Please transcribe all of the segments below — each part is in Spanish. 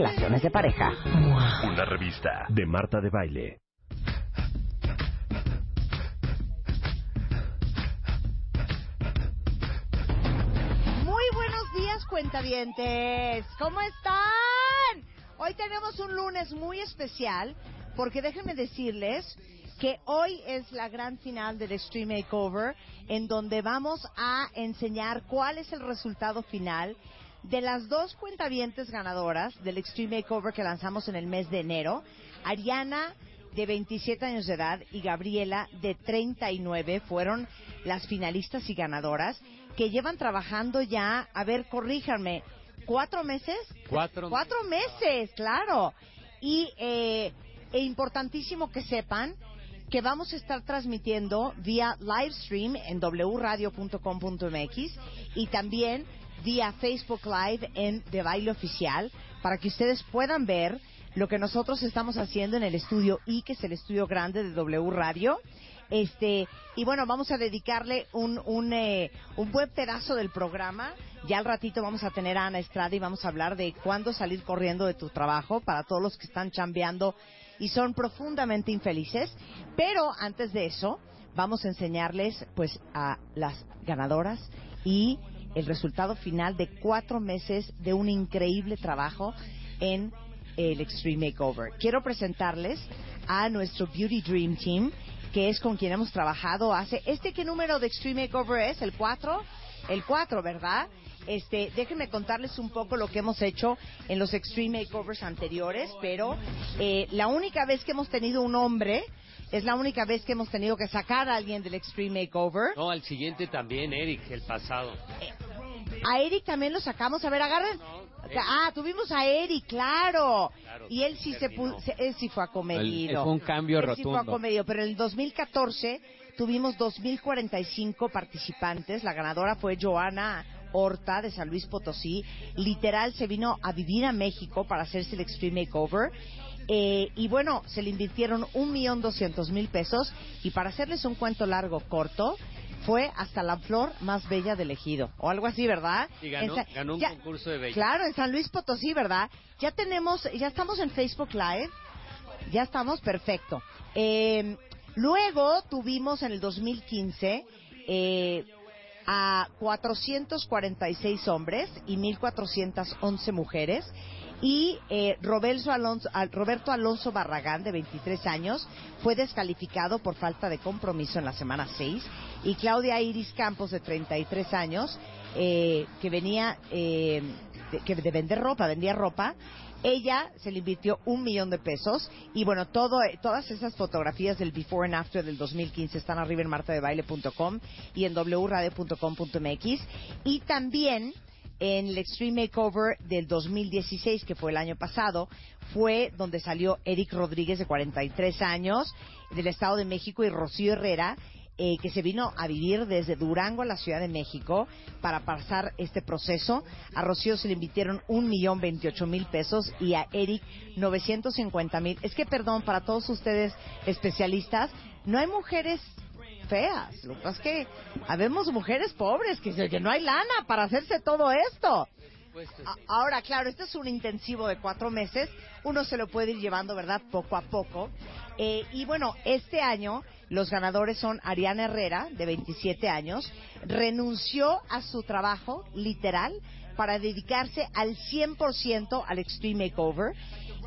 relaciones de pareja. Una revista de Marta de Baile. Muy buenos días, cuentavientes. ¿Cómo están? Hoy tenemos un lunes muy especial porque déjenme decirles que hoy es la gran final del Extreme Makeover en donde vamos a enseñar cuál es el resultado final de las dos cuentavientes ganadoras del Extreme Makeover que lanzamos en el mes de enero, Ariana de 27 años de edad y Gabriela de 39 fueron las finalistas y ganadoras que llevan trabajando ya, a ver, corríjanme, ¿cuatro meses? Cuatro. Cuatro meses, claro. Y eh, e importantísimo que sepan que vamos a estar transmitiendo vía live stream en wradio.com.mx y también vía Facebook Live en De Baile Oficial para que ustedes puedan ver lo que nosotros estamos haciendo en el estudio I, que es el estudio grande de W Radio. Este, y bueno, vamos a dedicarle un, un, eh, un buen pedazo del programa. Ya al ratito vamos a tener a Ana Estrada y vamos a hablar de cuándo salir corriendo de tu trabajo para todos los que están chambeando y son profundamente infelices. Pero antes de eso, vamos a enseñarles pues a las ganadoras y el resultado final de cuatro meses de un increíble trabajo en el Extreme Makeover. Quiero presentarles a nuestro Beauty Dream Team, que es con quien hemos trabajado hace... ¿Este qué número de Extreme Makeover es? ¿El 4? El 4, ¿verdad? Este, déjenme contarles un poco lo que hemos hecho en los Extreme Makeovers anteriores, pero eh, la única vez que hemos tenido un hombre es la única vez que hemos tenido que sacar a alguien del Extreme Makeover. No, al siguiente también, Eric, el pasado. A Eric también lo sacamos. A ver, agarren. Ah, tuvimos a Eric, claro. Claro, y él sí se él sí fue acomedido. Fue un cambio Él sí fue rotundo. acomedido, pero en el 2014 tuvimos 2045 participantes. La ganadora fue Joana Horta de San Luis Potosí. Literal se vino a vivir a México para hacerse el Extreme Makeover. Eh, y bueno, se le invirtieron un millón doscientos mil pesos y para hacerles un cuento largo corto, fue hasta la flor más bella del ejido, o algo así, ¿verdad? Y ganó, un ya- concurso de belleza. Claro, en San Luis Potosí, ¿verdad? Ya tenemos, ya estamos en Facebook Live, ya estamos, perfecto. Eh, luego tuvimos en el 2015 eh, a 446 hombres y 1.411 mujeres. Y eh, Roberto, Alonso, Al- Roberto Alonso Barragán, de 23 años, fue descalificado por falta de compromiso en la semana 6. Y Claudia Iris Campos, de 33 años, eh, que venía eh, de, que de vender ropa, vendía ropa, ella se le invirtió un millón de pesos. Y bueno, todo, todas esas fotografías del before and after del 2015 están arriba en martadebaile.com y en wradio.com.mx y también en el Extreme Makeover del 2016, que fue el año pasado, fue donde salió Eric Rodríguez, de 43 años, del Estado de México, y Rocío Herrera, eh, que se vino a vivir desde Durango a la Ciudad de México para pasar este proceso. A Rocío se le invitaron un millón veintiocho mil pesos y a Eric 950 mil. Es que, perdón, para todos ustedes especialistas, no hay mujeres feas. Lo que pasa es que habemos mujeres pobres que, que no hay lana para hacerse todo esto. Ahora, claro, este es un intensivo de cuatro meses. Uno se lo puede ir llevando, ¿verdad? Poco a poco. Eh, y bueno, este año los ganadores son Ariana Herrera, de 27 años. Renunció a su trabajo, literal, para dedicarse al 100% al Extreme Makeover.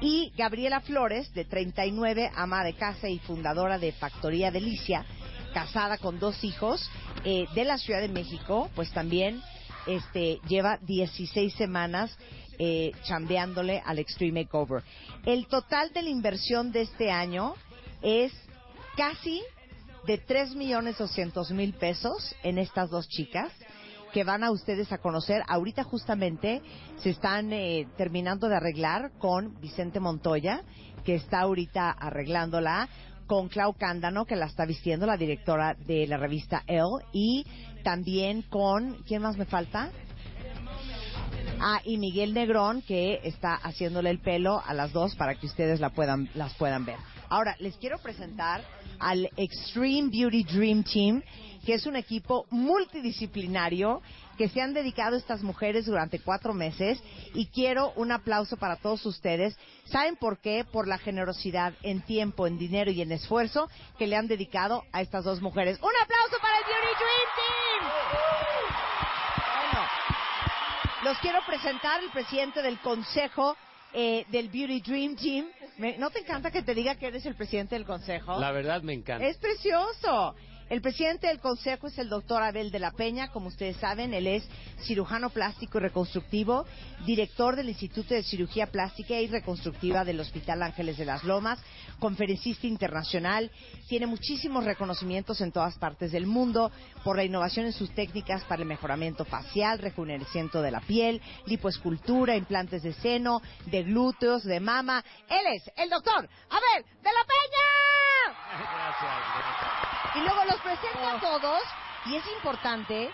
Y Gabriela Flores, de 39, ama de casa y fundadora de Factoría Delicia, casada con dos hijos eh, de la Ciudad de México, pues también este, lleva 16 semanas eh, chambeándole al Extreme Makeover. El total de la inversión de este año es casi de 3 millones 200 mil pesos en estas dos chicas que van a ustedes a conocer. Ahorita justamente se están eh, terminando de arreglar con Vicente Montoya, que está ahorita arreglándola, con Clau Cándano, que la está vistiendo, la directora de la revista Elle, y también con, ¿quién más me falta? Ah, y Miguel Negrón, que está haciéndole el pelo a las dos para que ustedes la puedan, las puedan ver. Ahora, les quiero presentar al Extreme Beauty Dream Team, que es un equipo multidisciplinario que se han dedicado estas mujeres durante cuatro meses y quiero un aplauso para todos ustedes. ¿Saben por qué? Por la generosidad en tiempo, en dinero y en esfuerzo que le han dedicado a estas dos mujeres. ¡Un aplauso para el Beauty Dream Team! Bueno, los quiero presentar el presidente del Consejo eh, del Beauty Dream Team. Me- ¿No te encanta que te diga que eres el presidente del Consejo? La verdad me encanta. Es precioso. El presidente del consejo es el doctor Abel de la Peña, como ustedes saben, él es cirujano plástico y reconstructivo, director del Instituto de Cirugía Plástica y Reconstructiva del Hospital Ángeles de las Lomas, conferencista internacional, tiene muchísimos reconocimientos en todas partes del mundo por la innovación en sus técnicas para el mejoramiento facial, rejuvenecimiento de la piel, lipoescultura, implantes de seno, de glúteos, de mama. Él es el doctor Abel de la Peña. Gracias, Y luego los presento a todos y es importante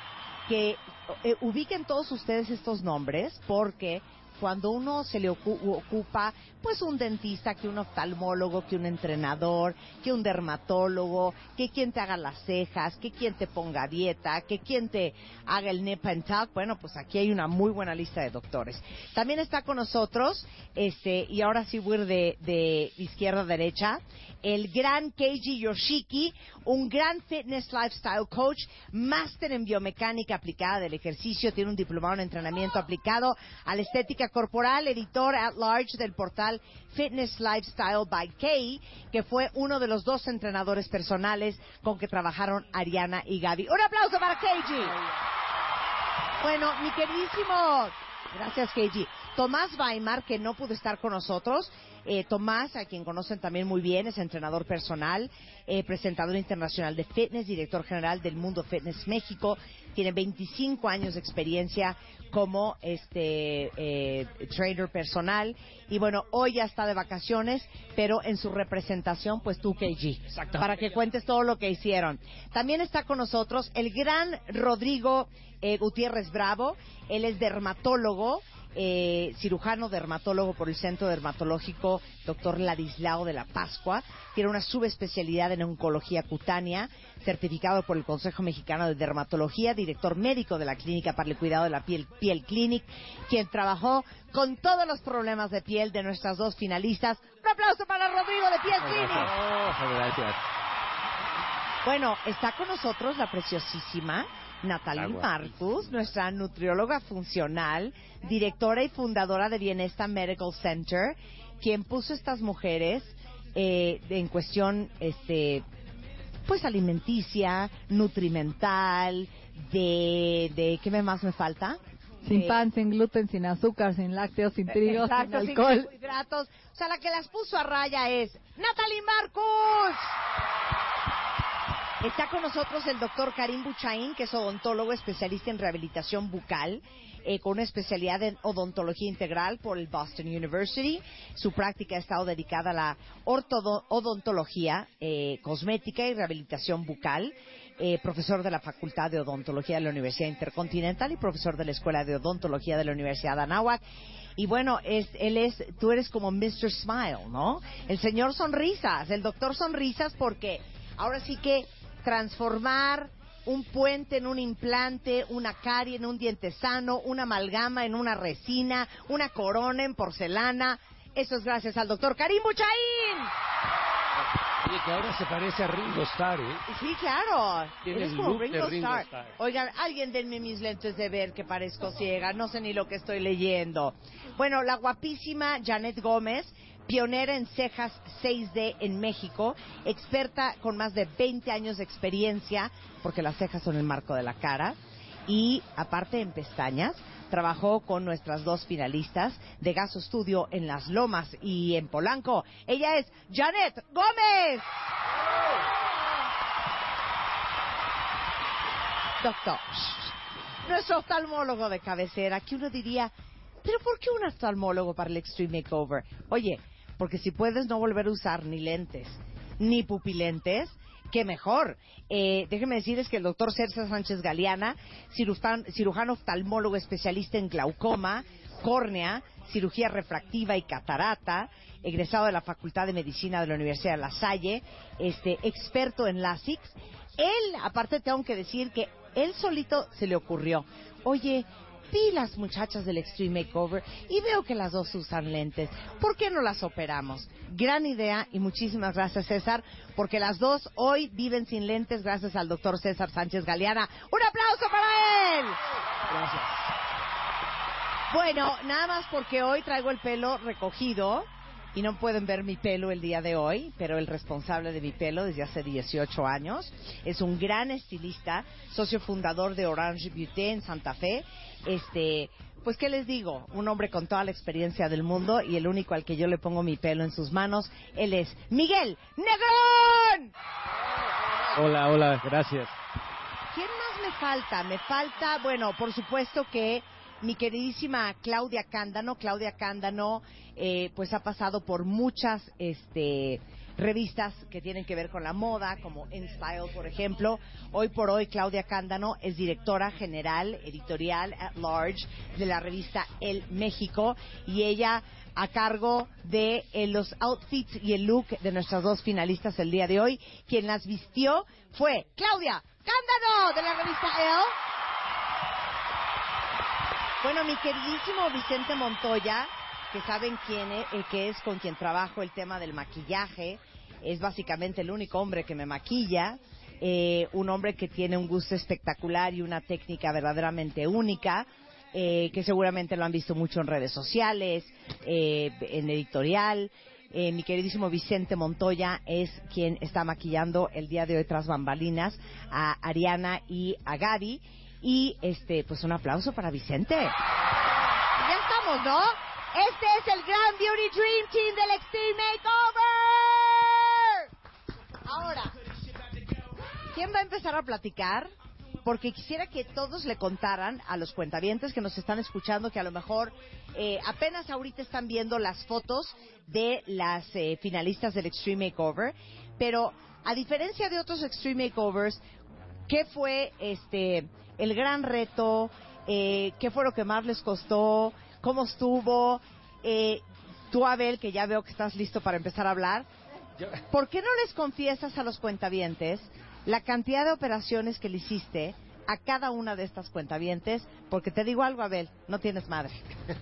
que eh, ubiquen todos ustedes estos nombres porque cuando uno se le ocu- ocupa, pues un dentista, que un oftalmólogo, que un entrenador, que un dermatólogo, que quien te haga las cejas, que quien te ponga dieta, que quien te haga el nip and tuck, bueno, pues aquí hay una muy buena lista de doctores. También está con nosotros, este, y ahora sí voy de, de izquierda a derecha, el gran Keiji Yoshiki, un gran fitness lifestyle coach, máster en biomecánica aplicada del ejercicio, tiene un diplomado en entrenamiento aplicado a la estética corporal, editor at large del portal Fitness Lifestyle by Kei, que fue uno de los dos entrenadores personales con que trabajaron Ariana y Gaby. Un aplauso para Keiji. Bueno, mi queridísimo, gracias Keiji. Tomás Weimar, que no pudo estar con nosotros. Eh, Tomás, a quien conocen también muy bien, es entrenador personal, eh, presentador internacional de fitness, director general del Mundo Fitness México. Tiene 25 años de experiencia como este eh, trainer personal. Y bueno, hoy ya está de vacaciones, pero en su representación, pues tú, KG. Para que cuentes todo lo que hicieron. También está con nosotros el gran Rodrigo eh, Gutiérrez Bravo. Él es dermatólogo eh, cirujano dermatólogo por el Centro Dermatológico Dr. Ladislao de la Pascua. Tiene una subespecialidad en oncología cutánea, certificado por el Consejo Mexicano de Dermatología, director médico de la Clínica para el Cuidado de la Piel, Piel Clinic, quien trabajó con todos los problemas de piel de nuestras dos finalistas. Un aplauso para Rodrigo de Piel Clinic. Gracias. Bueno, está con nosotros la preciosísima Natalie Agua. Marcus, nuestra nutrióloga funcional, directora y fundadora de Bienesta Medical Center, quien puso estas mujeres eh, en cuestión, este, pues alimenticia, nutrimental, de, de ¿qué me más me falta? Sin pan, sin gluten, sin azúcar, sin lácteos, sin trigo, Exacto, sin sin alcohol. carbohidratos. O sea, la que las puso a raya es Natalie Marcus. Está con nosotros el doctor Karim Buchaín, que es odontólogo especialista en rehabilitación bucal, eh, con una especialidad en odontología integral por el Boston University. Su práctica ha estado dedicada a la odontología eh, cosmética y rehabilitación bucal. eh, profesor de la Facultad de Odontología de la Universidad Intercontinental y profesor de la Escuela de Odontología de la Universidad de Anáhuac. Y bueno, es, él es, tú eres como Mr. Smile, ¿no? El señor Sonrisas, el doctor Sonrisas, porque ahora sí que transformar un puente en un implante, una carie en un diente sano, una amalgama en una resina, una corona en porcelana. Eso es gracias al doctor Karim Buchaín. Oye, que ahora se parece a Ringo Starr, ¿eh? Sí, claro. Tiene Eres el como look de Ringo. Starr. Oigan, alguien denme mis lentes de ver que parezco ciega. No sé ni lo que estoy leyendo. Bueno, la guapísima Janet Gómez, pionera en cejas 6D en México, experta con más de 20 años de experiencia, porque las cejas son el marco de la cara, y aparte en pestañas. Trabajó con nuestras dos finalistas de Gaso Studio en Las Lomas y en Polanco. Ella es Janet Gómez. Doctor, nuestro oftalmólogo de cabecera, que uno diría, pero ¿por qué un oftalmólogo para el Extreme Makeover? Oye, porque si puedes no volver a usar ni lentes, ni pupilentes, qué mejor. Eh, déjenme decirles que el doctor César Sánchez Galeana, cirujano, cirujano oftalmólogo especialista en glaucoma, córnea, cirugía refractiva y catarata, egresado de la Facultad de Medicina de la Universidad de La Salle, este, experto en LASIK. Él, aparte tengo que decir que él solito se le ocurrió, oye, vi las muchachas del Extreme Makeover y veo que las dos usan lentes. ¿Por qué no las operamos? Gran idea y muchísimas gracias César, porque las dos hoy viven sin lentes gracias al doctor César Sánchez Galeana. ¡Un aplauso para él! Gracias. Bueno, nada más porque hoy traigo el pelo recogido y no pueden ver mi pelo el día de hoy, pero el responsable de mi pelo desde hace 18 años es un gran estilista, socio fundador de Orange Beauty en Santa Fe. Este, pues qué les digo, un hombre con toda la experiencia del mundo y el único al que yo le pongo mi pelo en sus manos, él es Miguel Negrón. Hola, hola, gracias. ¿Quién más me falta? Me falta, bueno, por supuesto que mi queridísima Claudia Cándano. Claudia Cándano, eh, pues ha pasado por muchas, este revistas que tienen que ver con la moda, como InStyle, por ejemplo. Hoy por hoy, Claudia Cándano es directora general, editorial at large de la revista El México y ella a cargo de eh, los outfits y el look de nuestras dos finalistas el día de hoy. Quien las vistió fue Claudia Cándano de la revista Elle. Bueno, mi queridísimo Vicente Montoya, que saben quién es, eh, que es con quien trabajo el tema del maquillaje, es básicamente el único hombre que me maquilla, eh, un hombre que tiene un gusto espectacular y una técnica verdaderamente única, eh, que seguramente lo han visto mucho en redes sociales, eh, en editorial. Eh, mi queridísimo Vicente Montoya es quien está maquillando el día de hoy tras bambalinas a Ariana y a Gaby. Y este, pues un aplauso para Vicente. Ya estamos, ¿no? Este es el Gran Beauty Dream Team del Extreme Makeover. Ahora, ¿quién va a empezar a platicar? Porque quisiera que todos le contaran a los cuentavientes que nos están escuchando que a lo mejor eh, apenas ahorita están viendo las fotos de las eh, finalistas del Extreme Makeover, pero a diferencia de otros Extreme Makeovers, ¿qué fue este el gran reto? Eh, ¿Qué fue lo que más les costó? ¿Cómo estuvo? Eh, tú, Abel, que ya veo que estás listo para empezar a hablar, ¿por qué no les confiesas a los cuentavientes la cantidad de operaciones que le hiciste a cada una de estas cuentavientes? Porque te digo algo, Abel, no tienes madre,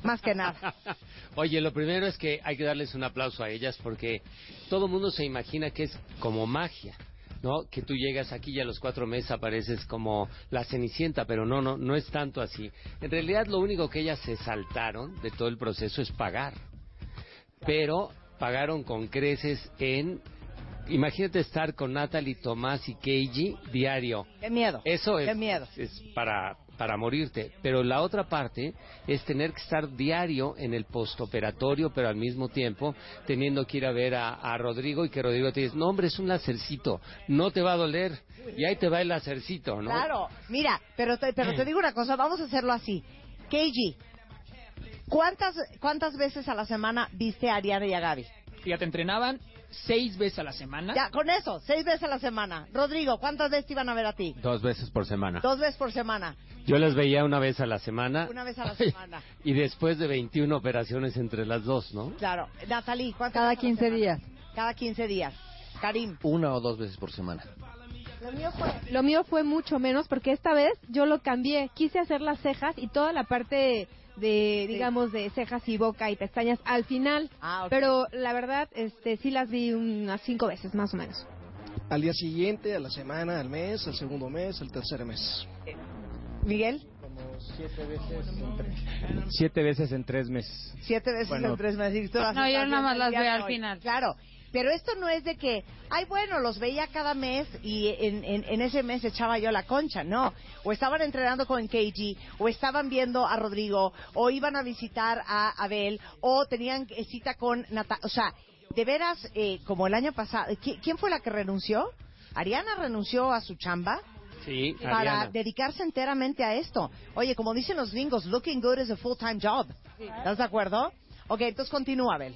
más que nada. Oye, lo primero es que hay que darles un aplauso a ellas porque todo el mundo se imagina que es como magia. ¿no? Que tú llegas aquí y a los cuatro meses apareces como la cenicienta, pero no, no, no es tanto así. En realidad lo único que ellas se saltaron de todo el proceso es pagar. Pero pagaron con creces en... Imagínate estar con Natalie, Tomás y Keiji diario. Qué miedo. Eso es, Qué miedo. es para, para morirte. Pero la otra parte es tener que estar diario en el postoperatorio, pero al mismo tiempo teniendo que ir a ver a, a Rodrigo y que Rodrigo te dice, no hombre, es un lacercito, no te va a doler. Y ahí te va el lacercito, ¿no? Claro, mira, pero te, pero te digo una cosa, vamos a hacerlo así. Keiji, ¿cuántas, ¿cuántas veces a la semana viste a Ariana y a Gaby? Fíjate, entrenaban seis veces a la semana. Ya, con eso, seis veces a la semana. Rodrigo, ¿cuántas veces te iban a ver a ti? Dos veces por semana. Dos veces por semana. Yo las veía una vez a la semana. Una vez a la semana. y después de 21 operaciones entre las dos, ¿no? Claro. Natalie, ¿cuántas Cada veces a la 15 semana? días. Cada 15 días. Karim. Una o dos veces por semana. Lo mío fue... Lo mío fue mucho menos porque esta vez yo lo cambié. Quise hacer las cejas y toda la parte de digamos de cejas y boca y pestañas al final, Ah, pero la verdad este sí las vi unas cinco veces más o menos. Al día siguiente, a la semana, al mes, al segundo mes, al tercer mes. Miguel, Como siete veces en tres. Siete veces en tres meses. siete veces Bueno. en tres meses. No, yo nada más las veo al final. Claro, pero esto no es de que, ay, bueno, los veía cada mes y en, en, en ese mes echaba yo la concha, no. O estaban entrenando con KG, o estaban viendo a Rodrigo, o iban a visitar a Abel, o tenían eh, cita con Natalia. O sea, de veras, eh, como el año pasado, ¿qui- ¿quién fue la que renunció? Ariana renunció a su chamba Sí, para Ariana. dedicarse enteramente a esto. Oye, como dicen los gringos, looking good is a full-time job. ¿Estás de acuerdo? Ok, entonces continúa, Abel.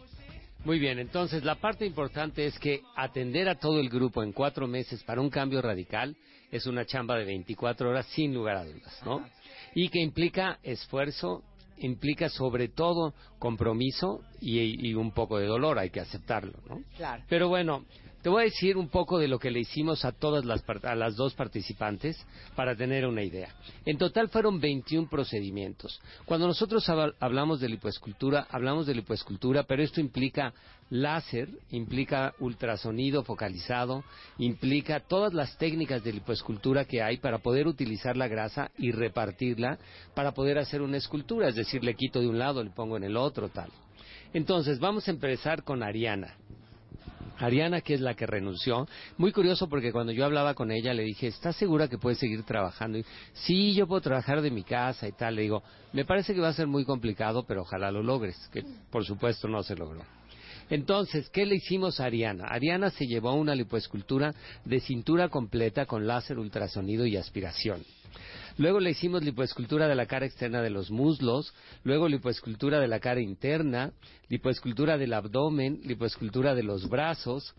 Muy bien, entonces la parte importante es que atender a todo el grupo en cuatro meses para un cambio radical es una chamba de 24 horas sin lugar a dudas, ¿no? Y que implica esfuerzo, implica sobre todo compromiso y, y un poco de dolor, hay que aceptarlo, ¿no? Claro. Pero bueno, te voy a decir un poco de lo que le hicimos a todas las a las dos participantes para tener una idea. En total fueron 21 procedimientos. Cuando nosotros hab- hablamos de lipoescultura, hablamos de lipoescultura, pero esto implica láser, implica ultrasonido focalizado, implica todas las técnicas de lipoescultura que hay para poder utilizar la grasa y repartirla para poder hacer una escultura, es decir, le quito de un lado, le pongo en el otro, tal. Entonces, vamos a empezar con Ariana. Ariana, que es la que renunció. Muy curioso porque cuando yo hablaba con ella le dije, ¿estás segura que puedes seguir trabajando? Y, sí, yo puedo trabajar de mi casa y tal. Le digo, me parece que va a ser muy complicado, pero ojalá lo logres. Que por supuesto no se logró. Entonces, ¿qué le hicimos a Ariana? Ariana se llevó una lipoescultura de cintura completa con láser, ultrasonido y aspiración. Luego le hicimos lipoescultura de la cara externa de los muslos, luego lipoescultura de la cara interna, lipoescultura del abdomen, lipoescultura de los brazos,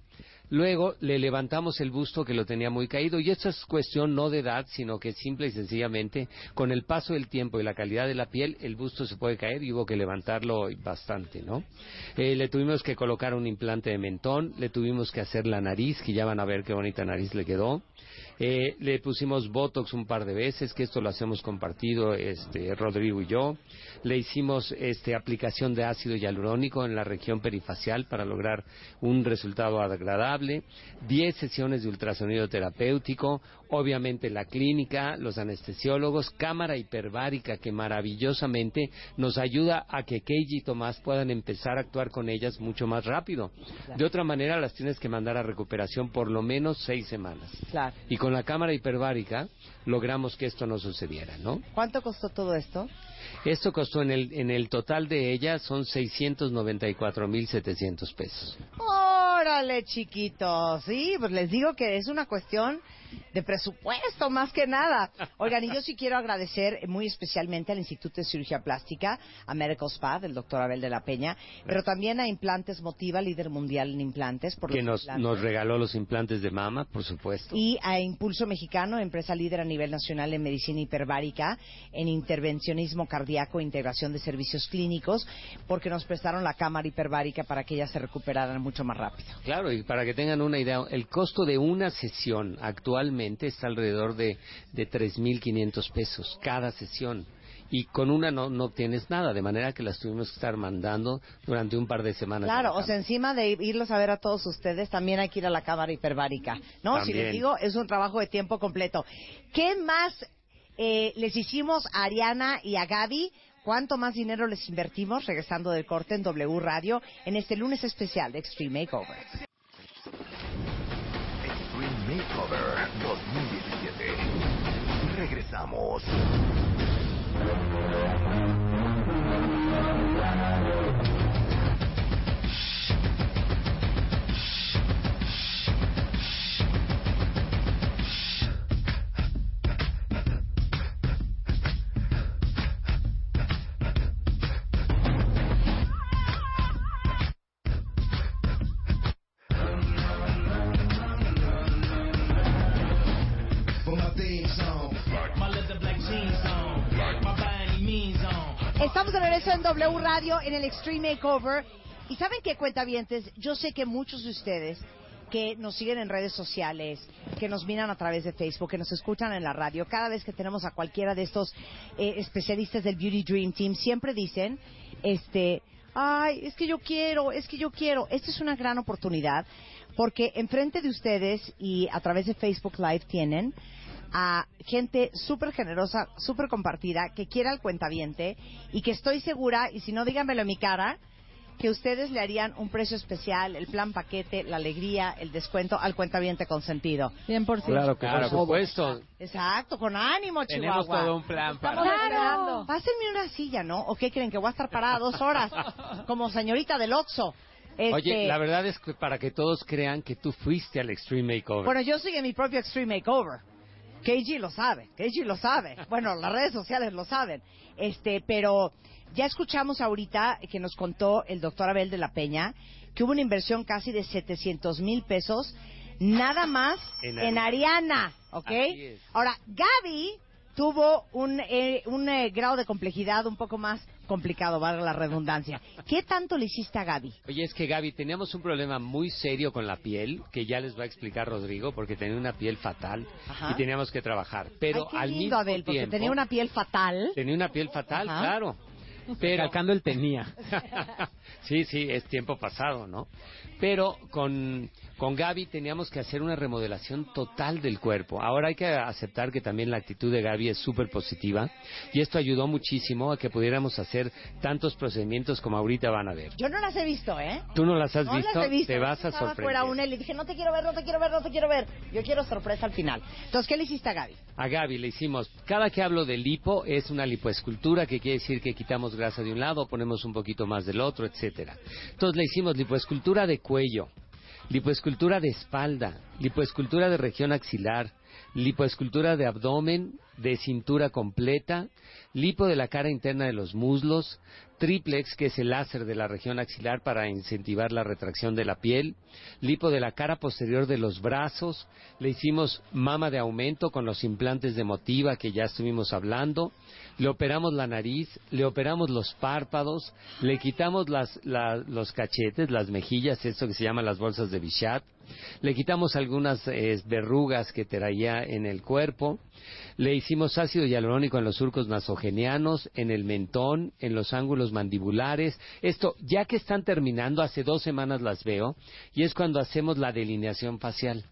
luego le levantamos el busto que lo tenía muy caído y esto es cuestión no de edad, sino que simple y sencillamente con el paso del tiempo y la calidad de la piel el busto se puede caer y hubo que levantarlo bastante, ¿no? Eh, le tuvimos que colocar un implante de mentón, le tuvimos que hacer la nariz, que ya van a ver qué bonita nariz le quedó. Eh, le pusimos Botox un par de veces, que esto lo hacemos compartido este, Rodrigo y yo. Le hicimos este, aplicación de ácido hialurónico en la región perifacial para lograr un resultado agradable. 10 sesiones de ultrasonido terapéutico. Obviamente la clínica, los anestesiólogos, cámara hiperbárica que maravillosamente nos ayuda a que Keiji y Tomás puedan empezar a actuar con ellas mucho más rápido. De otra manera las tienes que mandar a recuperación por lo menos seis semanas. Claro. Y con la cámara hiperbárica logramos que esto no sucediera, ¿no? ¿Cuánto costó todo esto? Esto costó en el, en el total de ella son 694.700 pesos. Órale, chiquitos. Sí, pues les digo que es una cuestión de presupuesto más que nada. Oigan, y yo sí quiero agradecer muy especialmente al Instituto de Cirugía Plástica, a Medical Spa del doctor Abel de la Peña, pero también a Implantes Motiva, líder mundial en implantes, por Que nos, implantes. nos regaló los implantes de mama, por supuesto. y a Impulso Mexicano, empresa líder a nivel nacional en medicina hiperbárica, en intervencionismo cardíaco e integración de servicios clínicos, porque nos prestaron la cámara hiperbárica para que ellas se recuperaran mucho más rápido. Claro, y para que tengan una idea, el costo de una sesión actualmente está alrededor de, de 3.500 pesos cada sesión. Y con una no, no obtienes nada, de manera que las tuvimos que estar mandando durante un par de semanas. Claro, o sea, encima de irlos a ver a todos ustedes, también hay que ir a la cámara hiperbárica. No, si les digo, es un trabajo de tiempo completo. ¿Qué más eh, les hicimos a Ariana y a Gaby? ¿Cuánto más dinero les invertimos regresando del corte en W Radio en este lunes especial de Extreme Makeover? Makeover 2017. Regresamos. W Radio en el Extreme Makeover. Y saben qué cuentavientes, yo sé que muchos de ustedes que nos siguen en redes sociales, que nos miran a través de Facebook, que nos escuchan en la radio, cada vez que tenemos a cualquiera de estos eh, especialistas del Beauty Dream Team, siempre dicen, este, ay, es que yo quiero, es que yo quiero. Esta es una gran oportunidad porque enfrente de ustedes y a través de Facebook Live tienen a gente súper generosa, súper compartida, que quiera al cuentaviente y que estoy segura, y si no díganmelo en mi cara, que ustedes le harían un precio especial, el plan paquete, la alegría, el descuento al cuentaviente consentido. 100%. Claro, claro, por supuesto. Exacto, con ánimo, Chihuahua. Tenemos todo un plan para- Estamos Claro. esperando. Pásenme una silla, ¿no? ¿O qué creen? Que voy a estar parada dos horas, como señorita del Oxxo. Este, Oye, la verdad es que para que todos crean que tú fuiste al Extreme Makeover. Bueno, yo soy en mi propio Extreme Makeover. KG lo sabe, KG lo sabe. Bueno, las redes sociales lo saben. Este, pero ya escuchamos ahorita que nos contó el doctor Abel de la Peña que hubo una inversión casi de 700 mil pesos nada más En en, Ariana, ¿ok? Ahora, Gaby tuvo un, eh, un eh, grado de complejidad un poco más complicado, valga la redundancia. ¿Qué tanto le hiciste a Gaby? Oye, es que Gaby, teníamos un problema muy serio con la piel, que ya les va a explicar Rodrigo, porque tenía una piel fatal Ajá. y teníamos que trabajar. Pero Ay, qué al lindo, mismo Abel, porque tiempo... tenía una piel fatal. Tenía una piel fatal, Ajá. claro. Pero calcando el tenía. sí, sí, es tiempo pasado, ¿no? Pero con, con Gaby teníamos que hacer una remodelación total del cuerpo. Ahora hay que aceptar que también la actitud de Gaby es súper positiva y esto ayudó muchísimo a que pudiéramos hacer tantos procedimientos como ahorita van a ver. Yo no las he visto, ¿eh? ¿Tú no las has no visto? las he visto. Te vas a Estaba sorprender. fuera una y le dije, no te quiero ver, no te quiero ver, no te quiero ver. Yo quiero sorpresa al final. Entonces, ¿qué le hiciste a Gaby? A Gaby le hicimos, cada que hablo de lipo es una lipoescultura que quiere decir que quitamos grasa de un lado, ponemos un poquito más del otro, etcétera. Entonces le hicimos lipoescultura de cuello, lipoescultura de espalda, lipoescultura de región axilar, lipoescultura de abdomen, de cintura completa, lipo de la cara interna de los muslos, triplex, que es el láser de la región axilar para incentivar la retracción de la piel, lipo de la cara posterior de los brazos, le hicimos mama de aumento con los implantes de motiva que ya estuvimos hablando, le operamos la nariz, le operamos los párpados, le quitamos las, la- los cachetes, las mejillas, esto que se llama las bolsas de Bichat, le quitamos algunas eh, verrugas que traía en el cuerpo, le hicimos ácido hialurónico en los surcos nasogenianos, en el mentón, en los ángulos mandibulares. Esto, ya que están terminando, hace dos semanas las veo, y es cuando hacemos la delineación facial.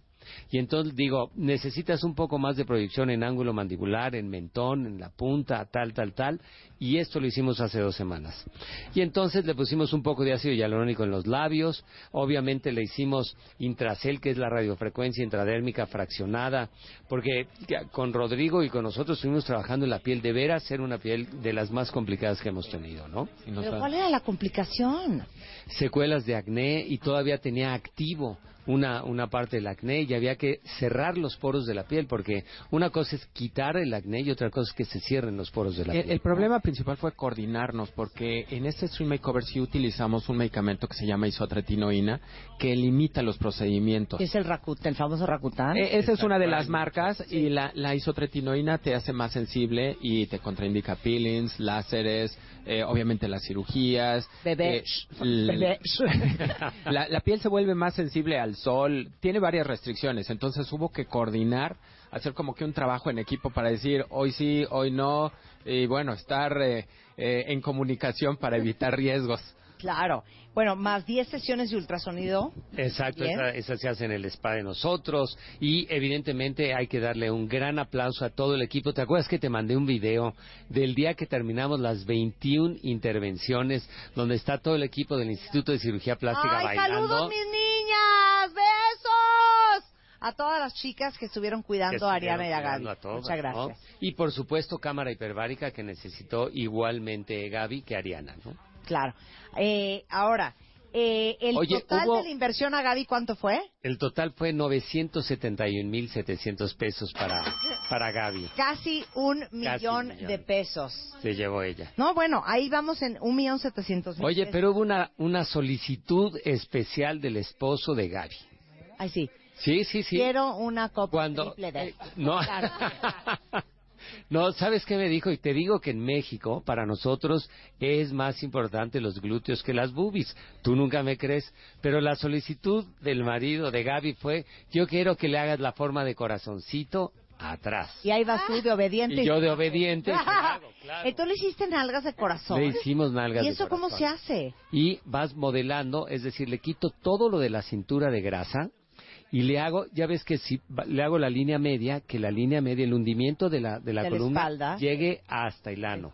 Y entonces digo, necesitas un poco más de proyección en ángulo mandibular, en mentón, en la punta, tal, tal, tal. Y esto lo hicimos hace dos semanas. Y entonces le pusimos un poco de ácido hialurónico en los labios. Obviamente le hicimos intracel, que es la radiofrecuencia intradérmica fraccionada. Porque con Rodrigo y con nosotros estuvimos trabajando en la piel de veras, ser una piel de las más complicadas que hemos tenido, ¿no? ¿Pero cuál era la complicación? secuelas de acné y todavía tenía activo una, una parte del acné y había que cerrar los poros de la piel porque una cosa es quitar el acné y otra cosa es que se cierren los poros de la El, piel. el problema principal fue coordinarnos porque en este Stream Makeover sí utilizamos un medicamento que se llama isotretinoína que limita los procedimientos. ¿Qué es el Rakut, el famoso Rakután? Eh, esa es una de las marcas y la, la isotretinoína te hace más sensible y te contraindica peelings, láseres, eh, obviamente las cirugías. Bebé. eh, Bebé. la, la piel se vuelve más sensible al sol, tiene varias restricciones, entonces hubo que coordinar, hacer como que un trabajo en equipo para decir hoy sí, hoy no, y bueno, estar eh, eh, en comunicación para evitar riesgos. Claro. Bueno, más 10 sesiones de ultrasonido. Exacto, esa, esa se hace en el spa de nosotros y evidentemente hay que darle un gran aplauso a todo el equipo. ¿Te acuerdas que te mandé un video del día que terminamos las 21 intervenciones donde está todo el equipo del Instituto de Cirugía Plástica ¡Ay, bailando? saludos, mis niñas! ¡Besos! A todas las chicas que estuvieron cuidando que a Ariana y a Gaby. cuidando a todas, Muchas ¿no? gracias. Y por supuesto cámara hiperbárica que necesitó igualmente Gaby que Ariana, ¿no? Claro. Eh, ahora, eh, el Oye, total hubo- de la inversión a Gaby, ¿cuánto fue? El total fue 971.700 pesos para, para Gaby. Casi un Casi millón, un millón. de pesos. Se llevó ella. No, bueno, ahí vamos en un millón setecientos mil Oye, pesos. pero hubo una, una solicitud especial del esposo de Gaby. Ay, sí. Sí, sí, sí. Quiero una copa Cuando- triple de... eh, no. Claro. No, ¿sabes qué me dijo? Y te digo que en México, para nosotros, es más importante los glúteos que las boobies. Tú nunca me crees. Pero la solicitud del marido de Gaby fue, yo quiero que le hagas la forma de corazoncito atrás. Y ahí vas tú de obediente. Y yo de obediente. Entonces le hiciste nalgas de corazón. Le hicimos nalgas ¿Y de eso cómo corazón. se hace? y vas modelando, es decir, le quito todo lo de la cintura de grasa y le hago, ya ves que si le hago la línea media, que la línea media, el hundimiento de la, de la De la columna espalda. llegue hasta el ano.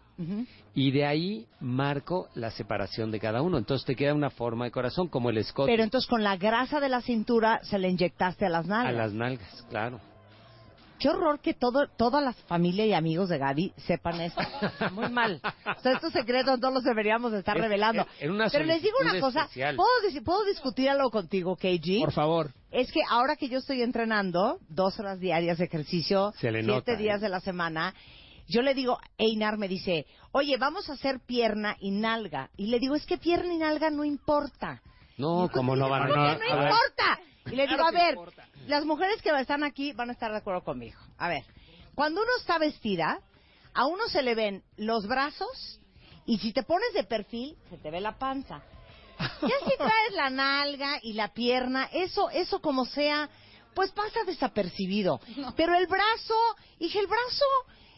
Y de ahí marco la separación de cada uno. Entonces te queda una forma de corazón, como el escote Pero entonces con la grasa de la cintura se le inyectaste a las a nalgas. las nalgas, claro. Qué horror que todo, toda la familia y amigos de Gaby sepan esto. Muy mal. O sea, estos secretos no los deberíamos estar Es- revelando. en una Pero les digo una cosa. especial. ¿Puedo, ¿Puedo discutir algo contigo, KG? Por favor. Es que ahora que yo estoy entrenando dos horas diarias de ejercicio, Se le siete días ¿eh? de la semana, yo le digo, Einar me dice, oye, vamos a hacer pierna y nalga. Y le digo, es que pierna y nalga no importa. No, como no van a... ¿Por qué no ver, importa? Y le digo, Claro a ver, importa. las mujeres que están aquí van a estar de acuerdo conmigo. A ver, cuando uno está vestida, a uno se le ven los brazos y si te pones de perfil, se te ve la panza. Ya si traes la nalga y la pierna, eso, eso como sea, pues pasa desapercibido. Pero el brazo, dije, el brazo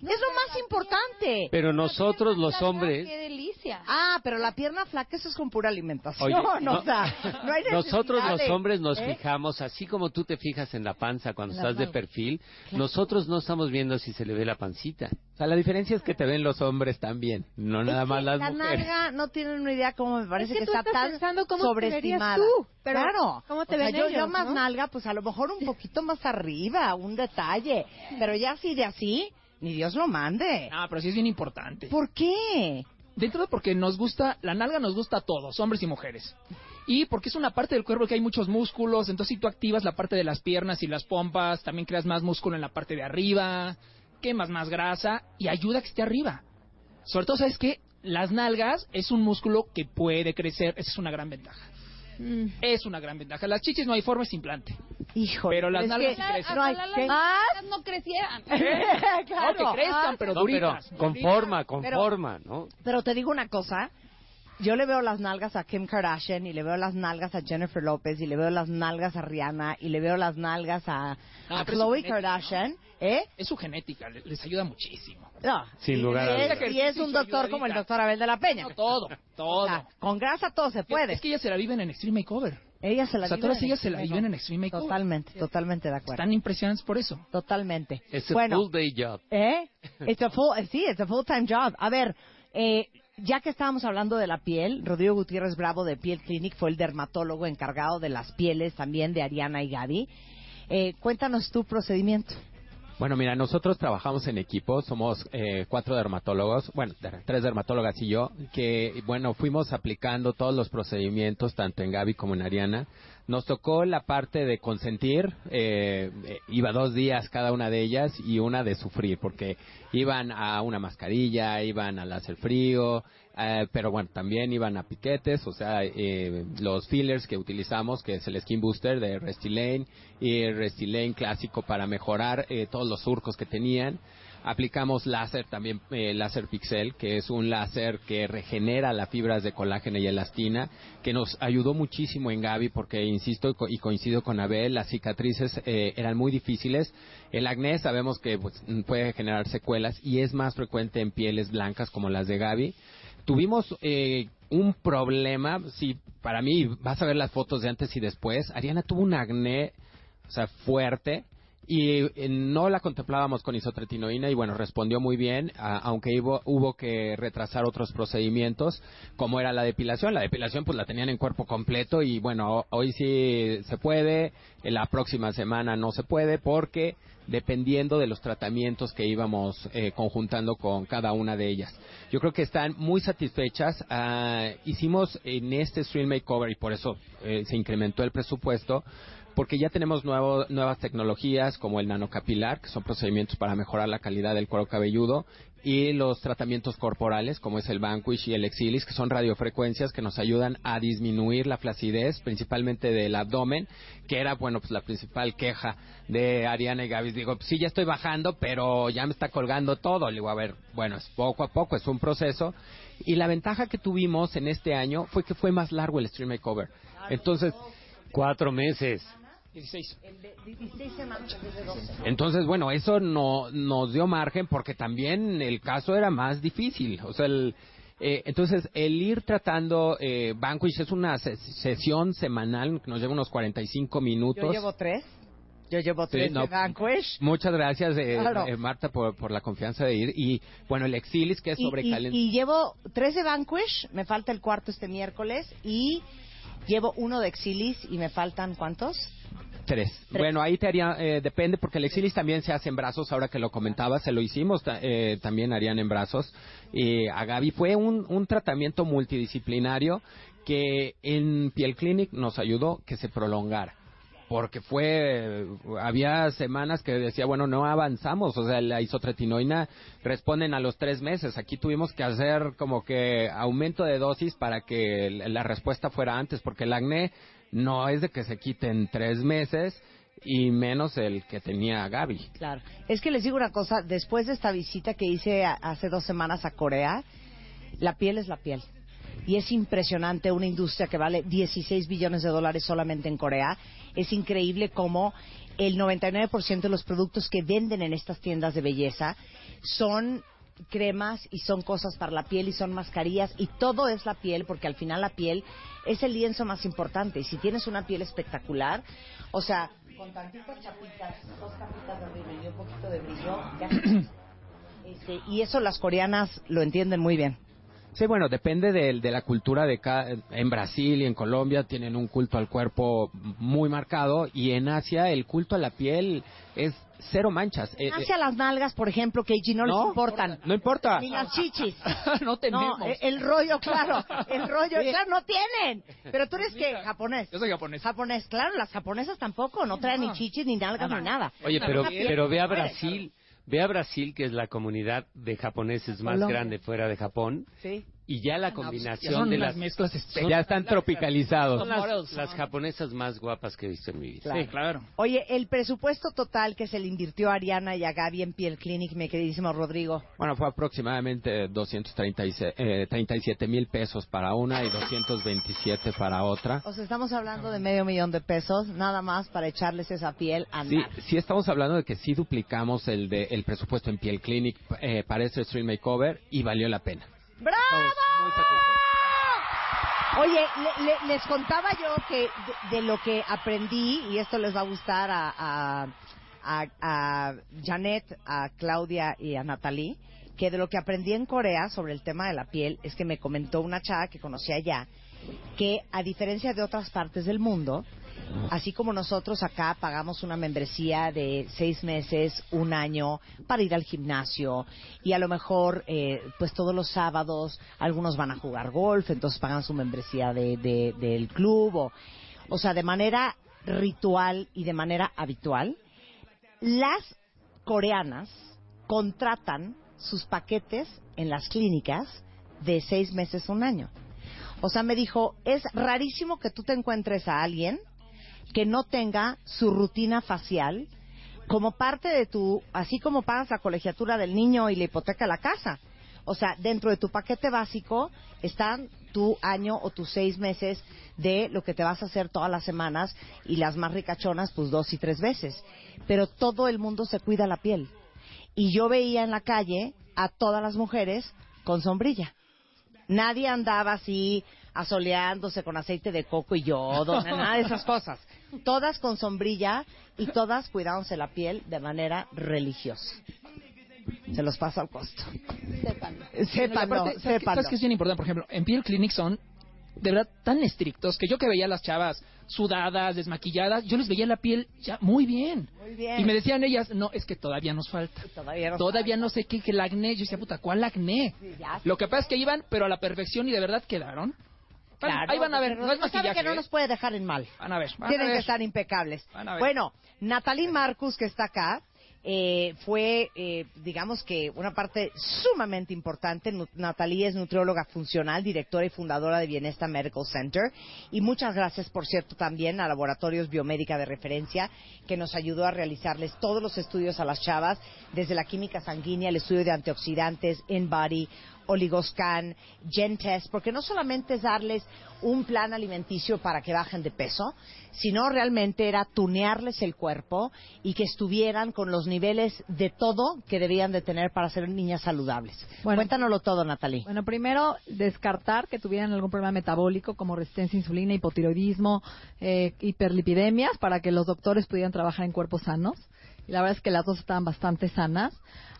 es lo más importante. Pero nosotros los hombres... ¡Qué delicia! Ah, pero la pierna flaca, eso es con pura alimentación. Oye, o no- sea, no hay Nosotros los hombres nos ¿eh? fijamos, así como tú te fijas en la panza cuando estás de perfil, Claro. nosotros no estamos viendo si se le ve la pancita. O sea, la diferencia es que te ven los hombres también, no nada Es más las la mujeres. nalga no tienen una idea cómo me parece Es que que, tú está estás tan pensando cómo te sobreestimada. verías tú, pero claro. ¿cómo te O sea, ven yo, ellos, yo más no? nalga, pues a lo mejor un poquito más arriba, un detalle. Pero ya así de así, ni Dios lo mande. Ah, pero sí es bien importante. ¿Por qué? Dentro de porque nos gusta, la nalga nos gusta a todos, hombres y mujeres. Y porque es una parte del cuerpo que hay muchos músculos, entonces si tú activas la parte de las piernas y las pompas, también creas más músculo en la parte de arriba, quemas más grasa y ayuda a que esté arriba. Sobre todo, ¿sabes qué? Las nalgas es un músculo que puede crecer, esa es una gran ventaja. Mm. Es una gran ventaja. Las chichis no hay forma, es implante. Hijo, Pero las nalgas sí crecen. no hay las nalgas no crecieran. Claro. No, que crezcan, Ah, pero No, pero duritas. con duritas. forma, con Pero- forma, ¿no? Pero te digo una cosa, yo le veo las nalgas a Kim Kardashian y le veo las nalgas a Jennifer López y le veo las nalgas a Rihanna y le veo las nalgas a, Ah, Khloe Kardashian, ¿eh? Es su genética, le- les ayuda muchísimo. No, Sin y- lugar a dudas. Y es un doctor como el doctor Abel de la Peña. No, todo, todo. O sea, con grasa todo se puede. Es que ellas se la viven en Extreme Makeover. Ella se la o sea, vive todas en ellas se la Extreme viven en Makeover. Extreme Makeover. Totalmente, totalmente de acuerdo. Están impresionantes por eso. Totalmente. Es bueno, full day job. ¿eh? It's a full, sí, it's a full time job. A ver, eh, ya que estábamos hablando de la piel, Rodrigo Gutiérrez Bravo de Piel Clinic fue el dermatólogo encargado de las pieles también de Ariana y Gaby. Eh, cuéntanos tu procedimiento. Bueno, mira, nosotros trabajamos en equipo, somos eh, cuatro dermatólogos, bueno, tres dermatólogas y yo, que, bueno, fuimos aplicando todos los procedimientos, tanto en Gaby como en Ariana. Nos tocó la parte de consentir, eh, eh, iba dos días cada una de ellas y una de sufrir, porque iban a una mascarilla, iban al hacer frío, eh, pero bueno, también iban a piquetes, o sea, eh, los fillers que utilizamos, que es el Skin Booster de Restylane y el clásico para mejorar eh, todos los surcos que tenían. Aplicamos láser también, eh, láser pixel, que es un láser que regenera las fibras de colágeno y elastina, que nos ayudó muchísimo en Gaby porque, insisto y co- y coincido con Abel, las cicatrices eh, eran muy difíciles. El acné sabemos que pues, puede generar secuelas y es más frecuente en pieles blancas como las de Gaby. Tuvimos eh, un problema, sí, para mí, vas a ver las fotos de antes y después. Ariana tuvo un acné, o sea, fuerte. Y eh, no la contemplábamos con isotretinoína y bueno, respondió muy bien, aunque hubo, que retrasar otros procedimientos, como era la depilación. La depilación pues la tenían en cuerpo completo y bueno, ho- hoy sí se puede, en la próxima semana no se puede porque dependiendo de los tratamientos que íbamos eh, conjuntando con cada una de ellas. Yo creo que están muy satisfechas. Ah, hicimos en este Stream Makeover y por eso eh, se incrementó el presupuesto porque ya tenemos nuevo- nuevas tecnologías como el nanocapilar, que son procedimientos para mejorar la calidad del cuero cabelludo, y los tratamientos corporales, como es el Vanquish y el Exilis, que son radiofrecuencias que nos ayudan a disminuir la flacidez, principalmente del abdomen, que era, bueno, pues la principal queja de Ariana y Gaby. Digo, sí, ya estoy bajando, pero ya me está colgando todo. Le digo, a ver, bueno, es poco a poco, es un proceso. Y la ventaja que tuvimos en este año fue que fue más largo el Stream Makeover. Entonces, Cuatro meses. 16. El de 16 semanas en vez de 12. Entonces, bueno, eso no, nos dio margen porque también el caso era más difícil. O sea, el, eh, entonces, el ir tratando eh, Vanquish es una se- sesión semanal que nos lleva unos 45 minutos. Yo llevo tres. Yo llevo Sí, tres no. de Vanquish. Muchas gracias, eh, Claro. eh, Marta, por, por la confianza de ir. Y, bueno, el Exilis, que es sobre y- y llevo tres de Vanquish, me falta el cuarto este miércoles. Y llevo uno de Exilis y me faltan ¿cuántos? Tres. Bueno, ahí te haría, eh, depende, porque el exilis también se hace en brazos, ahora que lo comentaba, se lo hicimos, eh, también harían en brazos. Y a Gaby fue un, un tratamiento multidisciplinario que en Piel Clinic nos ayudó que se prolongara. Porque fue, había semanas que decía, bueno, no avanzamos, o sea, la isotretinoína responden a los tres meses. Aquí tuvimos que hacer como que aumento de dosis para que la respuesta fuera antes, porque el acné no es de que se quite en tres meses y menos el que tenía Gaby. Claro. Es que les digo una cosa, después de esta visita que hice hace dos semanas a Corea, la piel es la piel. Y es impresionante una industria que vale 16 billones de dólares solamente en Corea. Es increíble cómo el 99% de los productos que venden en estas tiendas de belleza son cremas y son cosas para la piel y son mascarillas y todo es la piel porque al final la piel es el lienzo más importante y si tienes una piel espectacular, o sea, con tantitas chapitas, dos capitas de brillo y un poquito de brillo, ya Este, y eso las coreanas lo entienden muy bien. Sí, bueno, depende de, la cultura de cada, en Brasil y en Colombia tienen un culto al cuerpo muy marcado y en Asia el culto a la piel es cero manchas. Eh, eh, Hacia las nalgas, por ejemplo, que no, les No, importan. no importa. Ni las chichis. no tenemos. No, el, el rollo, claro. El rollo, claro, no tienen. Pero tú eres que japonés. Yo soy japonés. Japonés, claro, las japonesas tampoco, no traen ni chichis, ni nalgas, ni nada. Oye, pero, pero ve a Brasil, ve a Brasil, que es la comunidad de japoneses más Colombia. grande fuera de Japón, Sí. Y ya la Ya combinación son de unas las... mezclas ya están tropicalizados. Son las, las japonesas más guapas que he visto en mi vida. Claro. Sí, claro. Oye, el presupuesto total que se le invirtió a Ariana y a Gaby en Piel Clinic, mi queridísimo Rodrigo. Bueno, fue aproximadamente 237 mil pesos para una y 227 para otra. O sea, estamos hablando de medio millón de pesos, nada más para echarles esa piel a Sí, sí estamos hablando de que sí duplicamos el de el presupuesto en Piel Clinic eh, para este Stream Makeover y valió la pena. ¡Bravo! Oye, le- le- les contaba yo que de, de lo que aprendí, y esto les va a gustar a, a, a, a Janet, a Claudia y a Natalie, que de lo que aprendí en Corea sobre el tema de la piel es que me comentó una chava que conocía allá, que a diferencia de otras partes del mundo, así como nosotros acá pagamos una membresía de seis meses, un año para ir al gimnasio y a lo mejor eh, pues todos los sábados algunos van a jugar golf, entonces pagan su membresía de, de- del club o, o sea, de manera ritual y de manera habitual, las coreanas contratan sus paquetes en las clínicas de seis meses un año. O sea, me dijo, es rarísimo que tú te encuentres a alguien que no tenga su rutina facial como parte de tu, así como pagas la colegiatura del niño y la hipoteca de la casa. O sea, dentro de tu paquete básico están tu año o tus seis meses de lo que te vas a hacer todas las semanas y las más ricachonas, pues dos y tres veces. Pero todo el mundo se cuida la piel. Y yo veía en la calle a todas las mujeres con sombrilla. Nadie andaba así asoleándose con aceite de coco y yodo, nada de esas cosas. Todas con sombrilla y todas cuidándose la piel de manera religiosa. Se los paso al costo. Bueno, Sépanlo, aparte, ¿sabes qué- sépanlo. ¿Sabes qué es bien importante? Por ejemplo, en Piel Clinic son de verdad tan estrictos que yo que veía a las chavas sudadas, desmaquilladas, yo les veía la piel ya muy bien. Muy bien. Y me decían ellas, no, es que todavía nos falta. Todavía no Todavía no sé qué, que el acné. Yo decía, puta, ¿cuál acné? Lo que pasa es que iban, pero a la perfección y de verdad quedaron. Claro, ahí van a ver, porque no es sabe que no ¿eh? nos puede dejar en mal. Van a ver, van Tienen a que ver. estar impecables. Van a ver. Bueno, Natalie Marcus, que está acá, eh, fue, eh, digamos que, una parte sumamente importante. Natalie es nutrióloga funcional, directora y fundadora de Bienesta Medical Center. Y muchas gracias, por cierto, también a Laboratorios Biomédica de Referencia, que nos ayudó a realizarles todos los estudios a las chavas, desde la química sanguínea, el estudio de antioxidantes, InBody, Oligoscan, Gentest, porque no solamente es darles un plan alimenticio para que bajen de peso, sino realmente era tunearles el cuerpo y que estuvieran con los niveles de todo que debían de tener para ser niñas saludables. Cuéntanoslo todo, Natalie. Bueno, primero, descartar que tuvieran algún problema metabólico como resistencia a insulina, hipotiroidismo, eh, hiperlipidemias, para que los doctores pudieran trabajar en cuerpos sanos. Y la verdad es que las dos estaban bastante sanas.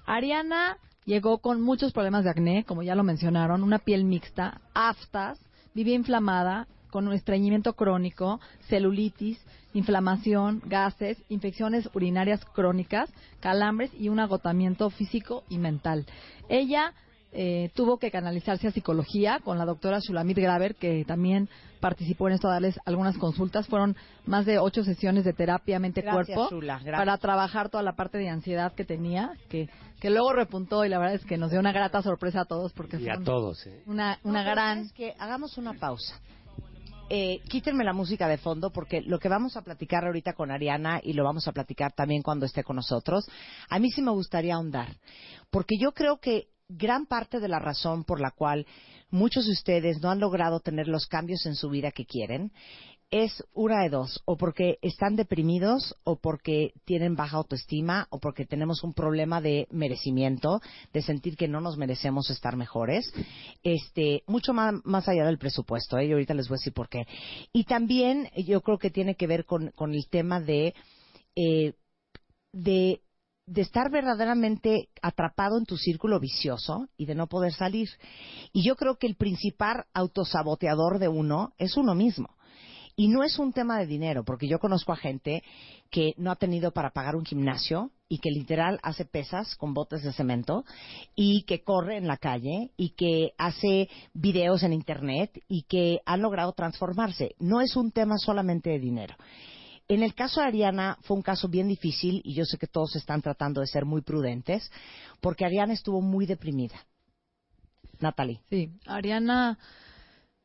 Ariana llegó con muchos problemas de acné, como ya lo mencionaron, una piel mixta, aftas, vivía inflamada, con un estreñimiento crónico, celulitis, inflamación, gases, infecciones urinarias crónicas, calambres y un agotamiento físico y mental. Ella eh, tuvo que canalizarse a psicología con la doctora Shulamit Graver, que también participó en esto, a darles algunas consultas. Fueron más de ocho sesiones de terapia mente-cuerpo para trabajar toda la parte de ansiedad que tenía, que, que luego repuntó y la verdad es que nos dio una grata sorpresa a todos porque Y a todos, ¿eh? una, una No, gran... hagamos una pausa. Eh, quítenme la música de fondo porque lo que vamos a platicar ahorita con Ariana y lo vamos a platicar también cuando esté con nosotros, a mí sí me gustaría ahondar. Porque yo creo que gran parte de la razón por la cual muchos de ustedes no han logrado tener los cambios en su vida que quieren es una de dos, o porque están deprimidos, o porque tienen baja autoestima, o porque tenemos un problema de merecimiento, de sentir que no nos merecemos estar mejores, este, mucho más, allá del presupuesto, ¿eh? y ahorita les voy a decir por qué. Y también yo creo que tiene que ver con, con el tema de, eh, de de estar verdaderamente atrapado en tu círculo vicioso y de no poder salir. Y yo creo que el principal autosaboteador de uno es uno mismo. Y no es un tema de dinero, porque yo conozco a gente que no ha tenido para pagar un gimnasio y que literal hace pesas con botes de cemento y que corre en la calle y que hace videos en internet y que han logrado transformarse. No es un tema solamente de dinero. En el caso de Ariana fue un caso bien difícil y yo sé que todos están tratando de ser muy prudentes porque Ariana estuvo muy deprimida. Natalie. Sí, Ariana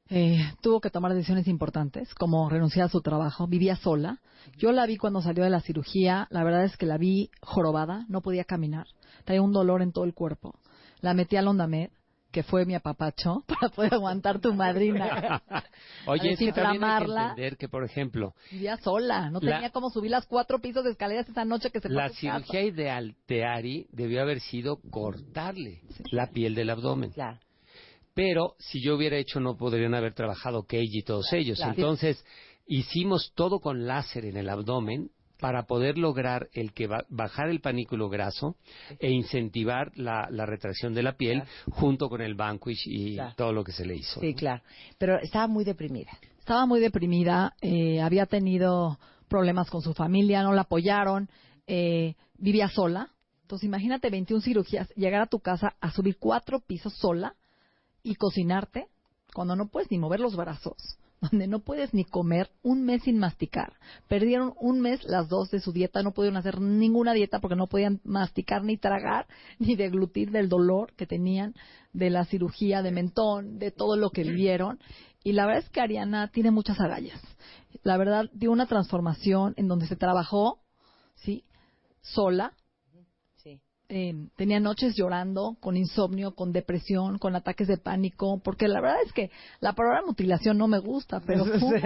eh, tuvo que tomar decisiones importantes, como renunciar a su trabajo, vivía sola. Yo la vi cuando salió de la cirugía, la verdad es que la vi jorobada, no podía caminar, traía un dolor en todo el cuerpo. La metí al Ondamed, que fue mi apapacho, para poder aguantar tu madrina. Oye, es que también hay que entender que, por ejemplo, Vivía sola, no La- tenía cómo subir las cuatro pisos de escaleras esa noche que se la cirugía ideal de Ari debió haber sido cortarle la piel del abdomen. Claro. Pero si yo hubiera hecho, no podrían haber trabajado Keiji y todos ellos. claro. Entonces, hicimos todo con láser en el abdomen para poder lograr el que ba- bajar el panículo graso e incentivar la, la retracción de la piel junto con el Vanquish y Claro. todo lo que se le hizo. Sí, claro. Pero estaba muy deprimida. Estaba muy deprimida, eh, había tenido problemas con su familia, no la apoyaron, eh, vivía sola. Entonces, imagínate 21 cirugías, llegar a tu casa a subir cuatro pisos sola y cocinarte cuando no puedes ni mover los brazos, donde no puedes ni comer un mes sin masticar. Perdieron un mes las dos de su dieta, no pudieron hacer ninguna dieta porque no podían masticar ni tragar ni deglutir del dolor que tenían de la cirugía de mentón, de todo lo que vivieron. Y la verdad es que Ariana tiene muchas agallas. La verdad dio una transformación en donde se trabajó, sí, sola. Eh, tenía noches llorando, con insomnio, con depresión, con ataques de pánico, porque la verdad es que la palabra mutilación no me gusta, pero fue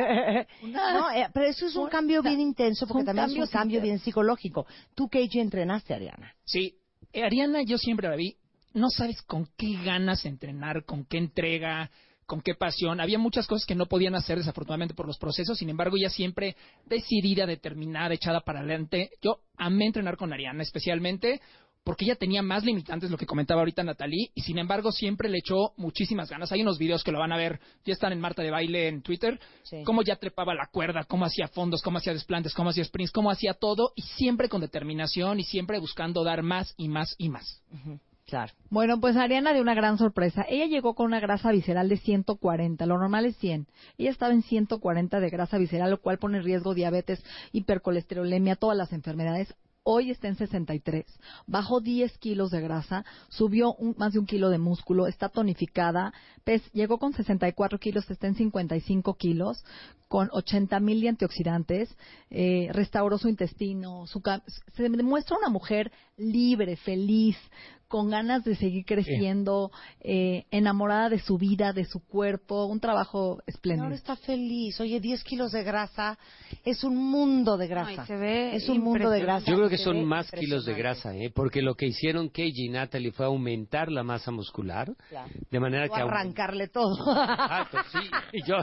una- No, eh, pero eso es un cambio bien intenso porque también es un cambio bien psicológico. Tú, Keiji, entrenaste a Ariana. Sí, eh, Ariana yo siempre la vi, no sabes con qué ganas entrenar, con qué entrega, con qué pasión. Había muchas cosas que no podían hacer desafortunadamente por los procesos, sin embargo ella siempre decidida, determinada, echada para adelante. Yo amé entrenar con Ariana especialmente porque ella tenía más limitantes, lo que comentaba ahorita Natalie, y sin embargo siempre le echó muchísimas ganas. Hay unos videos que lo van a ver, ya están en Marta de Baile en Twitter, Sí. cómo ya trepaba la cuerda, cómo hacía fondos, cómo hacía desplantes, cómo hacía sprints, cómo hacía todo, y siempre con determinación y siempre buscando dar más y más y más. Claro. Bueno, pues Ariana dio una gran sorpresa. Ella llegó con una grasa visceral de 140, lo normal es 100. Ella estaba en 140 de grasa visceral, lo cual pone en riesgo diabetes, hipercolesterolemia, todas las enfermedades. Hoy está en 63. Bajó 10 kilos de grasa, subió un- más de un kilo de músculo, está tonificada, llegó con 64 kilos, está en 55 kilos, con 80 mil antioxidantes, eh, restauró su intestino, su se demuestra una mujer libre, feliz, con ganas de seguir creciendo, eh, enamorada de su vida, de su cuerpo, un trabajo espléndido. Ahora está feliz. Oye, 10 kilos de grasa es un mundo de grasa. Ay, se ve es un mundo de grasa. Yo creo que Se son más kilos de grasa, ¿eh? porque lo que hicieron Keiji y Natalie fue aumentar la masa muscular, Claro. de manera que... arrancarle todo. Exacto, sí. Y yo,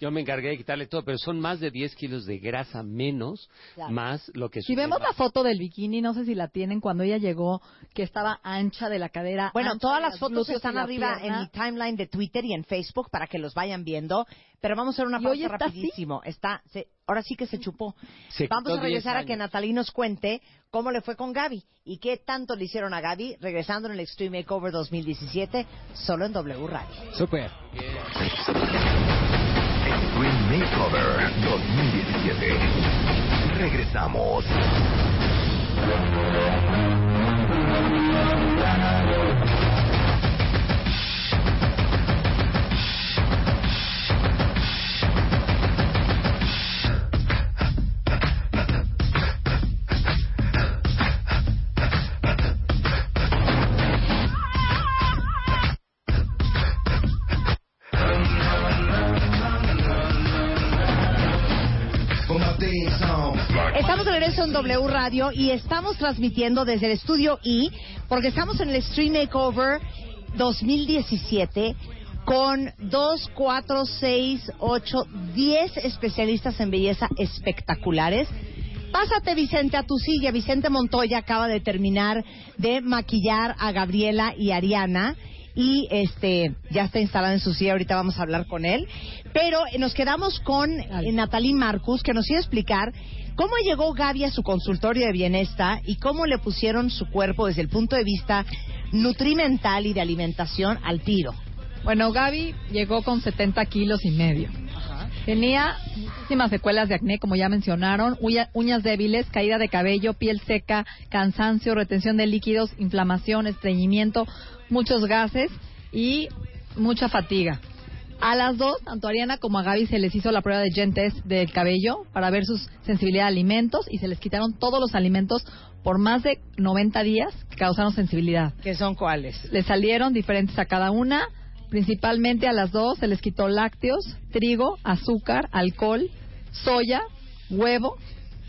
yo me encargué de quitarle todo, pero son más de 10 kilos de grasa menos, Claro. más lo que... Si vemos la foto del bikini, no sé si la tienen cuando ella llegó, que estaba ancha de la cadera. Bueno, ancha todas las los fotos están la arriba en mi timeline de Twitter y en Facebook para que los vayan viendo. Pero vamos a hacer una hoy pausa está así. rapidísimo. Está, se- ahora sí que se chupó. Se vamos a regresar 10 a que. Natalie nos cuente cómo le fue con Gaby y qué tanto le hicieron a Gaby regresando en el Extreme Makeover 2017 solo en W Radio. Super. Extreme Makeover 2017. Regresamos. Regreso en W Radio y estamos transmitiendo desde el estudio I, porque estamos en el Extreme Makeover 2017 con 2, 4, 6, 8, 10 especialistas en belleza espectaculares. Pásate, Vicente, a tu silla. Vicente Montoya acaba de terminar de maquillar a Gabriela y Ariana y este ya está instalado en su silla. Ahorita vamos a hablar con él. Pero eh, nos quedamos con eh, Natalie Marcus, que nos iba a explicar cómo llegó Gaby a su consultorio de bienestar y cómo le pusieron su cuerpo desde el punto de vista nutrimental y de alimentación al tiro. Bueno, Gaby llegó con 70 kilos y medio. Tenía muchísimas secuelas de acné, como ya mencionaron, uña- uñas débiles, caída de cabello, piel seca, cansancio, retención de líquidos, inflamación, estreñimiento, muchos gases y mucha fatiga. A las dos, tanto a Ariana como a Gaby se les hizo la prueba de Gen Test del cabello para ver su sensibilidad a alimentos y se les quitaron todos los alimentos por más de 90 días que causaron sensibilidad. ¿Qué son cuáles? Le salieron diferentes a cada una. Principalmente a las dos se les quitó lácteos, trigo, azúcar, alcohol, soya, huevo,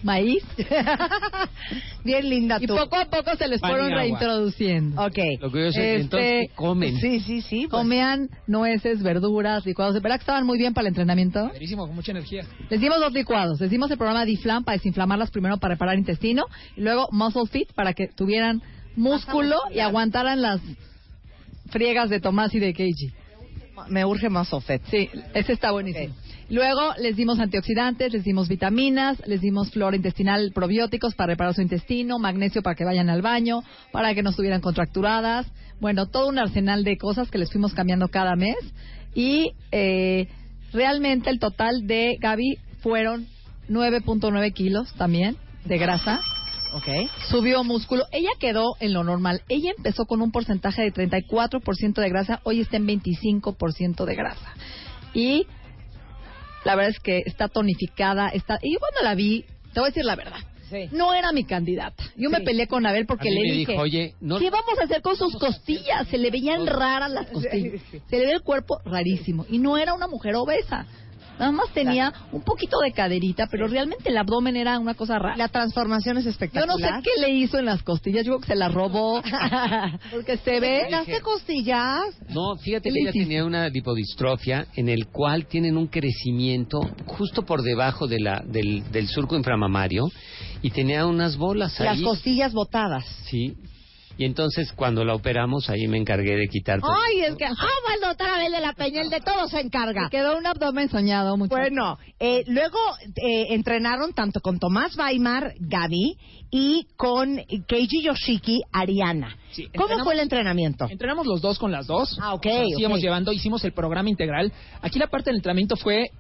maíz. Bien linda Y tú. poco a poco se les Pan y fueron agua. reintroduciendo. Ok. Lo curioso es, entonces, ¿qué comen? Sí, sí, sí. pues. Comían nueces, verduras, licuados. ¿Verdad que estaban muy bien para el entrenamiento? Padrísimo, con mucha energía. Les dimos dos licuados. Les dimos el programa Diflam para desinflamarlas primero para reparar intestino. Y luego Muscle Fit para que tuvieran músculo y aguantaran las friegas de Tomás y de Keiji. Me urge más Sofet. Sí, ese está buenísimo. Luego les dimos antioxidantes, les dimos vitaminas, les dimos flora intestinal, probióticos para reparar su intestino, magnesio para que vayan al baño, para que no estuvieran contracturadas. Bueno, todo un arsenal de cosas que les fuimos cambiando cada mes. Y eh, realmente el total de Gaby fueron 9.9 kilos también de grasa. Ok. Subió músculo. Ella quedó en lo normal. Ella empezó con un porcentaje de 34% de grasa. Hoy está en 25% de grasa. Y la verdad es que está tonificada. Está... Y yo cuando la vi, te voy a decir la verdad. Sí. No era mi candidata. Yo me peleé con Abel porque le dije, dijo, "Oye, no- ¿qué vamos a hacer con sus costillas? Se le veían raras las costillas. Se le ve el cuerpo rarísimo. Y no era una mujer obesa. Nada más tenía un poquito de caderita, pero realmente el abdomen era una cosa rara. La transformación es Yo espectacular. no sé qué le hizo en las costillas, yo creo que se las robó. Porque se ve. ¿Quitaste costillas? No, fíjate ¿Qué que ella tenía una lipodistrofia en el cual tienen un crecimiento justo por debajo de la, del, del surco inframamario y tenía unas bolas Las ahí. costillas botadas. Sí. Y entonces cuando la operamos ahí me encargué de quitar todo. Ay, es que amo al doctor Abel de la Peña, el de todo se encarga. Me quedó un abdomen soñado mucho. Bueno, eh, luego eh, entrenaron tanto con Tomás Weimar, Gaby, y con Keiji Yoshiki, Ariana. Sí, ¿Cómo fue el entrenamiento? Entrenamos los dos con las dos. Ah, ok, ok. íbamos llevando, hicimos el programa integral. Aquí la parte del entrenamiento fue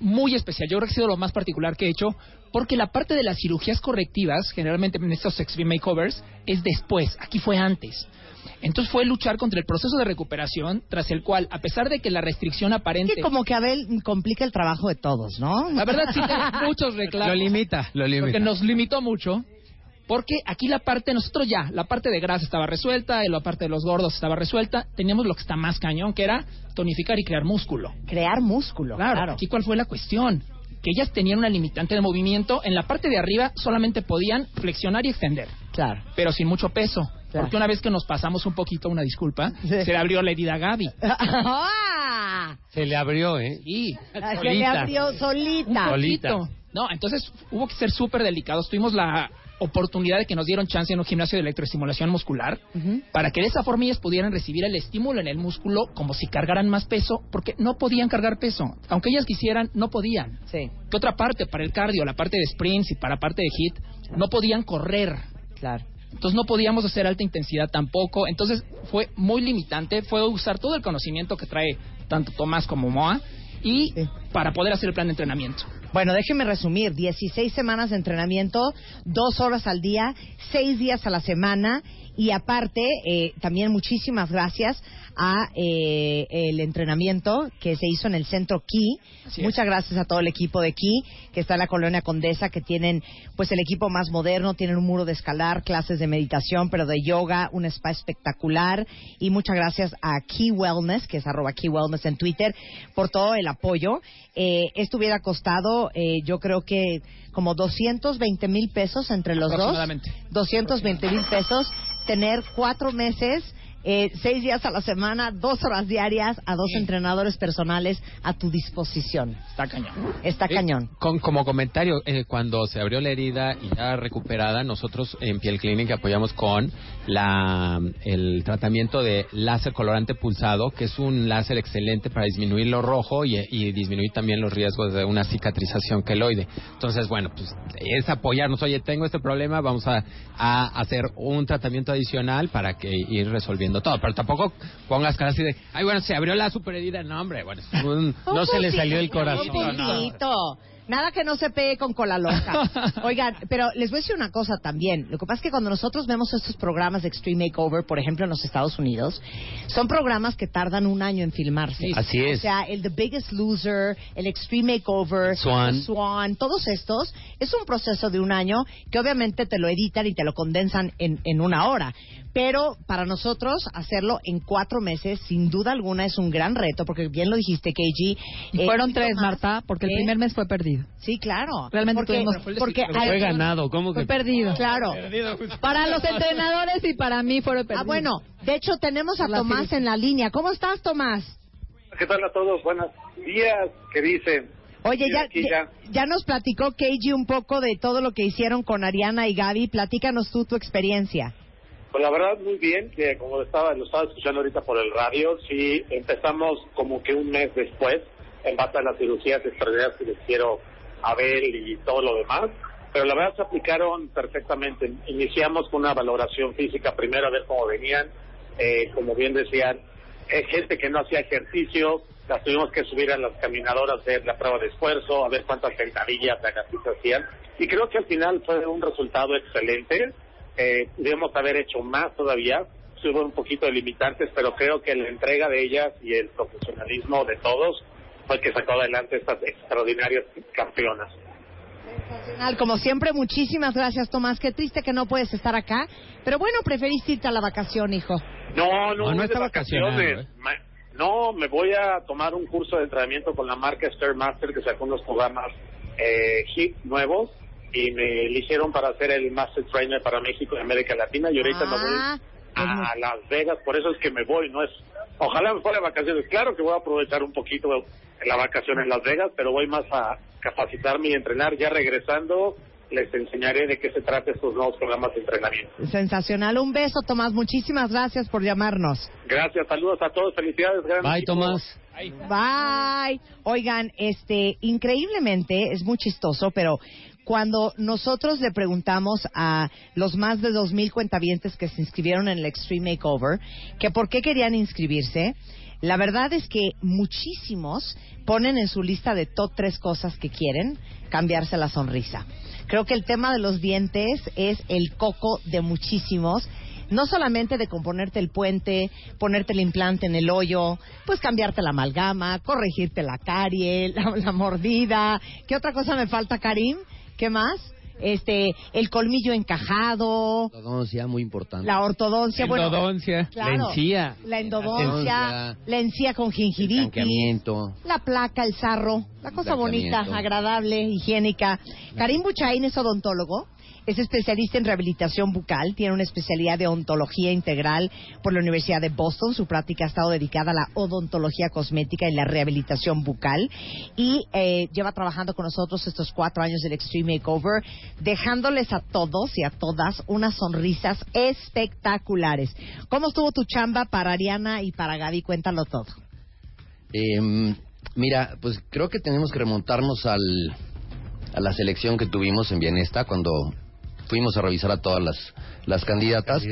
muy especial. Yo creo que ha sido lo más particular que he hecho, porque la parte de las cirugías correctivas, generalmente en estos extreme makeovers, es después. Aquí fue antes. Entonces fue luchar contra el proceso de recuperación, tras el cual, a pesar de que la restricción aparente... Que como que Abel complica el trabajo de todos, ¿no? La verdad sí muchos reclamos. Lo limita, lo limita. Porque nos limitó mucho. Porque aquí la parte, nosotros ya, la parte de grasa estaba resuelta, y la parte de los gordos estaba resuelta, teníamos lo que está más cañón, que era tonificar y crear músculo. Crear músculo, Claro, claro. aquí cuál fue la cuestión. Que ellas tenían una limitante de movimiento, en la parte de arriba solamente podían flexionar y extender. Claro. Pero sin mucho peso. Claro. Porque una vez que nos pasamos un poquito, una disculpa, se le abrió la herida a Gaby. ¡Ah! Se le abrió, ¿eh? Sí. Se le abrió solita. Un poquito. No, entonces hubo que ser súper delicados. Tuvimos la oportunidad de que nos dieron chance en un gimnasio de electroestimulación muscular para que de esa forma ellas pudieran recibir el estímulo en el músculo como si cargaran más peso, porque no podían cargar peso. Aunque ellas quisieran, no podían. Sí. ¿Qué otra parte? Para el cardio, la parte de sprints y para parte de hit, no podían correr. Claro. Entonces no podíamos hacer alta intensidad tampoco. Entonces fue muy limitante. Fue usar todo el conocimiento que trae tanto Tomás como Moa y para poder hacer el plan de entrenamiento. Bueno, déjenme resumir. 16 semanas de entrenamiento, dos horas al día, seis días a la semana. Y aparte, eh, también muchísimas gracias a eh, el entrenamiento que se hizo en el centro es. Muchas gracias a todo el equipo de Key que está en la colonia Condesa, que tienen pues el equipo más moderno, tienen un muro de escalar, clases de meditación, pero de yoga, un spa espectacular. Y muchas gracias a Key Wellness, que es arroba Key Wellness en Twitter, por todo el apoyo. Eh, esto hubiera costado, eh, yo creo que como 220 mil pesos entre los dos. Aproximadamente. 220 mil pesos, tener cuatro meses, eh, seis días a la semana, dos horas diarias, a dos entrenadores personales a tu disposición. Está cañón. Está Eh, cañón. con, como comentario, eh, cuando se abrió la herida y ya recuperada, nosotros en Piel Clinic apoyamos con la, el tratamiento de láser colorante pulsado, que es un láser excelente para disminuir lo rojo y, y disminuir también los riesgos de una cicatrización queloide. Entonces, bueno, pues es apoyarnos. Oye, tengo este problema, vamos a, a hacer un tratamiento adicional para que ir resolviendo todo. Pero tampoco pongas cara así de, ay, bueno, se abrió la superherida. No, hombre, bueno, un- No se le salió el corazón. Un puntito. Nada que no se pegue con cola loca. Oigan, pero les voy a decir una cosa también. Lo que pasa es que cuando nosotros vemos estos programas de Extreme Makeover, por ejemplo, en los Estados Unidos, son programas que tardan un año en filmarse. Así es. O sea, el The Biggest Loser, el Extreme Makeover, Swan. Swan, todos estos, es un proceso de un año que obviamente te lo editan y te lo condensan en, en una hora. Pero para nosotros hacerlo en cuatro meses, sin duda alguna, es un gran reto, porque bien lo dijiste, KG. Y eh, fueron tres, Marta, porque el ¿eh? primer mes fue perdido. Sí, claro. Realmente porque, tuvimos- porque Pero fue ganado, ¿cómo que? Fue perdido. Claro. Para los entrenadores y para mí fueron perdidos. Ah, bueno, de hecho tenemos a La Tomás en la línea. ¿Cómo estás, Tomás? ¿Qué tal a todos? Buenos días. ¿Qué dicen? Oye, ya, ya nos platicó Keiji un poco de todo lo que hicieron con Ariana y Gaby. Platícanos tú tu experiencia. Pues la verdad muy bien, que como estaba, lo estaba escuchando ahorita por el radio, sí empezamos como que un mes después, en base a las cirugías extraordinarias que les quiero a ver y todo lo demás. Pero la verdad se aplicaron perfectamente. Iniciamos con una valoración física primero a ver cómo venían. Eh, como bien decían, eh, gente que no hacía ejercicio, las tuvimos que subir a las caminadoras, hacer la prueba de esfuerzo, a ver cuántas sentadillas, lagartijas hacían. Y creo que al final fue un resultado excelente. Eh, debemos haber hecho más todavía, hubo un poquito de limitantes, pero creo que la entrega de ellas y el profesionalismo de todos fue el que sacó adelante estas extraordinarias campeonas. Sensacional. Como siempre, muchísimas gracias, Tomás. Qué triste que no puedes estar acá. Pero bueno, preferiste irte a la vacación, hijo. No, no, No, no de está vacaciones. ¿eh? No, me voy a tomar un curso de entrenamiento con la marca Stairmaster que sacó unos programas eh, hip nuevos y me eligieron para ser el Master Trainer para México y América Latina y ahorita me Ah, voy a Las Vegas, por eso es que me voy, no es... Ojalá me fuera de vacaciones, claro que voy a aprovechar un poquito la vacación en Las Vegas, pero voy más a capacitarme y entrenar. Ya regresando, les enseñaré de qué se trata estos nuevos programas de entrenamiento. Sensacional. Un beso, Tomás. Muchísimas gracias por llamarnos. Gracias, saludos a todos, felicidades. gran Bye, equipo. Tomás. Bye. Oigan, este, increíblemente, es muy chistoso, pero cuando nosotros le preguntamos a los más de 2.000 cuentavientes que se inscribieron en el Extreme Makeover que por qué querían inscribirse, La verdad es que muchísimos ponen en su lista de top tres cosas que quieren cambiarse la sonrisa. Creo que el tema de los dientes es el coco de muchísimos. No solamente de componerte el puente, ponerte el implante en el hoyo, pues cambiarte la amalgama, corregirte la carie, la, la mordida. ¿Qué otra cosa me falta, Karim? ¿Qué más? Este, el colmillo encajado, Ortodoncia, muy importante. la ortodoncia, bueno, Endodoncia. claro, La encía. la endodoncia, La la encía con Blanqueamiento. la placa, el sarro, la cosa bonita, agradable, higiénica. Karim Buchain es odontólogo, es especialista en rehabilitación bucal, tiene una especialidad de odontología integral por la Universidad de Boston. Su práctica ha estado dedicada a la odontología cosmética y la rehabilitación bucal. Y eh, lleva trabajando con nosotros estos cuatro años del Extreme Makeover, dejándoles a todos y a todas unas sonrisas espectaculares. ¿Cómo estuvo tu chamba para Ariana y para Gaby? Cuéntalo todo. Eh, mira, pues creo que tenemos que remontarnos al, a la selección que tuvimos en Bienesta cuando fuimos a revisar a todas las, las candidatas.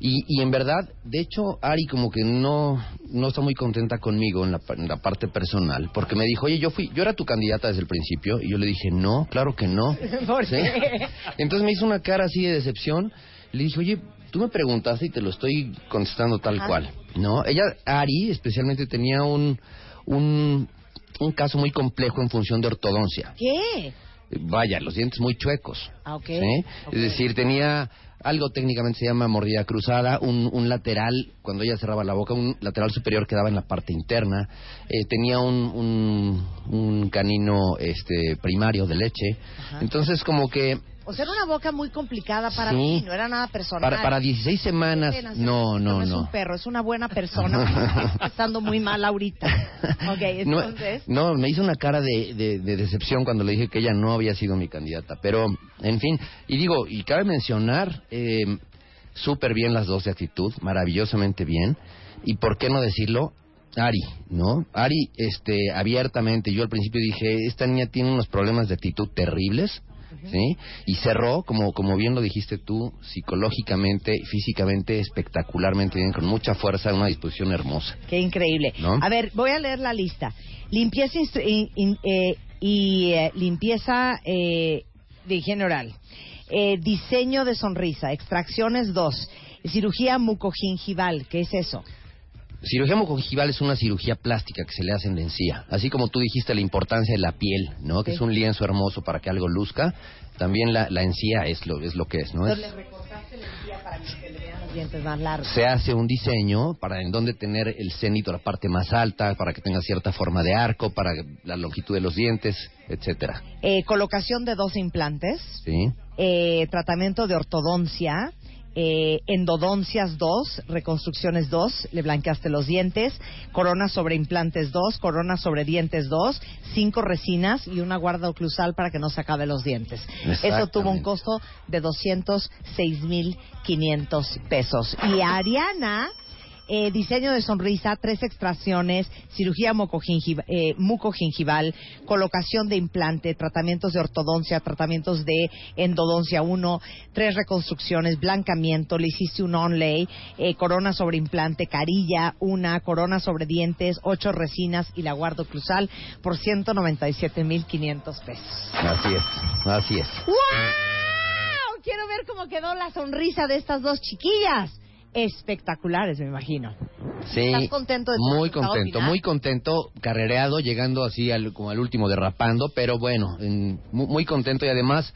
Y, y en verdad, de hecho, Ari como que no, no está muy contenta conmigo en la, en la parte personal, porque me dijo, oye, yo fui, yo era tu candidata desde el principio, y yo le dije, no, claro que no. ¿Por ¿Sí? qué? Entonces me hizo una cara así de decepción. Le dije, oye, tú me preguntaste y te lo estoy contestando tal Ajá. cual. No, ella, Ari, especialmente tenía un, un, un caso muy complejo en función de ortodoncia. ¿Qué? Vaya, los dientes muy chuecos. Ah. ¿sí? Es decir, tenía algo técnicamente se llama mordida cruzada, un, un lateral, cuando ella cerraba la boca, un lateral superior quedaba en la parte interna, eh, tenía un, un, un canino este, primario de leche. Ajá. Entonces, como que O sea, era una boca muy complicada para Sí. mí, no era nada personal. para, para 16 semanas, no, no, no es no. un perro, es una buena persona. Estando muy mal ahorita. Ok, No, entonces. no, me hizo una cara de, de- de decepción cuando le dije que ella no había sido mi candidata. Pero, en fin, y digo, y cabe mencionar, eh, súper bien las dos de actitud, maravillosamente bien. Y por qué no decirlo, Ari, ¿no? Ari, este, abiertamente, yo al principio dije, esta niña tiene unos problemas de actitud terribles. ¿Sí? Y cerró, como, como bien lo dijiste tú, psicológicamente, físicamente, espectacularmente bien, con mucha fuerza, una disposición hermosa. Qué increíble. ¿No? A ver, voy a leer la lista. Limpieza instru- in- in- eh, y eh, limpieza eh, de higiene oral. Eh, diseño de sonrisa. Extracciones 2. Cirugía mucogingival. ¿Qué es eso? Cirugía mucogingival es una cirugía plástica que se le hace en la encía. Así como tú dijiste la importancia de la piel, ¿no? Que Sí. es un lienzo hermoso para que algo luzca. También la, la encía es lo, es lo que es, ¿no? Es- Entonces, le recortaste la encía para que se le vean los dientes más largos. se hace un diseño para en donde tener el cenito, la parte más alta, para que tenga cierta forma de arco, para la longitud de los dientes, etcétera. Eh, colocación de dos implantes. ¿Sí? eh, tratamiento de ortodoncia, eh, endodoncias 2, reconstrucciones 2, le blanqueaste los dientes, corona sobre implantes 2, corona sobre dientes 2, cinco resinas y una guarda oclusal para que no se acabe los dientes. Eso tuvo un costo de 206.500 pesos. Y Ariana... eh, diseño de sonrisa, tres extracciones, cirugía mucogingiva- eh, mucogingival, colocación de implante, tratamientos de ortodoncia, tratamientos de endodoncia 1, tres reconstrucciones, blancamiento, le hiciste un onlay, eh, corona sobre implante, carilla, una, corona sobre dientes, ocho resinas y la guardo cruzal por 197.500 pesos. Así es, así es. ¡Wow! Quiero ver cómo quedó la sonrisa de estas dos chiquillas. Espectaculares, me imagino. Sí, ¿Estás contento de muy contento, final? muy contento, carrereado, llegando así al, como al último derrapando, pero bueno, en- mu- muy, contento y además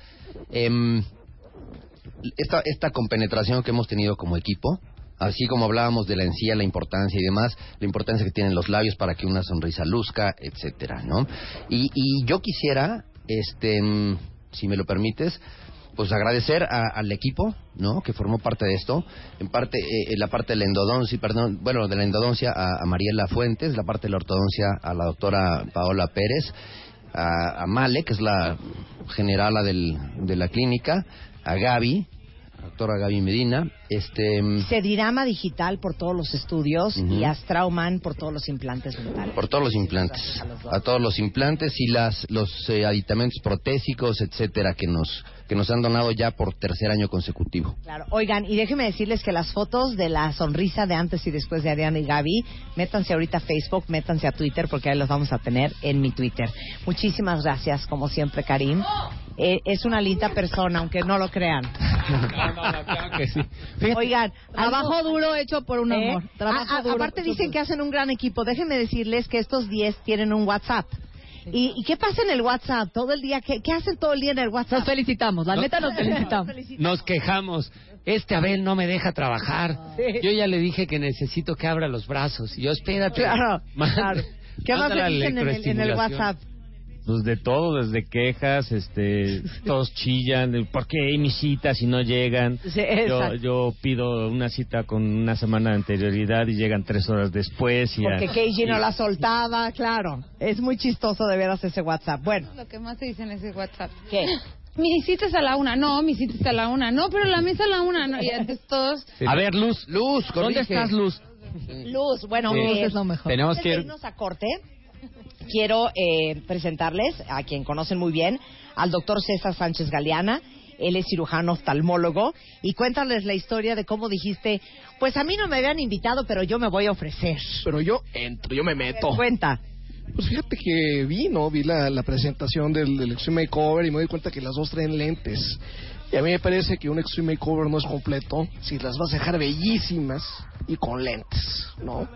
em, esta, esta compenetración que hemos tenido como equipo, así como hablábamos de la encía, la importancia y demás, la importancia que tienen los labios para que una sonrisa luzca, etcétera, ¿no? Y, y yo quisiera, este, em, si me lo permites, pues agradecer a- al equipo, ¿no? Que formó parte de esto. En parte, eh, la parte de la endodoncia, perdón, bueno, de la endodoncia a, a Mariela Fuentes, la parte de la ortodoncia a la doctora Paola Pérez, a, a Male, que es la generala del, de la clínica, a Gaby, doctora Gaby Medina. Este, mm, Cedirama Digital por todos los estudios Ujú. y Astrauman por todos los implantes mentales. por todos los implantes, a todos los implantes y las los eh, aditamentos protésicos, etcétera, que nos que nos han donado ya por tercer año consecutivo. Claro. Oigan, y déjenme decirles que las fotos de la sonrisa de antes y después de Ariana y Gaby, métanse ahorita a Facebook, métanse a Twitter, porque ahí los vamos a tener en mi Twitter. Muchísimas gracias, como siempre, Karim. Eh, es una linda persona, aunque no lo crean. Oigan, Trabajo duro hecho por un ¿Eh? amor. Trabajo A- a- duro. aparte dicen que hacen un gran equipo. Déjenme decirles que estos 10 tienen un WhatsApp. ¿Y, y qué pasa en el WhatsApp todo el día? ¿Qué, qué hacen todo el día en el WhatsApp? Nos felicitamos, la neta nos felicitamos. Nos quejamos. Este Abel no me deja trabajar. Yo ya le dije que necesito que abra los brazos. Y yo, espérate. Claro, claro. ¿Qué más le dicen en el, en el electroestimulación. WhatsApp? Pues de todo, desde quejas, este, todos chillan, de, ¿por qué hay mis citas y no llegan? Sí, yo, yo pido una cita con una semana de anterioridad y llegan tres horas después. Y Porque Keiji no la soltaba, claro. Es muy chistoso de veras ese WhatsApp. Bueno, Lo que más se dice en ese WhatsApp. ¿Qué? Mi cita es a la una, no, mi cita es a la una, no, pero la mesa a la una, no, y antes todos... A ver, Luz. Luz, ¿Dónde estás, Luz? Luz, bueno, Sí. Luz es lo mejor. Tenemos que ir- irnos a corte, quiero eh, presentarles a quien conocen muy bien, al doctor César Sánchez Galeana. Él es cirujano oftalmólogo y cuéntales la historia de cómo dijiste, pues a mí no me habían invitado, pero yo me voy a ofrecer. Pero yo entro, yo me meto. Cuenta. Pues fíjate que vi, ¿no? Vi la, la presentación del, del Extreme Makeover y me doy cuenta que las dos traen lentes. Y a mí me parece que un Extreme Makeover no es completo si las vas a dejar bellísimas y con lentes, ¿no?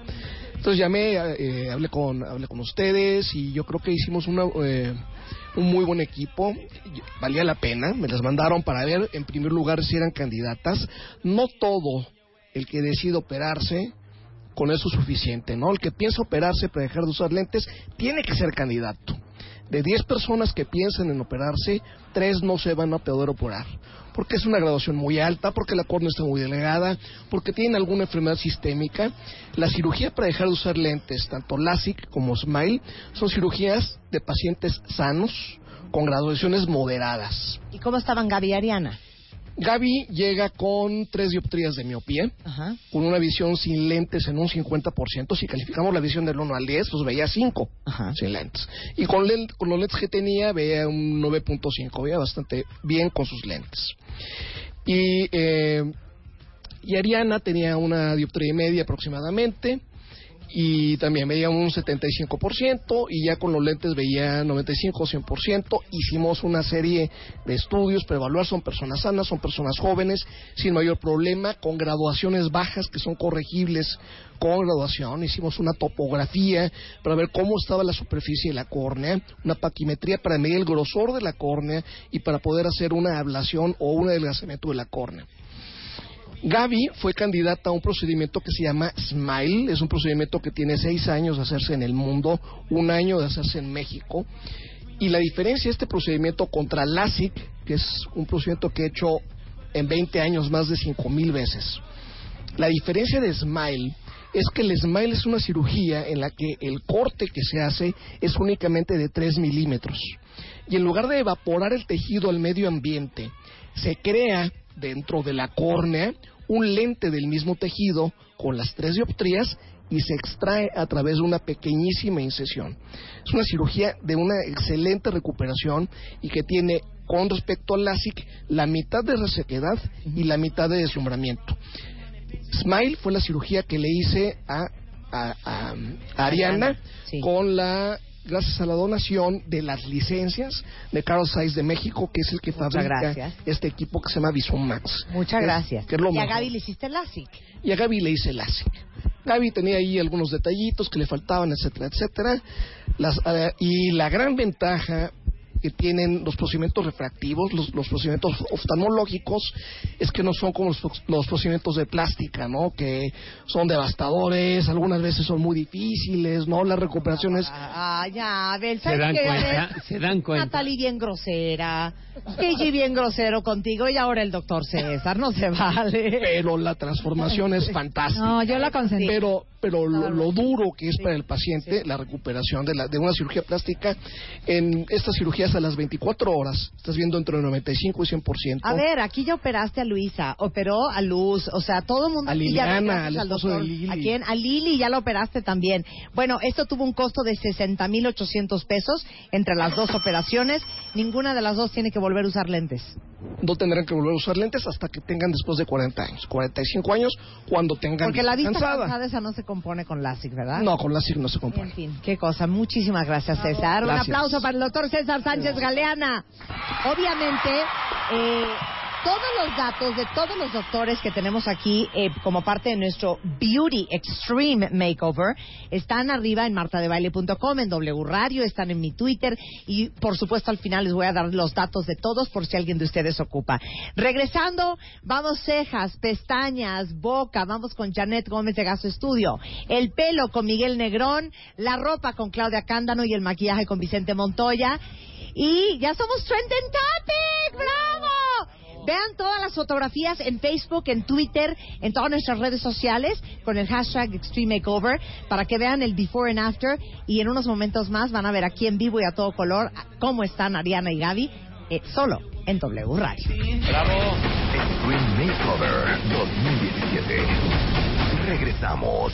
Entonces llamé, eh, hablé con hablé con ustedes y yo creo que hicimos una, eh, un muy buen equipo. Valía la pena. Me las mandaron para ver, en primer lugar, si eran candidatas. No todo el que decide operarse con eso es suficiente, ¿no? El que piensa operarse para dejar de usar lentes tiene que ser candidato. De 10 personas que piensan en operarse, 3 no se van a poder operar. Porque es una graduación muy alta, porque la córnea está muy delgada, porque tienen alguna enfermedad sistémica. La cirugía para dejar de usar lentes, tanto LASIK como SMILE, son cirugías de pacientes sanos con graduaciones moderadas. ¿Y cómo estaban Gaby y Ariana? Gaby llega con tres dioptrías de miopía, Ajá. con una visión sin lentes en un 50%. Si calificamos la visión del 1 al 10, pues veía 5 sin lentes. Y con, los lentes que tenía, veía un 9.5, veía bastante bien con sus lentes. Y, eh, y Ariana tenía una dioptría y media aproximadamente. Y también veía un 75% y ya con los lentes veía 95 o 100%. Hicimos una serie de estudios para evaluar, son personas sanas, son personas jóvenes, sin mayor problema, con graduaciones bajas que son corregibles con graduación. Hicimos una topografía para ver cómo estaba la superficie de la córnea, una paquimetría para medir el grosor de la córnea y para poder hacer una ablación o un adelgazamiento de la córnea. Gaby fue candidata a un procedimiento que se llama SMILE, es un procedimiento que tiene seis años de hacerse en el mundo, un año de hacerse en México. Y la diferencia de este procedimiento contra LASIK, que es un procedimiento que he hecho en 20 años más de 5 mil veces. La diferencia de SMILE es que el SMILE es una cirugía en la que el corte que se hace es únicamente de 3 milímetros. Y en lugar de evaporar el tejido al medio ambiente, se crea dentro de la córnea un lente del mismo tejido con las tres dioptrías y se extrae a través de una pequeñísima incisión. Es una cirugía de una excelente recuperación y que tiene con respecto al LASIK la mitad de resequedad y la mitad de deslumbramiento. Smile fue la cirugía que le hice a, a- a- a Ariana con la gracias a la donación de las licencias de Carlos Zeiss de México, que es el que Muchas fabrica gracias. este equipo que se llama Vision Max. Muchas es- gracias. que es lo y a. Gaby le hiciste LASIK. Y a Gaby le hice LASIK. Gaby tenía ahí algunos detallitos que le faltaban, etcétera, etcétera. Las, eh, y la gran ventaja que tienen los procedimientos refractivos, los, los procedimientos oftalmológicos, es que no son como los, los procedimientos de plástica, ¿no? Que son devastadores, algunas veces son muy difíciles, ¿no? Las recuperaciones... Ah, ya, Abel, Se ¿sabes dan qué, cuenta, se dan cuenta. Natalie bien grosera, Gigi bien grosero contigo y ahora el doctor César, no se vale. Pero la transformación es fantástica. No, yo la consentí. Pero, pero lo, lo duro que es para el paciente la recuperación de, la, de una cirugía plástica, en estas cirugías a las 24 horas estás viendo entre el 95 y 100%. A ver, aquí ya operaste a Luisa, operó a Luz, o sea, todo el mundo A Liliana, al esposo de Lili. ¿A quién? A Lili ya la operaste también. Bueno, esto tuvo un costo de 60,800 pesos entre las dos operaciones. Ninguna de las dos tiene que volver a usar lentes. No tendrán que volver a usar lentes hasta que tengan después de 40 años. 45 años cuando tengan Porque la vista cansada. cansada esa no se compone con LASIK, ¿verdad? No, con LASIK no se compone. En fin, qué cosa. Muchísimas gracias, César. Un aplauso para el doctor César Sánchez Galeana. Obviamente, eh, todos los datos de todos los doctores que tenemos aquí eh, como parte de nuestro Beauty Extreme Makeover están arriba en martadebaile.com, en W Radio, están en mi Twitter y por supuesto al final les voy a dar los datos de todos por si alguien de ustedes ocupa. Regresando, vamos cejas, pestañas, boca, vamos con Janet Gómez de Gaso Estudio, el pelo con Miguel Negrón, la ropa con Claudia Cándano y el maquillaje con Vicente Montoya. Y ya somos Trending Topic, ¡bravo! Vean todas las fotografías en Facebook, en Twitter, en todas nuestras redes sociales con el hashtag Extreme Makeover para que vean el before and after y en unos momentos más van a ver aquí en vivo y a todo color cómo están Ariana y Gaby eh, solo en W Radio. Extreme Makeover 2017. Regresamos.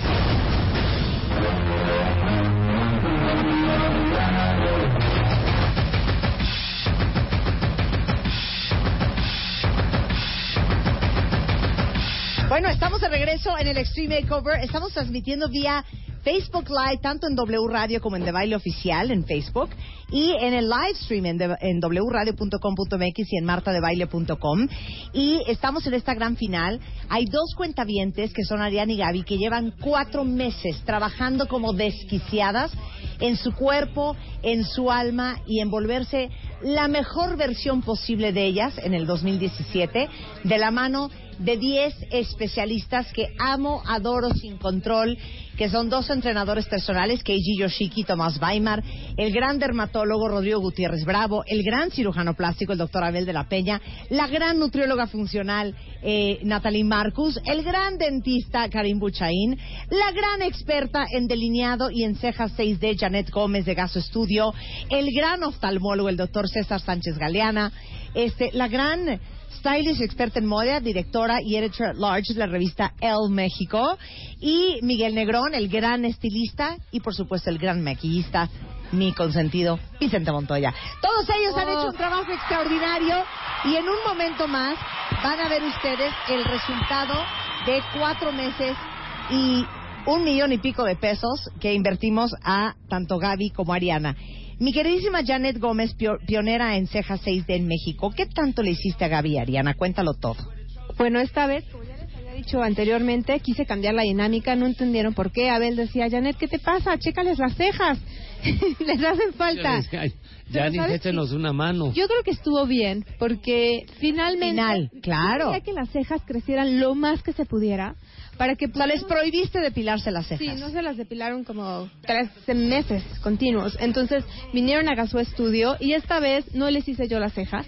Bueno, estamos de regreso en el Extreme Makeover. Estamos transmitiendo vía Facebook Live, tanto en W Radio como en The Baile Oficial en Facebook, y en el live stream en, de- wradio.com.mx y en martadebaile.com. Y estamos en esta gran final. Hay dos cuentavientes que son Ariana y Gaby que llevan cuatro meses trabajando como desquiciadas en su cuerpo, en su alma y en volverse la mejor versión posible de ellas en el 2017, de la mano de 10 especialistas que amo, adoro sin control, que son dos entrenadores personales, Keiji Yoshiki Tomás Weimar, el gran dermatólogo Rodrigo Gutiérrez Bravo, el gran cirujano plástico, el doctor Abel de la Peña, la gran nutrióloga funcional, eh, Natalie Marcus, el gran dentista, Karim Buchaín, la gran experta en delineado y en cejas 6D, Janet Gómez de Gaso Estudio, el gran oftalmólogo, el doctor César Sánchez Galeana, este, la gran stylish experta en moda, directora y editor at large de la revista El México, y Miguel Negrón, el gran estilista y por supuesto el gran maquillista, mi consentido, Vicente Montoya. Todos ellos han hecho un trabajo extraordinario y en un momento más van a ver ustedes el resultado de cuatro meses y un millón y pico de pesos que invertimos a tanto Gaby como Ariana. Mi queridísima Janet Gómez, pio- pionera en cejas 6D en México, ¿qué tanto le hiciste a Gaby y Ariana? Cuéntalo todo. Bueno, esta vez, como ya les había dicho anteriormente, quise cambiar la dinámica, no entendieron por qué. Abel decía, Janet, ¿qué te pasa? Chécales las cejas. les hacen falta. ¿sabes échenos una mano. Yo creo que estuvo bien, porque finalmente... Final, claro. quería que las cejas crecieran lo más que se pudiera, para que... O sea, les prohibiste depilarse las cejas. Sí, no se las depilaron como tres meses continuos. Entonces vinieron a Gasó Estudio y esta vez no les hice yo las cejas.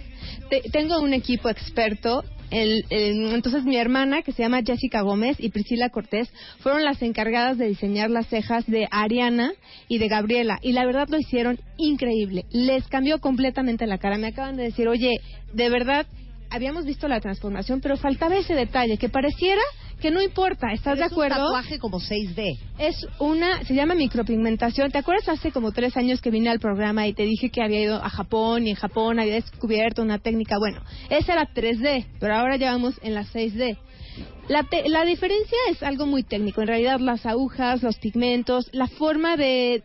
Te- tengo un equipo experto. El- el- entonces mi hermana, que se llama Jessica Gómez, y Priscila Cortés, fueron las encargadas de diseñar las cejas de Ariana y de Gabriela. Y la verdad lo hicieron increíble. Les cambió completamente la cara. Me acaban de decir, oye, de verdad, habíamos visto la transformación, pero faltaba ese detalle, que pareciera que no importa. ¿Estás de Es un acuerdo? tatuaje como 6D. Es una, se llama micropigmentación. ¿Te acuerdas hace como tres años que vine al programa y te dije que había ido a Japón y en Japón había descubierto una técnica? Bueno, esa era 3D, pero ahora ya vamos en la 6D. La, te- la diferencia es algo muy técnico. En realidad, las agujas, los pigmentos, la forma de,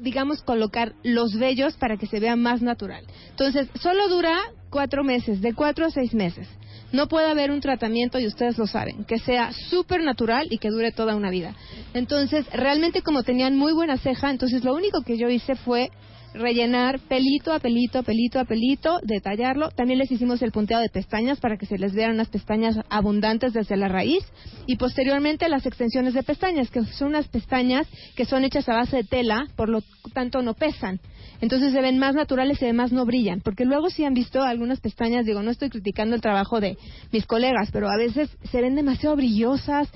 digamos, colocar los vellos para que se vea más natural. Entonces, solo dura cuatro meses, de cuatro a seis meses. No puede haber un tratamiento, y ustedes lo saben, que sea súper natural y que dure toda una vida. Entonces, realmente como tenían muy buena ceja, entonces lo único que yo hice fue rellenar pelito a pelito, pelito a pelito, detallarlo. También les hicimos el punteado de pestañas para que se les vieran unas pestañas abundantes desde la raíz. Y posteriormente las extensiones de pestañas, que son unas pestañas que son hechas a base de tela, por lo tanto no pesan. Entonces se ven más naturales y además no brillan. Porque luego si han visto algunas pestañas, digo, no estoy criticando el trabajo de mis colegas, pero a veces se ven demasiado brillosas,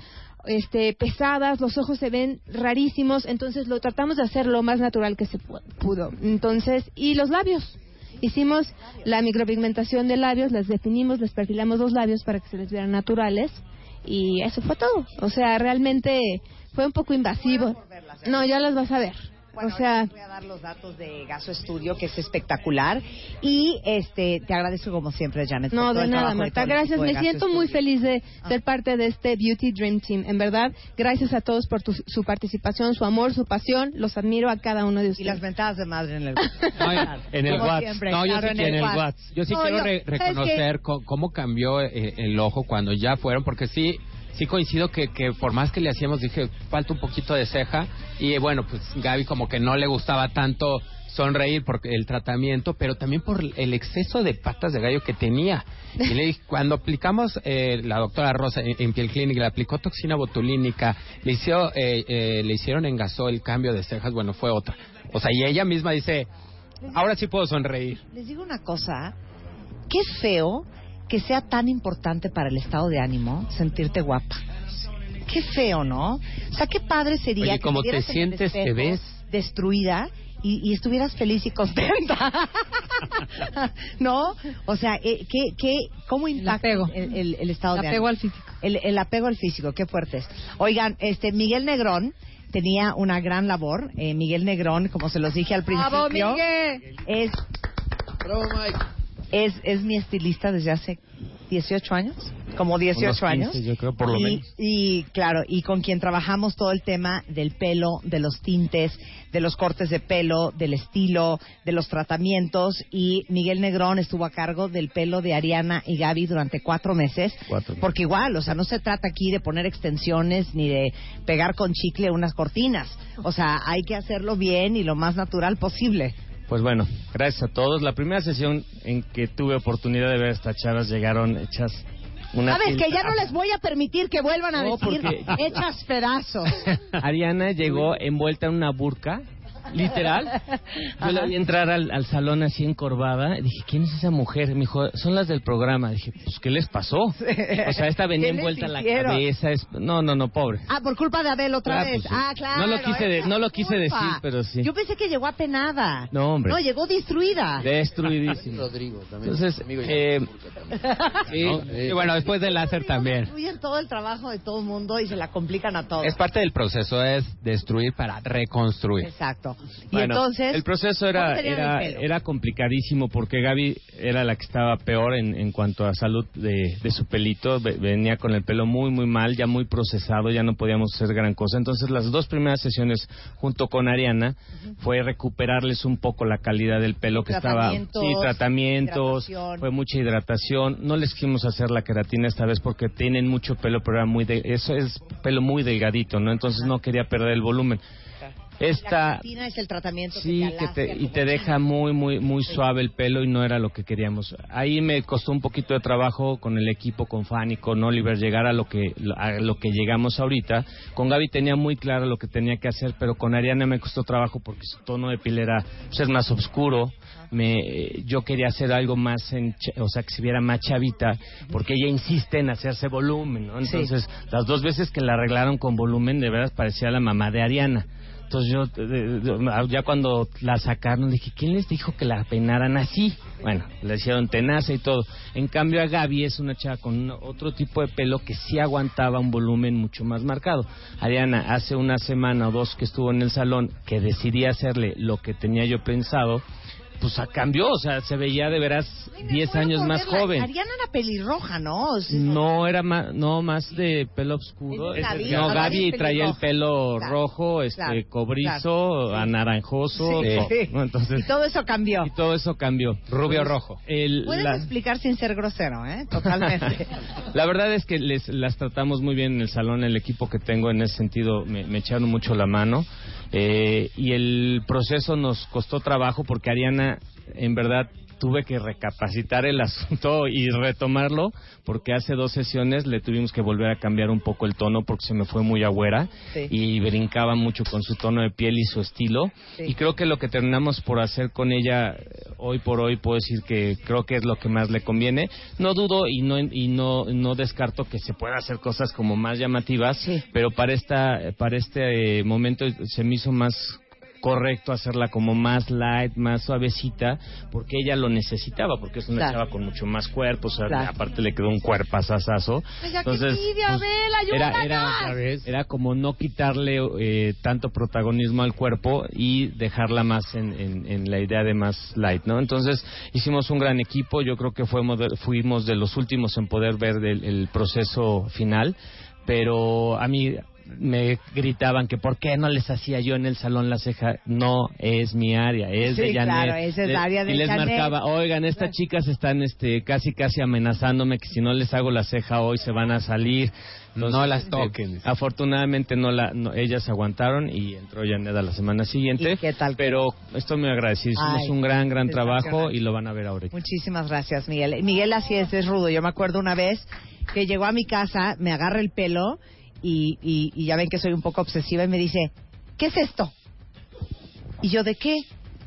este, pesadas, los ojos se ven rarísimos, entonces lo tratamos de hacer lo más natural que se pu- pudo. Entonces, y los labios. Hicimos la micropigmentación de labios, les definimos, les perfilamos los labios para que se les vieran naturales y eso fue todo. O sea, realmente fue un poco invasivo. No, ya las vas a ver. Bueno, o sea, voy a dar los datos de Gaso Estudio, que es espectacular. Y este te agradezco como siempre, Janet. por No, todo de el nada, Marta. Gracias. Me siento muy feliz de Ah. ser parte de este Beauty Dream Team. En verdad, gracias a todos por tu- su participación, su amor, su pasión. Los admiro a cada uno de Y ustedes. las mentadas de madre en el en el WhatsApp. no, yo sí en quiero el en el WhatsApp. WhatsApp. Yo sí No, quiero yo- re- reconocer co- cómo cambió eh, el ojo cuando ya fueron, porque sí, sí coincido que, que por más que le hacíamos, dije, falta un poquito de ceja. Y bueno, pues Gaby como que no le gustaba tanto sonreír por el tratamiento, pero también por el exceso de patas de gallo que tenía. Y le dije, cuando aplicamos, eh, la doctora Rosa en, en Piel Clinic le aplicó toxina botulínica, le, hizo, eh, eh, le hicieron en el cambio de cejas, bueno, fue otra. O sea, y ella misma dice, ahora sí puedo sonreír. Les digo una cosa, qué feo que sea tan importante para el estado de ánimo sentirte guapa. Qué feo, ¿no? O sea, qué padre sería Oye, que como te el sientes, te ves. destruida y, y estuvieras feliz y contenta. ¿No? O sea, eh, ¿qué, qué, ¿cómo impacta el, el- el estado El de apego ánimo? al físico. El, el apego al físico, qué fuertes. Oigan, este Miguel Negrón tenía una gran labor. Eh, Miguel Negrón, como se los dije al ¡Bravo, principio, Miguel! es es, es mi estilista desde hace 18 años, como 18 Unos 15, años. yo creo, por lo y, menos. y claro, y con quien trabajamos todo el tema del pelo, de los tintes, de los cortes de pelo, del estilo, de los tratamientos. Y Miguel Negrón estuvo a cargo del pelo de Ariana y Gaby durante cuatro meses. Cuatro. Porque igual, o sea, no se trata aquí de poner extensiones ni de pegar con chicle unas cortinas. O sea, hay que hacerlo bien y lo más natural posible. Pues bueno, gracias a todos. La primera sesión en que tuve oportunidad de ver a estas chavas llegaron hechas una Sabes que ya no les voy a permitir que vuelvan a No, decir porque- hechas pedazos. Ariana llegó envuelta en una burka, literal. Yo la vi entrar al, al salón así encorvada. Dije, ¿quién es esa mujer? Me dijo, son las del programa. Dije, pues, ¿qué les pasó? O sea, esta venía ¿Qué les envuelta en la cabeza. es- No, no, no, pobre. Ah, por culpa de Abel otra Ah, vez. pues sí. ah, claro. No lo quise de- no lo quise decir, pero sí. Yo pensé que llegó apenada. No, hombre. No, llegó destruida. Destruidísimo. Rodrigo también. Entonces, Amigo y eh, Sí, ¿no? y bueno, después del láser también. Destruyen todo el trabajo de todo el mundo y se la complican a todos. Es parte del proceso, es destruir para reconstruir. Exacto. Bueno, entonces. el proceso ¿cómo era era, era complicadísimo porque Gaby era la que estaba peor en, en cuanto a salud de, de su pelito. Ve- Venía con el pelo muy, muy mal, ya muy procesado, ya no podíamos hacer gran cosa. Entonces, las dos primeras sesiones junto con Ariana fue recuperarles un poco la calidad del pelo que estaba. Tratamientos, Sí, tratamientos, fue mucha hidratación. No les quisimos hacer la queratina esta vez porque tienen mucho pelo, pero era muy de- eso es pelo muy delgadito, ¿no? Entonces no quería perder el volumen. La Esta queratina es el tratamiento Sí, que te, que te, alacia y te deja muy, muy, muy suave el pelo y no era lo que queríamos. Ahí me costó un poquito de trabajo con el equipo, con Fanny, con Oliver, llegar a lo que, a lo que llegamos ahorita. Con Gaby tenía muy claro lo que tenía que hacer, pero con Ariana me costó trabajo porque su tono de piel era, pues, es más oscuro. Me, yo quería hacer algo más, en, o sea, que se viera más chavita, porque ella insiste en hacerse volumen, ¿no? Entonces, las dos veces que la arreglaron con volumen, de veras parecía la mamá de Ariana. Entonces yo, eh, eh, ya cuando la sacaron, dije, ¿quién les dijo que la peinaran así? Bueno, le hicieron tenaza y todo. En cambio a Gaby es una chava con otro tipo de pelo que sí aguantaba un volumen mucho más marcado. Ariana, hace una semana o dos que estuvo en el salón, que decidí hacerle lo que tenía yo pensado, pues cambió, o sea, se veía de veras 10 años más joven. Ariana era pelirroja, ¿no? O sea, No, era más, no, más de pelo oscuro. Gaby. no, Gaby traía el pelo Claro, rojo, este, claro, cobrizo, anaranjoso. Sí. Entonces, Y todo eso cambió. y todo eso cambió. Rubio Entonces, rojo. el- la, explicar sin ser grosero, ¿eh? Totalmente. la verdad es que les, las tratamos muy bien en el salón. El equipo que tengo en ese sentido me, me echaron mucho la mano. Eh, y el proceso nos costó trabajo porque Ariana, en verdad, tuve que recapacitar el asunto y retomarlo porque hace dos sesiones le tuvimos que volver a cambiar un poco el tono porque se me fue muy agüera Sí. y brincaba mucho con su tono de piel y su estilo Sí. y creo que lo que terminamos por hacer con ella eh, hoy por hoy puedo decir que creo que es lo que más le conviene no dudo y no y no no descarto que se pueda hacer cosas como más llamativas pero para esta para este eh, momento se me hizo más correcto hacerla como más light, más suavecita, porque ella lo necesitaba, porque es una Claro. chava con mucho más cuerpo, o sea, Claro. aparte le quedó un cuerpazazazo. Entonces, envidia, pues, Abel, era, era, era como no quitarle eh, tanto protagonismo al cuerpo y dejarla más en, en- en la idea de más light, ¿no? Entonces hicimos un gran equipo, yo creo que fuimos de, fuimos de los últimos en poder ver del- el proceso final, pero a mí me gritaban que por qué no les hacía yo en el salón la ceja. No es mi área, es Sí, de Janet. claro, esa es Le- la área de Y les Janet. marcaba, oigan, estas chicas están este, casi casi amenazándome que si no les hago la ceja hoy se van a salir. No las este, toquen. afortunadamente no la, no- ellas aguantaron y entró Janet a la semana siguiente. qué tal? Pero estoy muy agradecido. Hicimos Ay, un gran, gran trabajo y lo van a ver ahorita. Muchísimas gracias, Miguel. Miguel así es, es rudo. Yo me acuerdo una vez que llegó a mi casa, me agarra el pelo y, y- y ya ven que soy un poco obsesiva y me dice, ¿qué es esto? Y yo, ¿de qué?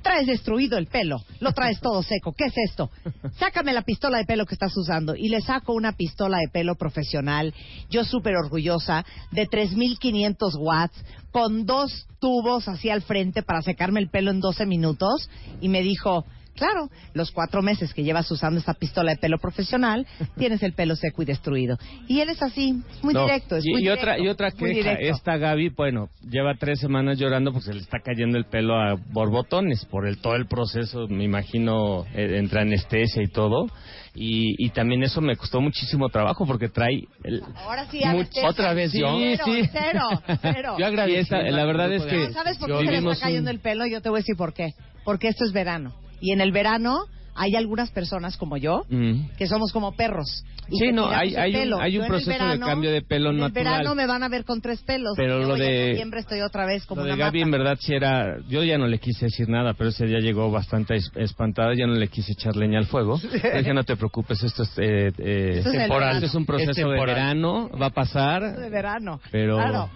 Traes destruido el pelo, lo traes todo seco, ¿qué es esto? Sácame la pistola de pelo que estás usando. Y le saco una pistola de pelo profesional, yo súper orgullosa, de 3500 watts, con dos tubos hacia al frente para secarme el pelo en 12 minutos. Y me dijo, Claro, los cuatro meses que llevas usando esta pistola de pelo profesional, tienes el pelo seco y destruido. Y él es así, muy No, directo, es y, muy y otra y otra muy queja directo. esta Gaby bueno lleva tres semanas llorando porque se le está cayendo el pelo a borbotones por el todo el proceso me imagino eh, entre anestesia y todo y, y también eso me costó muchísimo trabajo porque trae el, Ahora sí, Much- otra vez yo. Cero, Sí, cero, cero. Yo. Esta- la verdad es que ¿Sabes por qué se le está cayendo un- el pelo? Yo te voy a decir por qué. Porque esto es verano. Y en el verano hay algunas personas como yo Mm. que somos como perros. Y Sí, no, hay- hay un- hay un Yo en proceso de cambio de pelo en el natural. verano me van a ver con tres pelos. Pero lo de- en noviembre estoy otra vez como Lo de una Gaby mata. en verdad sí era, yo ya no le quise decir nada, pero ese día llegó bastante es- espantada, ya no le quise echar leña al fuego. Dije no te preocupes, esto es, eh, eh, Esto es el temporal, esto es un proceso Es de verano, va a pasar, de verano. pero Claro.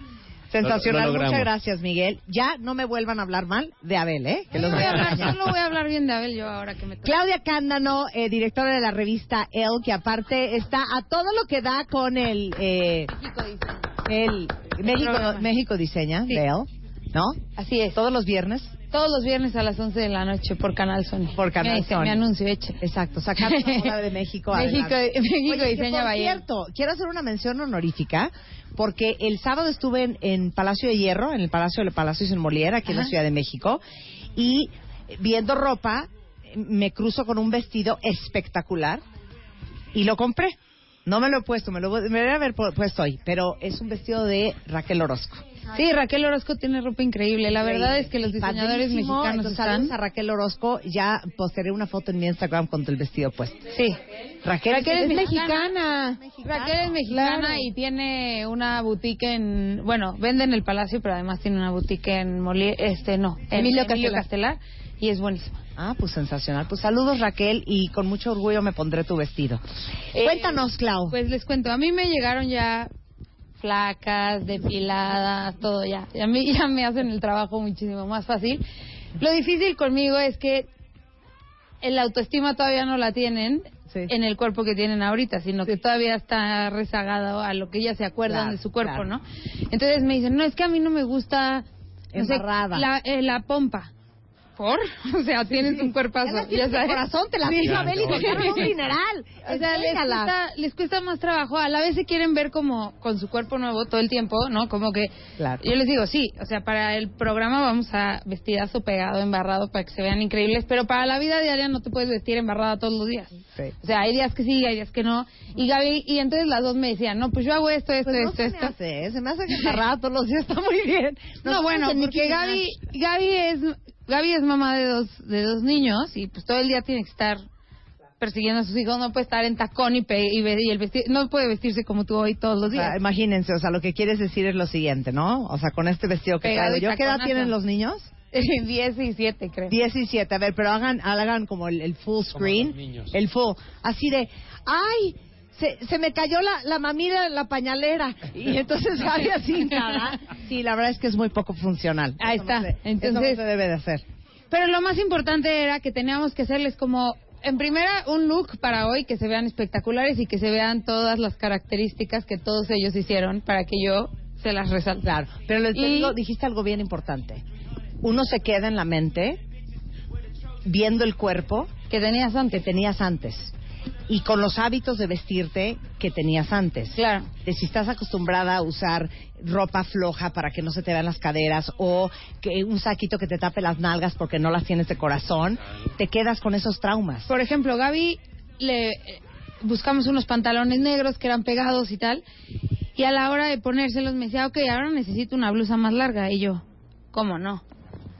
Sensacional, lo- lo muchas gracias Miguel. Ya no me vuelvan a hablar mal de Abel, ¿eh? Que los Voy a hablar, solo voy a hablar bien de Abel yo ahora que me toca. Claudia Cándano, eh, directora de la revista Elle, que aparte está a todo lo que da con el... Eh, el México, programa. México Diseña, de Elle, ¿no? Así es. Todos los viernes. Todos los viernes a las 11 de la noche por Canal Sony. Por Canal Sony. Mi anuncio. Exacto, sacando la de México. México, adelante. México Oye, que Diseña por cierto, quiero hacer una mención honorífica porque el sábado estuve en, en Palacio de Hierro, en el Palacio de Palacios en Moliera, aquí en la Ajá. Ciudad de México, y viendo ropa me cruzo con un vestido espectacular y lo compré. No me lo he puesto, me lo voy- me voy a haber pu- puesto hoy, pero es un vestido de Raquel Orozco. Sí, Raquel Orozco tiene ropa increíble. La verdad es que los diseñadores Padrísimo. mexicanos Entonces, están... saludos a Raquel Orozco. Ya postearé una foto en mi Instagram con el vestido puesto. Sí. Raquel, Raquel es es mexicana. Raquel es mexicana claro. y tiene una boutique en, bueno, vende en el Palacio, pero además tiene una boutique en Moli, este no, en Emilio Emilio, Castelar. Castelar y es buenísima. Ah, pues sensacional. Pues saludos Raquel y con mucho orgullo me pondré tu vestido. Eh, Cuéntanos, Clau. Pues les cuento, a mí me llegaron ya flacas, depiladas, todo ya. Y a mí ya me hacen el trabajo muchísimo más fácil. Lo difícil conmigo es que el autoestima todavía no la tienen en el cuerpo que tienen ahorita, sino que todavía está rezagado a lo que ellas se acuerdan Claro, de su cuerpo, claro. ¿no? Entonces me dicen, no, es que a mí no me gusta no sé, Embarrada. la, eh, la pompa. ¿Por? O sea, tienes un cuerpazo. Ya sabes. corazón, te la pido, Abel, y te un dineral. O sea, les cuesta, les cuesta más trabajo. A la vez se quieren ver como con su cuerpo nuevo todo el tiempo, ¿no? Como que... Yo les digo, sí, o sea, para el programa vamos a vestidazo pegado, embarrado, para que se vean increíbles, pero para la vida diaria no te puedes vestir embarrada todos los días. O sea, hay días que sí, hay días que no. Y Gaby, y entonces las dos me decían, no, pues yo hago esto, esto, Pues no esto, se me esto. hace, ¿eh? se me hace que embarrada todos los días está muy bien. No, bueno, porque Gaby. Gaby es Gaby es mamá de dos de dos niños y pues todo el día tiene que estar persiguiendo a sus hijos, no puede estar en tacón y, pe- y, y el vestido, no puede vestirse como tú hoy todos los O sea, días. imagínense, o sea, lo que quieres decir es lo siguiente, ¿no? O sea, con este vestido que traigo yo, ¿qué edad tienen los niños? 10 y 7, creo. 17, a ver, pero hagan, hagan como el, el full screen, los niños. el full, así de, ay, se, se me cayó la, la mamila, la pañalera, y entonces Gaby así nada. Sí, la verdad es que es muy poco funcional. Ahí Eso no está. se- eso Entonces- no se debe de hacer. Pero lo más importante era que teníamos que hacerles como, en primera, un look para hoy que se vean espectaculares y que se vean todas las características que todos ellos hicieron para que yo se las resalte. Claro, pero les Y- digo, dijiste algo bien importante. uno se queda en la mente viendo el cuerpo que tenías antes. Que tenías antes. Y con los hábitos de vestirte que tenías antes. Claro. De si estás acostumbrada a usar ropa floja para que no se te vean las caderas o que un saquito que te tape las nalgas porque no las tienes de corazón, te quedas con esos traumas. Por ejemplo, Gaby le eh, buscamos unos pantalones negros que eran pegados y tal. Y a la hora de ponérselos me decía, ok, ahora necesito una blusa más larga. Y yo, ¿cómo no?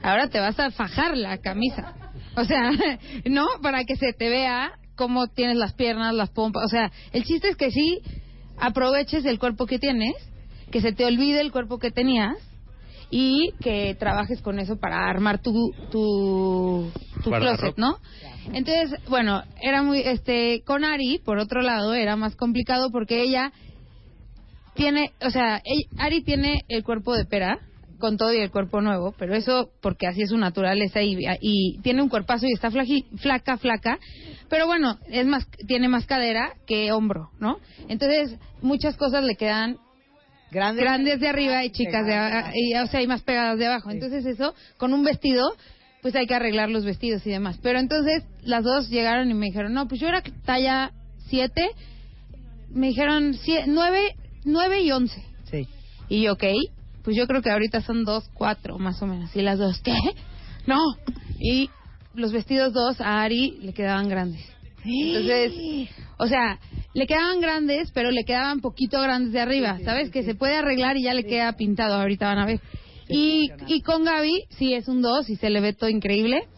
Ahora te vas a fajar la camisa. O sea, no, para que se te vea cómo tienes las piernas, las pompas. O sea, el chiste es que sí aproveches el cuerpo que tienes, que se te olvide el cuerpo que tenías y que trabajes con eso para armar tu tu, tu closet, ¿no? Entonces, bueno, era muy este con Ari, por otro lado, era más complicado porque ella tiene, o sea, ella- Ari tiene el cuerpo de pera con todo y el cuerpo nuevo, pero eso porque así es su naturaleza y, y tiene un cuerpazo y está flaji- flaca, flaca, pero bueno, es más, tiene más cadera que hombro, ¿no? Entonces, muchas cosas le quedan grandes, de arriba y chicas de abajo, o sea, y más pegadas de abajo. Entonces eso, con un vestido, pues hay que arreglar los vestidos y demás. Pero entonces las dos llegaron y me dijeron, no, pues yo era talla 7, me dijeron 9, 9 y 11. Sí. Y yo, ok, pues yo creo que ahorita son 2, 4 más o menos. Y las dos, ¿qué? No. Y los vestidos dos a Ari le quedaban grandes. Entonces, o sea, le quedaban grandes, pero le quedaban poquito grandes de arriba, ¿sabes? Que se puede arreglar y ya le queda pintado, ahorita van a ver. Y, y con Gaby, sí, es un 2 y se le ve todo increíble.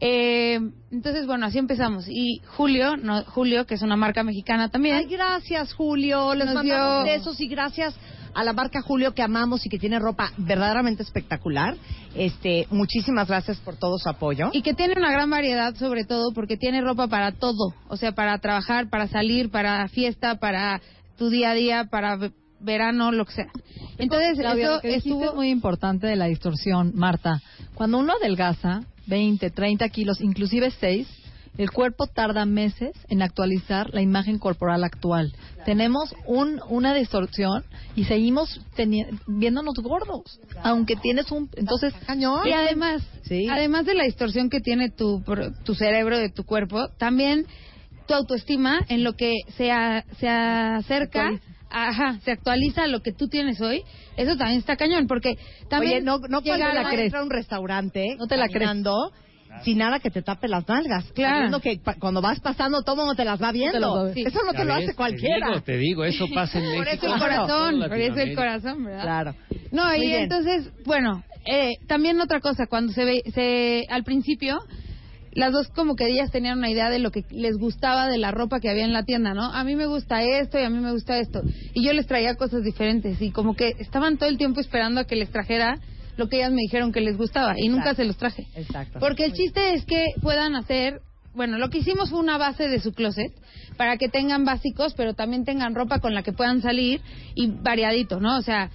Eh, entonces, bueno, así empezamos. Y Julio, no, Julio, que es una marca mexicana también. Ay, gracias, Julio. Les mandamos dio- besos y gracias a la marca Julio que amamos y que tiene ropa verdaderamente espectacular. Este, muchísimas gracias por todo su apoyo. Y que tiene una gran variedad, sobre todo porque tiene ropa para todo. O sea, para trabajar, para salir, para fiesta, para tu día a día, para ve- verano, lo que sea. Entonces, Claudia, eso que estuvo es muy importante de la distorsión, Marta. Cuando uno adelgaza 20, 30 kilos, inclusive 6, el cuerpo tarda meses en actualizar la imagen corporal actual. Tenemos un, una distorsión y seguimos viéndonos gordos, aunque tienes un... Entonces, Y además, además de la distorsión que tiene tu, tu cerebro de tu cuerpo, también tu autoestima en lo que se, a- se acerca, ajá, se actualiza a lo que tú tienes hoy, eso también está cañón, porque también Oye, no, no cuando la- crees. a un restaurante, No te la crees. Sin nada que te tape las nalgas. Claro. Sabiendo que cuando vas pasando, todo mundo te las va viendo. te. Eso no te Ya lo ves, hace cualquiera. Te digo, te digo, eso pasa en Por eso el corazón, Toda por eso el Latinoamérica. corazón, ¿verdad? Claro. No, Muy y bien. entonces, bueno, eh, también otra cosa, cuando se ve, se, al principio, las dos como que ellas tenían una idea de lo que les gustaba de la ropa que había en la tienda, ¿no? A mí me gusta esto y a mí me gusta esto. Y yo les traía cosas diferentes y como que estaban todo el tiempo esperando a que les trajera lo que ellas me dijeron que les gustaba y nunca se los traje. Exacto. Porque el chiste es que puedan hacer, bueno, lo que hicimos fue una base de su closet para que tengan básicos, pero también tengan ropa con la que puedan salir y variadito, ¿no? O sea,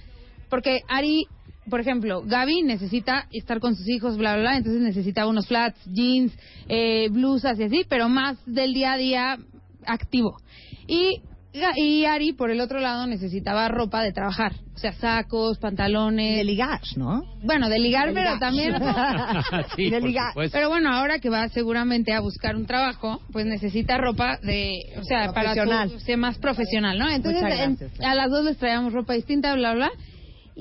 porque Ari, por ejemplo, Gaby necesita estar con sus hijos, bla, bla, bla, entonces necesita unos flats, jeans, eh, blusas y así, pero más del día a día activo. Y, y Ari, por el otro lado, necesitaba ropa de trabajar, o sea, sacos, pantalones. De ligar, ¿no? Bueno, de ligar, De pero ligar. también... Sí, De ligar. supuesto. Pero bueno, ahora que va seguramente a buscar un trabajo, pues necesita ropa de, o sea, para ser más profesional, ¿no? Entonces, en- a las dos les traíamos ropa distinta, bla, bla.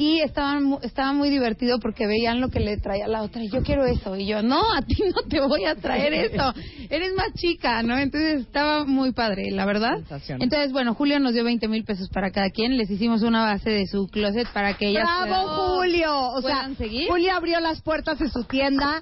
Y estaban, mu- estaba muy divertido porque veían lo que le traía la otra. Y yo quiero eso. Y yo, no, a ti no te voy a traer eso. Eres más chica, ¿no? Entonces estaba muy padre, la verdad. Entonces, bueno, Julio nos dio 20 mil pesos para cada quien. Les hicimos una base de su closet para que ellas ¡Bravo, puedan- Julio! O sea, seguir. Julio abrió las puertas de su tienda.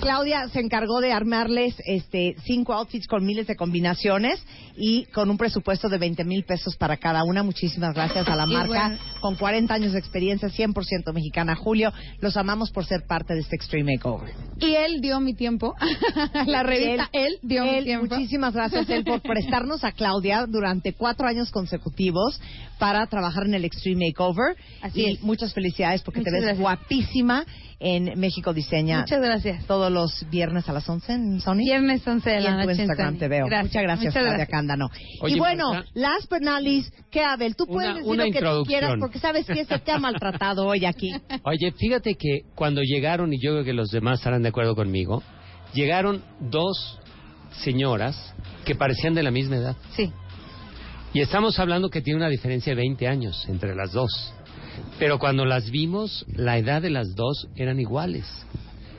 Claudia se encargó de armarles este cinco outfits con miles de combinaciones y con un presupuesto de 20 mil pesos para cada una. Muchísimas gracias a la Y marca bueno. con 40 años de experiencia, 100% mexicana. Julio, los amamos por ser parte de este Extreme Makeover. Y él dio mi tiempo. la revista, él, dio mi él, tiempo. Muchísimas gracias él por prestarnos a Claudia durante cuatro años consecutivos para trabajar en el Extreme Makeover. Así y es. muchas felicidades porque te Muchas ves gracias. guapísima. En México Diseña. Muchas gracias. Todos los viernes a las 11 en Sony. Viernes 11 de Y la en tu noche en Instagram Sony. te veo. Gracias. Muchas gracias, Muchas Claudia gracias. Cándano. Oye, y bueno, Marta. last but not least, ¿qué, Abel? Tú puedes Una- decir una lo que tú quieras porque sabes que se te ha maltratado hoy aquí. Oye, fíjate que cuando llegaron, y yo creo que los demás estarán de acuerdo conmigo, llegaron dos señoras que parecían de la misma edad. Sí. Y estamos hablando que tiene una diferencia de 20 años entre las dos. Pero cuando las vimos, la edad de las dos eran iguales.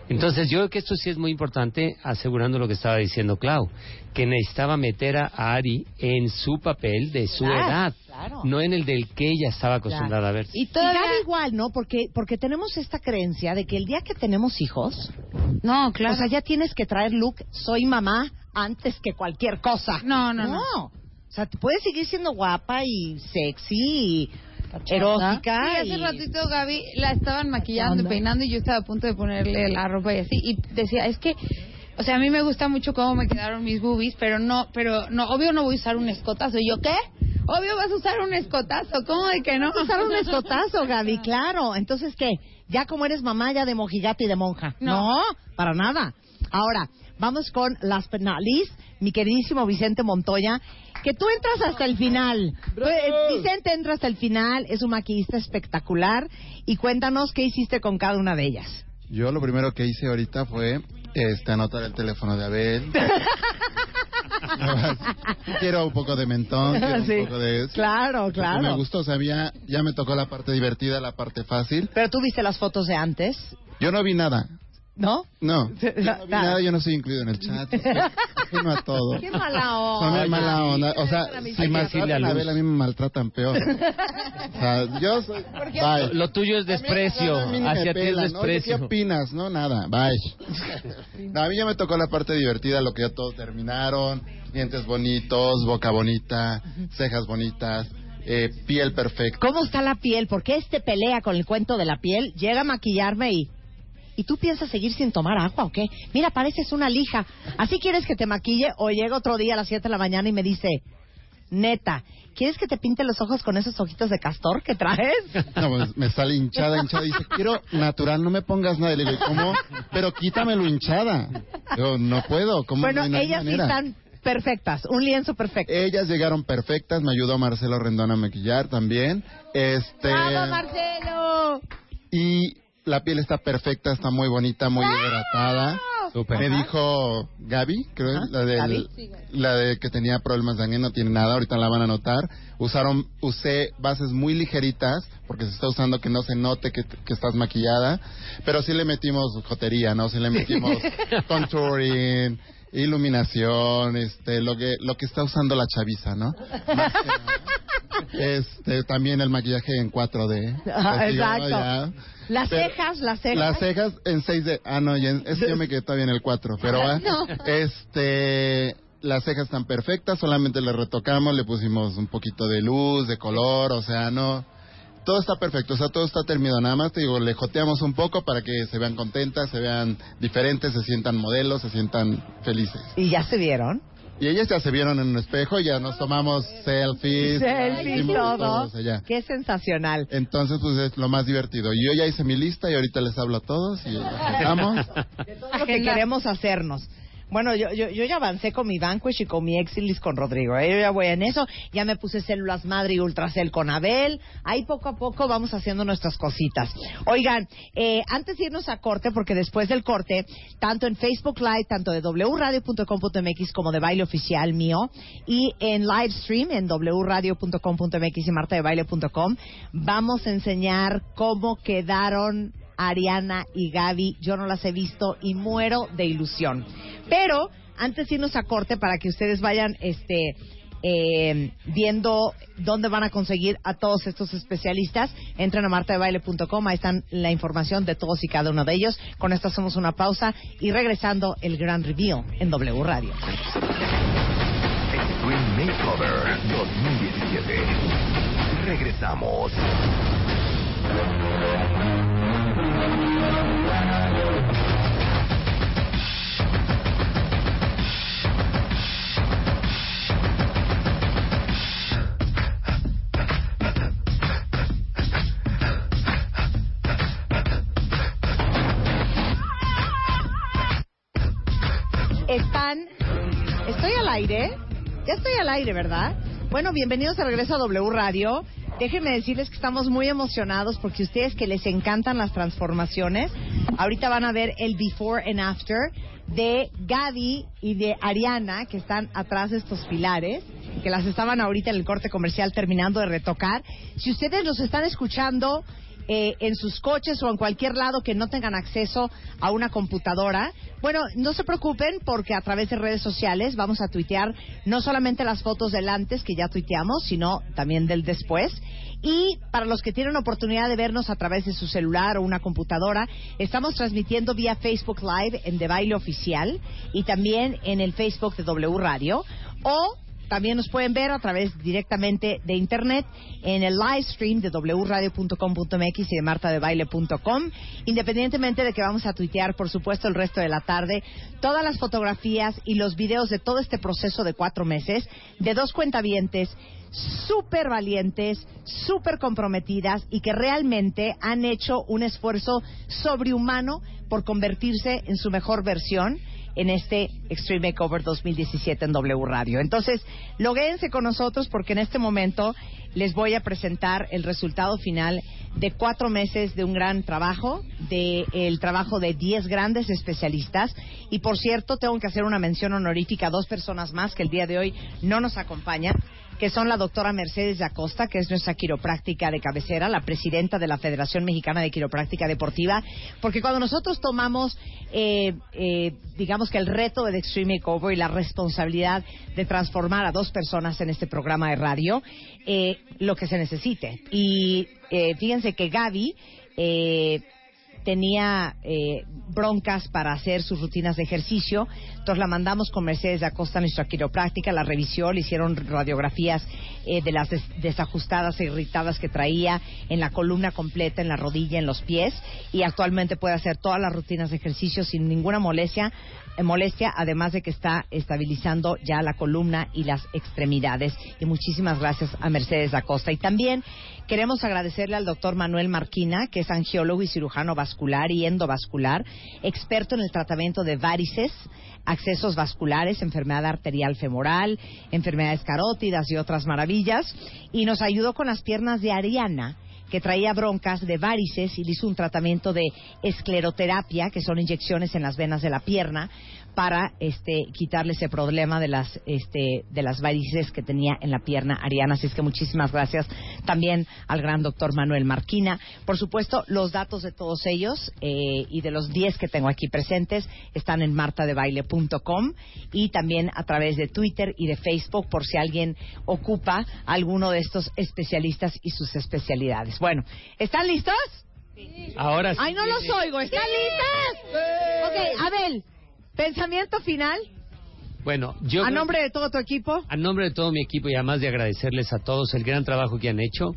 Entonces yo creo que esto sí es muy importante, asegurando lo que estaba diciendo Clau, que necesitaba meter a Ari en su papel de su Claro, edad, claro. no en el del que ella estaba acostumbrada Claro. a ver. Y todavía igual, ¿no? Porque porque tenemos esta creencia de que el día que tenemos hijos, no, claro. O sea, ya tienes que traer look soy mamá antes que cualquier cosa. No, no, no. O sea, te puedes seguir siendo guapa y sexy y erótica. Sí, hace y- ratito Gaby la estaban maquillando y peinando y yo estaba a punto de ponerle la ropa y así y decía, es que o sea, a mí me gusta mucho cómo me quedaron mis boobies, pero no, pero no, obvio no voy a usar un escotazo. Y yo, ¿qué? Obvio vas a usar un escotazo. ¿Cómo de que no? Vas a usar un escotazo, Gaby, claro. Entonces, ¿qué? Ya como eres mamá, ya de mojigato y de monja. No. para nada. Ahora, vamos con las penales, mi queridísimo Vicente Montoya, que tú entras hasta el final. Eh, Vicente entra hasta el final, es un maquillista espectacular. Y cuéntanos qué hiciste con cada una de ellas. Yo lo primero que hice ahorita fue este, anotar el teléfono de Abel. quiero un poco de mentón, quiero Sí. un poco de... Claro, Porque claro. Me gustó, o sea, ya, ya me tocó la parte divertida, la parte fácil. Pero tú viste las fotos de antes, Yo no vi nada. ¿No? No, yo no vi nada, yo no soy incluido en el chat. Ajeno a todo. Qué mala Son onda. bien mala onda. O sea, si maltratan a. Abel, a mí me maltratan peor. O sea, yo soy... Bye. Lo, tuyo es desprecio, A mí ni me hacia ti es pelan, ¿no? Oye, desprecio. ¿Qué opinas? No, nada, bye. No, a mí ya me tocó la parte divertida, lo que ya todos terminaron. Dientes bonitos, boca bonita, cejas bonitas, eh, piel perfecta. ¿Cómo está la piel? Porque este pelea con el cuento de la piel, llega a maquillarme y... ¿Y tú piensas seguir sin tomar agua o qué? Mira, pareces una lija. ¿Así quieres que te maquille o llega otro día a las 7 de la mañana y me dice, neta, ¿quieres que te pinte los ojos con esos ojitos de castor que traes? No, pues me sale hinchada, hinchada. Dice, quiero natural, no me pongas nada. Y le digo, ¿cómo? Pero quítamelo hinchada. Yo, no puedo. ¿Cómo? bueno, No ellas sí manera. están perfectas, un lienzo perfecto. Ellas llegaron perfectas, me ayudó Marcelo Rendón a maquillar también. Este ¡Bravo, Marcelo! y la piel está perfecta, está muy bonita, muy hidratada. Súper. Me dijo Gaby, creo, la del, Gaby. Sí, la de que tenía problemas de acné, no tiene nada, ahorita la van a notar. Usaron, usé bases muy ligeritas, porque se está usando que no se note que, que estás maquillada, pero sí le metimos jotería, ¿no? Sí le metimos contouring, iluminación, este, lo que, lo que está usando la chaviza, ¿no? Más que nada. Este, también el maquillaje en 4D. Ajá, Pues digo, exacto. Las Pero- cejas, las cejas. Las cejas en 6D. Ah, no, ya en- es que yo me quedé todavía en el 4. Pero, ah, No. este, las cejas están perfectas, solamente le retocamos, le pusimos un poquito de luz, de color, o sea, no. Todo está perfecto, o sea, todo está terminado. Nada más te digo, le joteamos un poco para que se vean contentas, se vean diferentes, se sientan modelos, se sientan felices. ¿Y ya se vieron? Y ellas ya se vieron en un espejo, ya nos tomamos selfies. Selfies, hicimos todo. o sea, ya. Qué sensacional. Entonces, pues es lo más divertido. Y yo ya hice mi lista y ahorita les hablo a todos y vamos. Todo lo que queremos hacernos. Bueno, yo, yo, yo ya avancé con mi Vanquish y con mi Exilis con Rodrigo. ¿eh? Yo ya voy en eso. Ya me puse células madre y ultracel con Abel. Ahí poco a poco vamos haciendo nuestras cositas. Oigan, eh, antes de irnos a corte, porque después del corte, tanto en Facebook Live, tanto de wradio.com.mx como de baile oficial mío, y en live stream en wradio.com.mx y martadebaile.com, vamos a enseñar cómo quedaron Ariana y Gaby. Yo no las he visto y muero de ilusión. Pero antes de irnos a corte para que ustedes vayan este eh, viendo dónde van a conseguir a todos estos especialistas, entren a martadebaile.com, ahí están la información de todos y cada uno de ellos. Con esto hacemos una pausa y regresando el gran reveal en W Radio. Extreme Makeover 2017. Regresamos. Aire? Ya estoy al aire, ¿verdad? Bueno, bienvenidos de regreso a W Radio. Déjenme decirles que estamos muy emocionados porque ustedes que les encantan las transformaciones, ahorita van a ver el before and after de Gaby y de Ariana, que están atrás de estos pilares, que las estaban ahorita en el corte comercial terminando de retocar. Si ustedes los están escuchando eh, en sus coches o en cualquier lado que no tengan acceso a una computadora, bueno, no se preocupen porque a través de redes sociales vamos a tuitear no solamente las fotos del antes que ya tuiteamos, sino también del después. Y para los que tienen oportunidad de vernos a través de su celular o una computadora, estamos transmitiendo vía Facebook Live en De Baile Oficial y también en el Facebook de W Radio o también nos pueden ver a través directamente de internet en el live stream de wradio.com.mx y de martadebaile.com. Independientemente de que vamos a tuitear, por supuesto, el resto de la tarde, todas las fotografías y los videos de todo este proceso de cuatro meses de dos cuentavientes súper valientes, súper comprometidas y que realmente han hecho un esfuerzo sobrehumano por convertirse en su mejor versión en este Extreme Makeover 2017 en W Radio. Entonces, loguéense con nosotros porque en este momento les voy a presentar el resultado final de cuatro meses de un gran trabajo, de el trabajo de diez grandes especialistas. Y por cierto, tengo que hacer una mención honorífica a dos personas más que el día de hoy no nos acompañan que son la doctora Mercedes de Acosta, que es nuestra quiropráctica de cabecera, la presidenta de la Federación Mexicana de Quiropráctica Deportiva, porque cuando nosotros tomamos, eh, eh, digamos que el reto del Extreme Makeover y la responsabilidad de transformar a dos personas en este programa de radio, eh, lo que se necesite. Y eh, fíjense que Gaby eh, tenía eh, broncas para hacer sus rutinas de ejercicio. Entonces la mandamos con Mercedes de Acosta, nuestra quiropráctica, la revisió, le hicieron radiografías eh, de las des- desajustadas e irritadas que traía en la columna completa, en la rodilla, en los pies, y actualmente puede hacer todas las rutinas de ejercicio sin ninguna molestia, molestia, además de que está estabilizando ya la columna y las extremidades. Y muchísimas gracias a Mercedes da Costa. Y también queremos agradecerle al doctor Manuel Marquina, que es angiólogo y cirujano vascular y endovascular, experto en el tratamiento de varices, accesos vasculares, enfermedad arterial femoral, enfermedades carótidas y otras maravillas. Y nos ayudó con las piernas de Ariana que traía broncas de varices y le hizo un tratamiento de escleroterapia, que son inyecciones en las venas de la pierna, para este quitarle ese problema de las este de las varices que tenía en la pierna Ariana. Así es que muchísimas gracias también al gran doctor Manuel Marquina. Por supuesto, los datos de todos ellos eh, y de los 10 que tengo aquí presentes están en martadebaile.com y también a través de Twitter y de Facebook por si alguien ocupa alguno de estos especialistas y sus especialidades. Bueno, ¿están listos? Ahora sí. Ay, no los oigo. ¿Están listas? Ok, Abel, pensamiento final Bueno, yo a creo- nombre de todo tu equipo. a nombre de todo mi equipo y además de agradecerles a todos el gran trabajo que han hecho,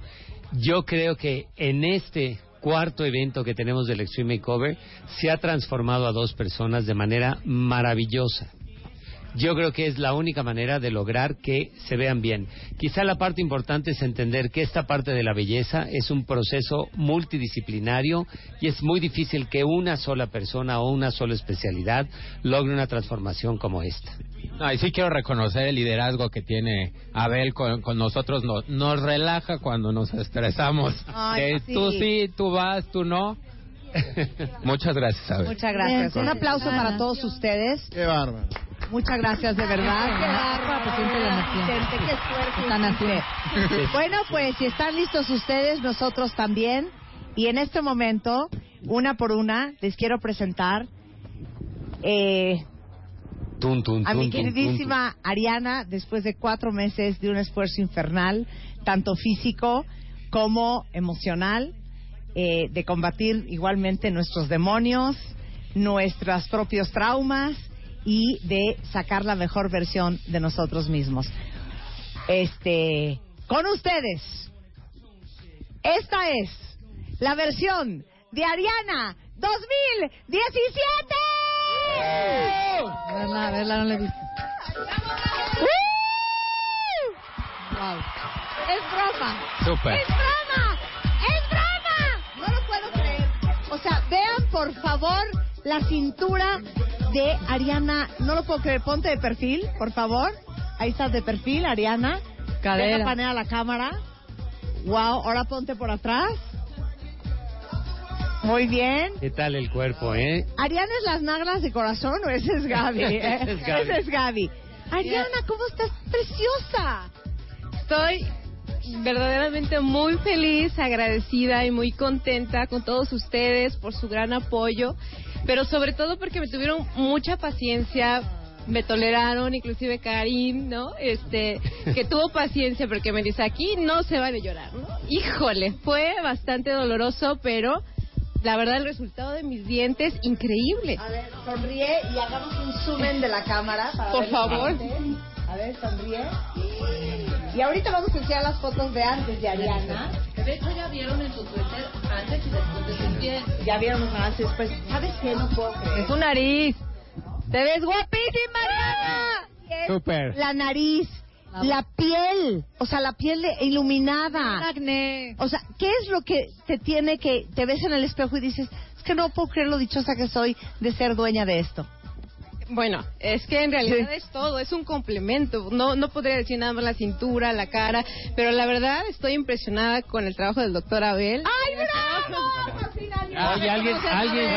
yo creo que en este cuarto evento que tenemos del Extreme Makeover se ha transformado a dos personas de manera maravillosa. Yo creo que es la única manera de lograr que se vean bien. Quizá la parte importante es entender que esta parte de la belleza es un proceso multidisciplinario y es muy difícil que una sola persona o una sola especialidad logre una transformación como esta. No, y sí quiero reconocer el liderazgo que tiene Abel con, con nosotros. Nos, nos relaja cuando nos estresamos. Ay, Eh, sí. Tú sí, tú vas, tú no. Muchas gracias, Abel. Muchas gracias. Bien, Un aplauso para todos ustedes. Qué bárbaro. Muchas gracias, de verdad. Qué bárbaro. Qué suerte. Están así. Bueno, pues si están listos ustedes, nosotros también. Y en este momento, una por una, les quiero presentar eh, a mi queridísima Ariana, después de cuatro meses de un esfuerzo infernal, tanto físico como emocional, eh, de combatir igualmente nuestros demonios, nuestros propios traumas y de sacar la mejor versión de nosotros mismos. Este, con ustedes, esta es la versión de Ariana 2017. A verla, verla, no la he visto. Wow. Es broma. Súper. ¡Es broma! O sea, vean por favor la cintura de Ariana. No lo puedo creer. Ponte de perfil, por favor. Ahí estás de perfil, Ariana. Cadera. Deja panea la cámara. Wow, ahora ponte por atrás. Muy bien. ¿Qué tal el cuerpo, eh? ¿Ariana es las nagras de corazón o ese es Gaby? eh? Ese es Gaby. Ese es Gaby. Ariana, ¿cómo estás? Preciosa. Estoy verdaderamente muy feliz, agradecida y muy contenta con todos ustedes por su gran apoyo, pero sobre todo porque me tuvieron mucha paciencia, me toleraron, inclusive Karim, ¿no? Este, que tuvo paciencia porque me dice, aquí no se vale llorar, ¿no? Híjole, fue bastante doloroso, pero la verdad el resultado de mis dientes, increíble. A ver, sonríe y hagamos un zoom de la cámara. para Por ver favor. A ver, sonríe. Y ahorita vamos a enseñar las fotos de antes de Ariana. De hecho, ya vieron en su Twitter antes y después de sus pies. Ya vieron los antes después. ¿Sabes qué? No puedo creer. Es tu nariz. Te ves guapísima, Ariana. Súper. La nariz, la piel, o sea, la piel de- iluminada. Acné. O sea, ¿qué es lo que te tiene que te ves en el espejo y dices, es que no puedo creer lo dichosa que soy de ser dueña de esto? Bueno, es que en realidad es todo, es un complemento. No, no podría decir nada más la cintura, la cara, pero la verdad estoy impresionada con el trabajo del doctor Abel. ¡Ay, bravo! Oye, alguien, alguien.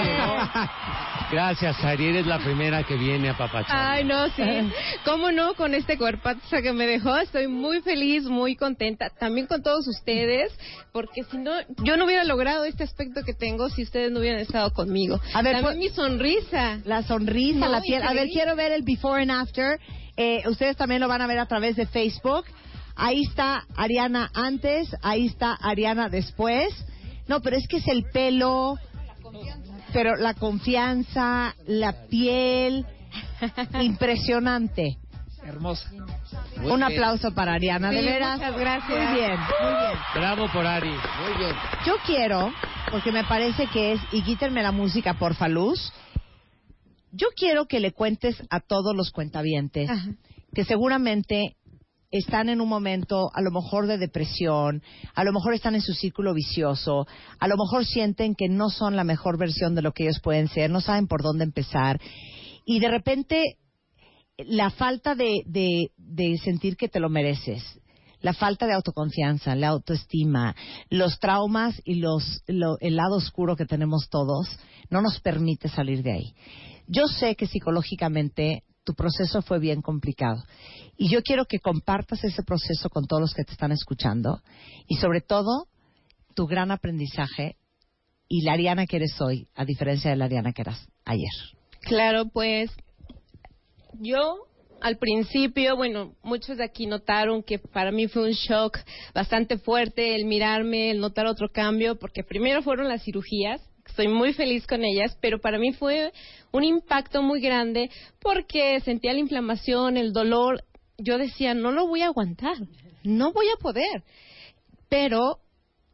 Gracias, Ari, eres la primera que viene a papachar. Ay, no, sí. ¿Cómo no? Con este cuerpazo que me dejó, estoy muy feliz, muy contenta. También con todos ustedes, porque si no, yo no hubiera logrado este aspecto que tengo si ustedes no hubieran estado conmigo. A ver, También pues- mi sonrisa. La sonrisa, No, la piel. A ver, quiero ver el before and after. Eh, ustedes también lo van a ver a través de Facebook. Ahí está Ariana antes, ahí está Ariana después. No, pero es que es el pelo, pero la confianza, la piel, impresionante. Hermosa. Muy Un bien. aplauso para Ariana, de veras. muchas gracias. Muy bien, muy bien. Bravo por Ari. Muy bien. Yo quiero, porque me parece que es, y quítenme la música, porfa, Luz. Yo quiero que le cuentes a todos los cuentavientes que seguramente están en un momento a lo mejor de depresión, a lo mejor están en su círculo vicioso, a lo mejor sienten que no son la mejor versión de lo que ellos pueden ser, no saben por dónde empezar y de repente la falta de, de, de sentir que te lo mereces, la falta de autoconfianza, la autoestima, los traumas y los, lo- el lado oscuro que tenemos todos no nos permite salir de ahí. Yo sé que psicológicamente tu proceso fue bien complicado y yo quiero que compartas ese proceso con todos los que te están escuchando y sobre todo tu gran aprendizaje y la Ariana que eres hoy, a diferencia de la Ariana que eras ayer. Claro, pues yo al principio, bueno, muchos de aquí notaron que para mí fue un shock bastante fuerte el mirarme, el notar otro cambio, porque primero fueron las cirugías, estoy muy feliz con ellas, pero para mí fue un impacto muy grande porque sentía la inflamación, el dolor, yo decía, no lo voy a aguantar, no voy a poder, pero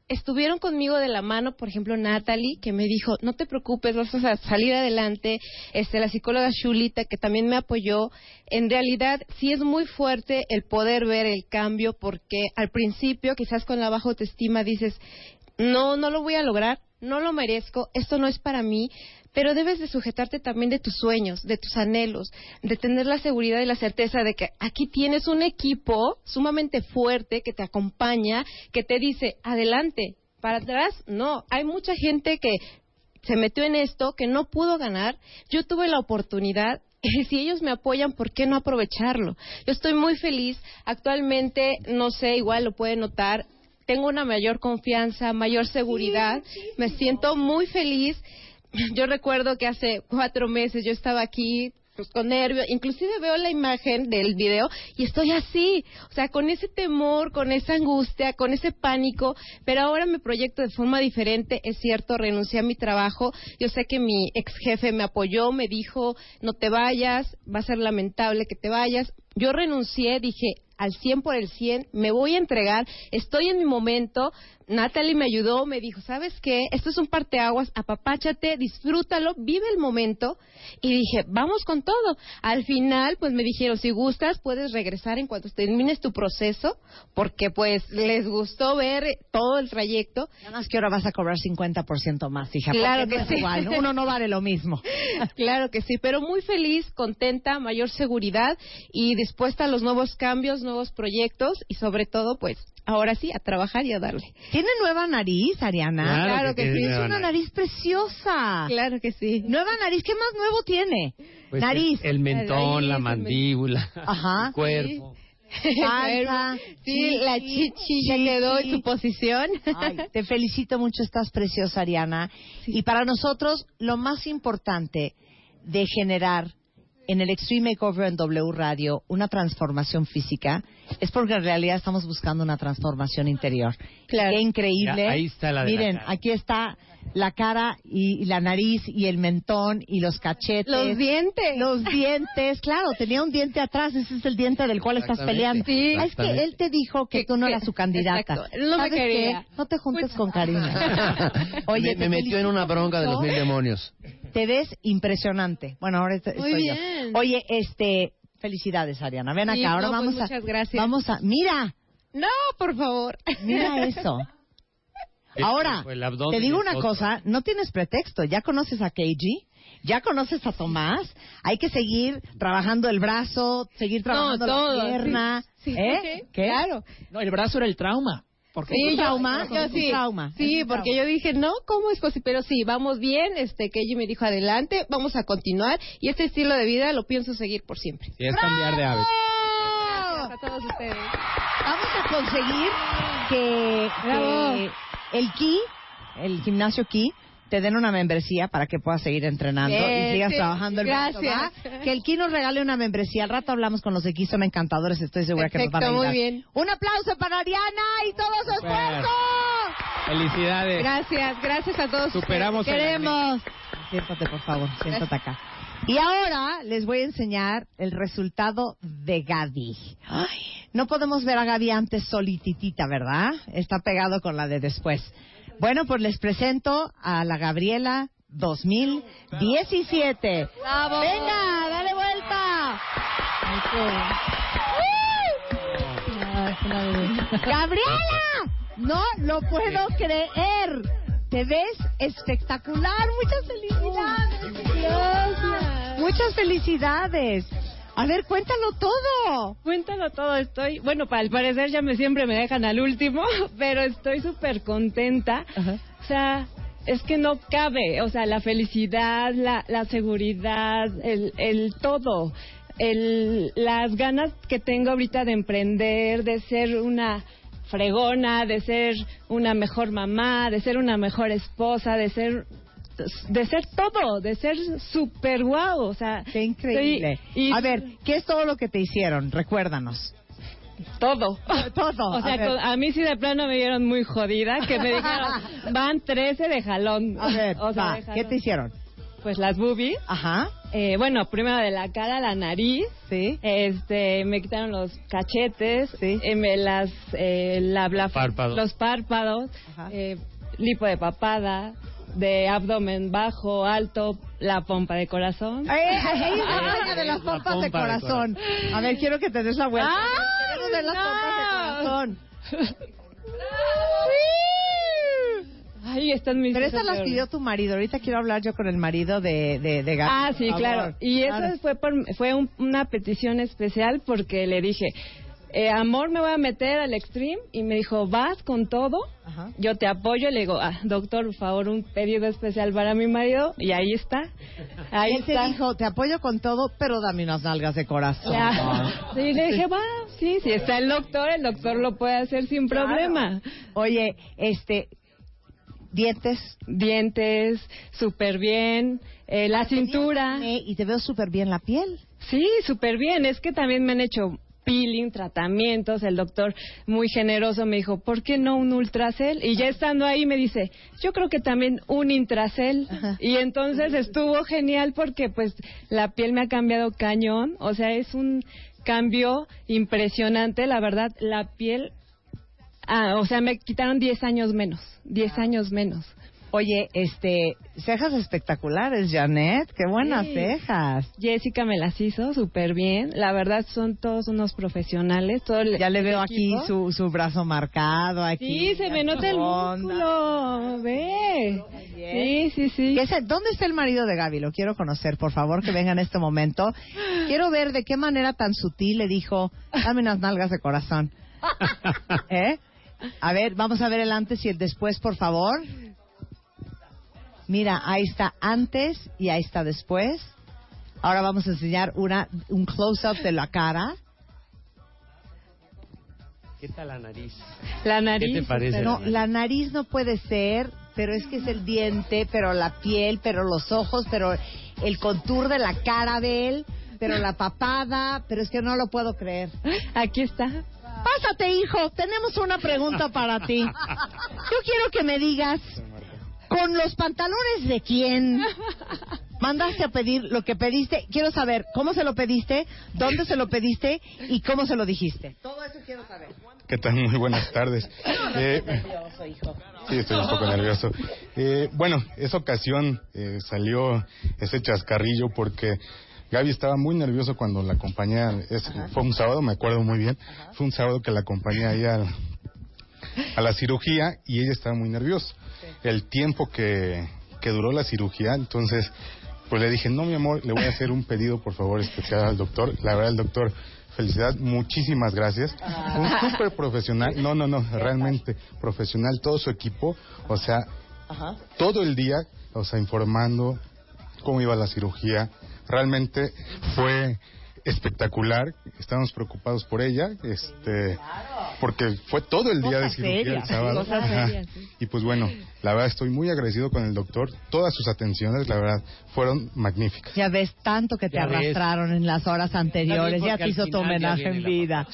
estuvieron conmigo de la mano, por ejemplo, Natalie, que me dijo, no te preocupes, vas a salir adelante, este, la psicóloga Shulita, que también me apoyó, en realidad sí es muy fuerte el poder ver el cambio, porque al principio, quizás con la baja autoestima, dices, no, no lo voy a lograr, no lo merezco, esto no es para mí, pero debes de sujetarte también de tus sueños, de tus anhelos, de tener la seguridad y la certeza de que aquí tienes un equipo sumamente fuerte que te acompaña, que te dice, adelante, para atrás, no, hay mucha gente que se metió en esto, que no pudo ganar, yo tuve la oportunidad si ellos me apoyan, ¿por qué no aprovecharlo? Yo estoy muy feliz. Actualmente, no sé, igual lo pueden notar, tengo una mayor confianza, mayor seguridad. Me siento muy feliz. Yo recuerdo que hace cuatro meses yo estaba aquí pues, con nervios, inclusive veo la imagen del video y estoy así, o sea, con ese temor, con esa angustia, con ese pánico, pero ahora me proyecto de forma diferente, es cierto, renuncié a mi trabajo, yo sé que mi ex jefe me apoyó, me dijo, no te vayas, va a ser lamentable que te vayas, yo renuncié, dije, al 100 por el 100, me voy a entregar, estoy en mi momento. Natalie me ayudó, me dijo, ¿sabes qué? Esto es un parteaguas, apapáchate, disfrútalo, vive el momento. Y dije, vamos con todo. Al final, pues me dijeron, si gustas, puedes regresar en cuanto termines tu proceso, porque pues les gustó ver todo el trayecto. Nada más que ahora vas a cobrar 50% más, hija. Claro que no es sí. igual, uno no vale lo mismo. claro que sí, pero muy feliz, contenta, mayor seguridad y dispuesta a los nuevos cambios, nuevos proyectos y sobre todo, pues, ahora sí, a trabajar y a darle. ¿Tiene nueva nariz, Ariana? Claro, que, sí. Es una nariz preciosa. Claro que sí. Nueva nariz, ¿qué más nuevo tiene? Pues nariz. El, el mentón, la Nariz, mandíbula, Ajá. el cuerpo. Panza, Sí, la chichi ya quedó en su posición. Ay, te felicito mucho, estás preciosa, Ariana. Y para nosotros, lo más importante de generar en el Extreme Makeover en W Radio una transformación física es porque en realidad estamos buscando una transformación interior. Claro. Qué increíble. Ya, ahí está la de la Miren, cara. aquí está la cara y, y la nariz y el mentón y los cachetes. Los dientes. Los dientes, claro, tenía un diente atrás, ese es el diente del cual estás peleando. Sí. Ah, es que él te dijo que, Que- tú no eras su candidata. Exacto. No me ¿Sabes quería. qué? No te juntes con Karina. Oye, me, me metió en una bronca de los mil demonios. Te ves impresionante. Bueno, ahora est- Muy estoy yo. bien. Oye, este, felicidades, Ariana. Ven Sí, acá, ahora no, pues vamos a muchas gracias. vamos a mira, No, por favor. mira eso. Ahora, el abdomen te digo una cosa, no tienes pretexto, ya conoces a Keiji, ya conoces a Tomás, hay que seguir trabajando el brazo, seguir trabajando todo, la pierna, sí, sí. ¿eh? ¿Qué? Claro. No, el brazo era el trauma. Porque Sí, yo- trauma, yo es un sí, trauma, sí, un porque trauma. yo dije, no, ¿cómo es posible? Pero sí, vamos bien, este, que ella me dijo, adelante, vamos a continuar, y este estilo de vida lo pienso seguir por siempre. Y es cambiar de hábito. Gracias a todos ustedes. Vamos a conseguir que, que el Ki, el gimnasio Ki, te den una membresía para que puedas seguir entrenando Bien, y sigas sí. trabajando el Gracias. Que el Ki nos regale una membresía. Al rato hablamos con los de Ki, son encantadores, estoy segura que nos van a Perfecto, muy ayudar. bien. Un aplauso para Ariana y todo su Super. esfuerzo. Felicidades. Gracias, gracias a todos. Superamos ustedes. el Queremos. Siéntate, por favor, siéntate acá. Y ahora les voy a enseñar el resultado de Gaby. Ay, no podemos ver a Gaby antes solititita, ¿verdad? Está pegado con la de después. Bueno, pues les presento a la Gabriela 2017. ¡Bravo! ¡Venga, dale vuelta! ¡Gabriela! No lo puedo creer. Te ves espectacular. Muchas felicidades. Muchas felicidades. A ver, cuéntalo todo. Cuéntalo todo, estoy, bueno, para el parecer ya me siempre me dejan al último, pero estoy súper contenta. O sea, es que no cabe, o sea, la felicidad, la, la seguridad, el, el todo, el, las ganas que tengo ahorita de emprender, de ser una fregona, de ser una mejor mamá, de ser una mejor esposa, de ser de ser todo, de ser súper guau, o sea, Qué increíble. y- A ver, ¿qué es todo lo que te hicieron? Recuérdanos. todo. Todo. O sea, a, ver, con- a mí sí de plano me vieron muy jodida, que me dijeron, van 13 de jalón. a ver, O sea, va, de jalón. ¿qué te hicieron? Pues las boobies. Ajá. Eh, bueno, primero de la cara, la nariz. Sí. Este, me quitaron los cachetes. Sí. eh, me las, eh, la, la- Párpados. los párpados. Ajá. eh, lipo de papada, de abdomen bajo, alto, la pompa de corazón. Eh, ahí es la dueña de las La pompas de pompa de corazón. A ver, quiero que te des la vuelta. ¡Ay, Queremos ver las no! pompas de corazón. Ay, están mis Pero esas las pidió tu marido. Ahorita quiero hablar yo con el marido de, de, de Gaby, Ah, sí, claro. Y eso Claro. fue por, fue un- una petición especial porque le dije, eh, amor, me voy a meter al extreme y me dijo, vas con todo, Ajá. yo te apoyo. Le digo, ah, doctor, por favor, un pedido especial para mi marido y ahí está. Ahí Él te está. dijo, te apoyo con todo, pero dame unas nalgas de corazón. Ya. Sí, le dije, va, sí, si está el doctor, el doctor lo puede hacer sin Claro. problema. Oye, este, dientes. Dientes, súper bien, eh, la cintura. Y te veo súper bien la piel. Sí, súper bien. Es que también me han hecho peeling, tratamientos. El doctor muy generoso me dijo, ¿por qué no un ultracel? Y ya estando ahí me dice, yo creo que también un intracel. Y entonces estuvo genial porque pues la piel me ha cambiado cañón. O sea, es un cambio impresionante. La verdad, la piel... Ah, o sea, me quitaron 10 años menos. 10 años menos. Oye, este, cejas espectaculares, Janet. Qué buenas Sí. cejas. Jessica me las hizo súper bien. La verdad son todos unos profesionales. Todo el- Ya le veo aquí su, su brazo marcado. Aquí, Sí, se me nota el músculo. Ve. Sí, sí, sí. ¿Qué es- ¿Dónde está el marido de Gaby? Lo quiero conocer, por favor, que venga en este momento. Quiero ver de qué manera tan sutil le dijo, dame unas nalgas de corazón. ¿Eh? A ver, vamos a ver el antes y el después, por favor. Mira, ahí está antes y ahí está después. Ahora vamos a enseñar una, un close-up de la cara. ¿Qué tal la nariz? La nariz. ¿Qué te parece? No, la nariz no puede ser, pero es que es el diente, pero la piel, pero los ojos, pero el contour de la cara de él, pero la papada, pero es que no lo puedo creer. Aquí está. Pásate, hijo, tenemos una pregunta para ti. Yo quiero que me digas, ¿con los pantalones de quién mandaste a pedir lo que pediste? Quiero saber cómo se lo pediste, dónde se lo pediste y cómo se lo dijiste. Todo eso quiero saber. ¿Qué tal? Muy buenas tardes. Eh, nervioso, hijo. sí, estoy un poco nervioso. Eh, bueno, esa ocasión eh, salió ese chascarrillo porque Gaby estaba muy nervioso cuando la acompañé. es- fue un sábado, me acuerdo muy bien. Fue un sábado que la acompañé ahí al- a la cirugía y ella estaba muy nerviosa. El tiempo que, que duró la cirugía, entonces, pues le dije, no, mi amor, le voy a hacer un pedido, por favor, especial al doctor. La verdad, el doctor, felicidad, muchísimas gracias. Un súper profesional, no, no, no, realmente profesional, todo su equipo, o sea, Ajá. todo el día, o sea, informando cómo iba la cirugía. Realmente fue espectacular. Estábamos preocupados por ella, este, porque fue todo el día de cirugía serias, el sábado. sí. Y pues bueno, la verdad estoy muy agradecido con el doctor. Todas sus atenciones, la verdad, fueron magníficas. Ya ves tanto que te Ya ves. arrastraron en las horas anteriores. Ya te hizo tu homenaje en vida.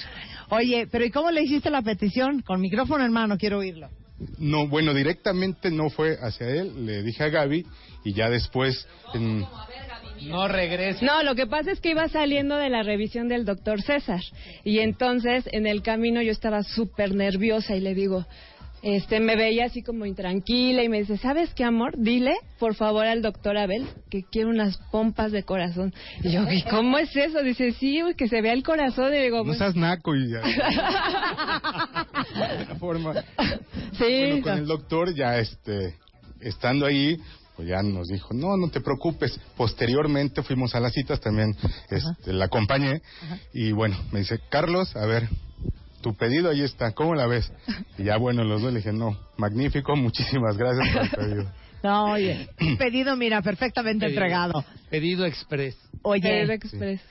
Oye, pero ¿y cómo le hiciste la petición? Con micrófono en mano, quiero oírlo. No, bueno, directamente no fue hacia él, le dije a Gaby y ya después en, No regresa. No, lo que pasa es que iba saliendo de la revisión del doctor César. Y entonces, en el camino, yo estaba súper nerviosa y le digo, este, me veía así como intranquila y me dice, ¿sabes qué, amor? Dile, por favor, al doctor Abel que quiere unas pompas de corazón. Y yo, ¿y cómo es eso? Dice, sí, que se vea el corazón. Y digo, no "Pues, seas naco y ya. de forma. Sí. Bueno, con el doctor ya este estando ahí pues ya nos dijo no no te preocupes posteriormente fuimos a las citas también este, la acompañé y bueno me dice Carlos a ver tu pedido ahí está cómo la ves y ya bueno los dos le dije no magnífico muchísimas gracias por el pedido No, oye, pedido, mira, perfectamente Pedido. entregado. Pedido express. Oye, Pedido express.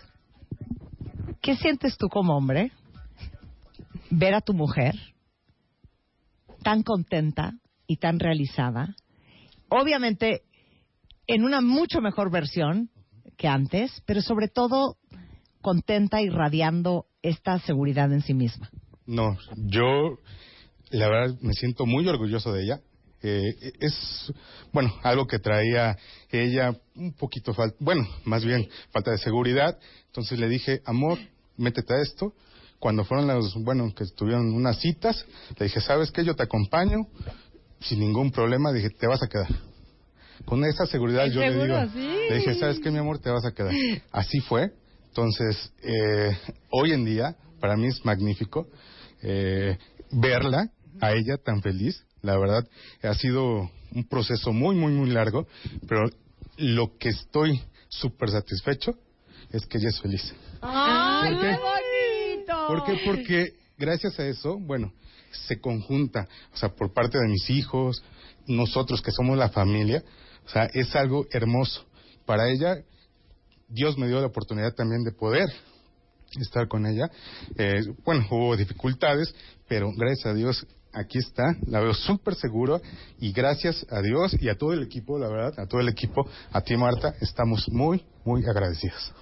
¿qué sientes tú como hombre ver a tu mujer tan contenta y tan realizada? Obviamente, en una mucho mejor versión que antes, pero sobre todo contenta y radiando esta seguridad en sí misma. No, yo la verdad me siento muy orgulloso de ella. Eh, es, bueno, algo que traía ella un poquito falta, bueno, más bien falta de seguridad. Entonces le dije, amor, métete a esto. Cuando fueron las, bueno, que estuvieron unas citas, le dije, ¿sabes qué? Yo te acompaño sin ningún problema. Dije, te vas a quedar. Con esa seguridad ¿Es yo le digo, Sí. le dije, ¿sabes qué, mi amor? Te vas a quedar. Así fue. Entonces, eh, hoy en día, para mí es magnífico eh, verla, a ella tan feliz. La verdad, ha sido un proceso muy, muy, muy largo, pero lo que estoy súper satisfecho es que ella es feliz. ¡Ay, ¿Por qué? qué bonito! ¿Por qué? Porque gracias a eso, bueno, se conjunta, o sea, por parte de mis hijos, nosotros que somos la familia, o sea, es algo hermoso. Para ella, Dios me dio la oportunidad también de poder estar con ella. Eh, bueno, hubo dificultades, pero gracias a Dios aquí está, la veo súper seguro y gracias a Dios y a todo el equipo, la verdad, a todo el equipo, a ti Marta, estamos muy, muy agradecidos.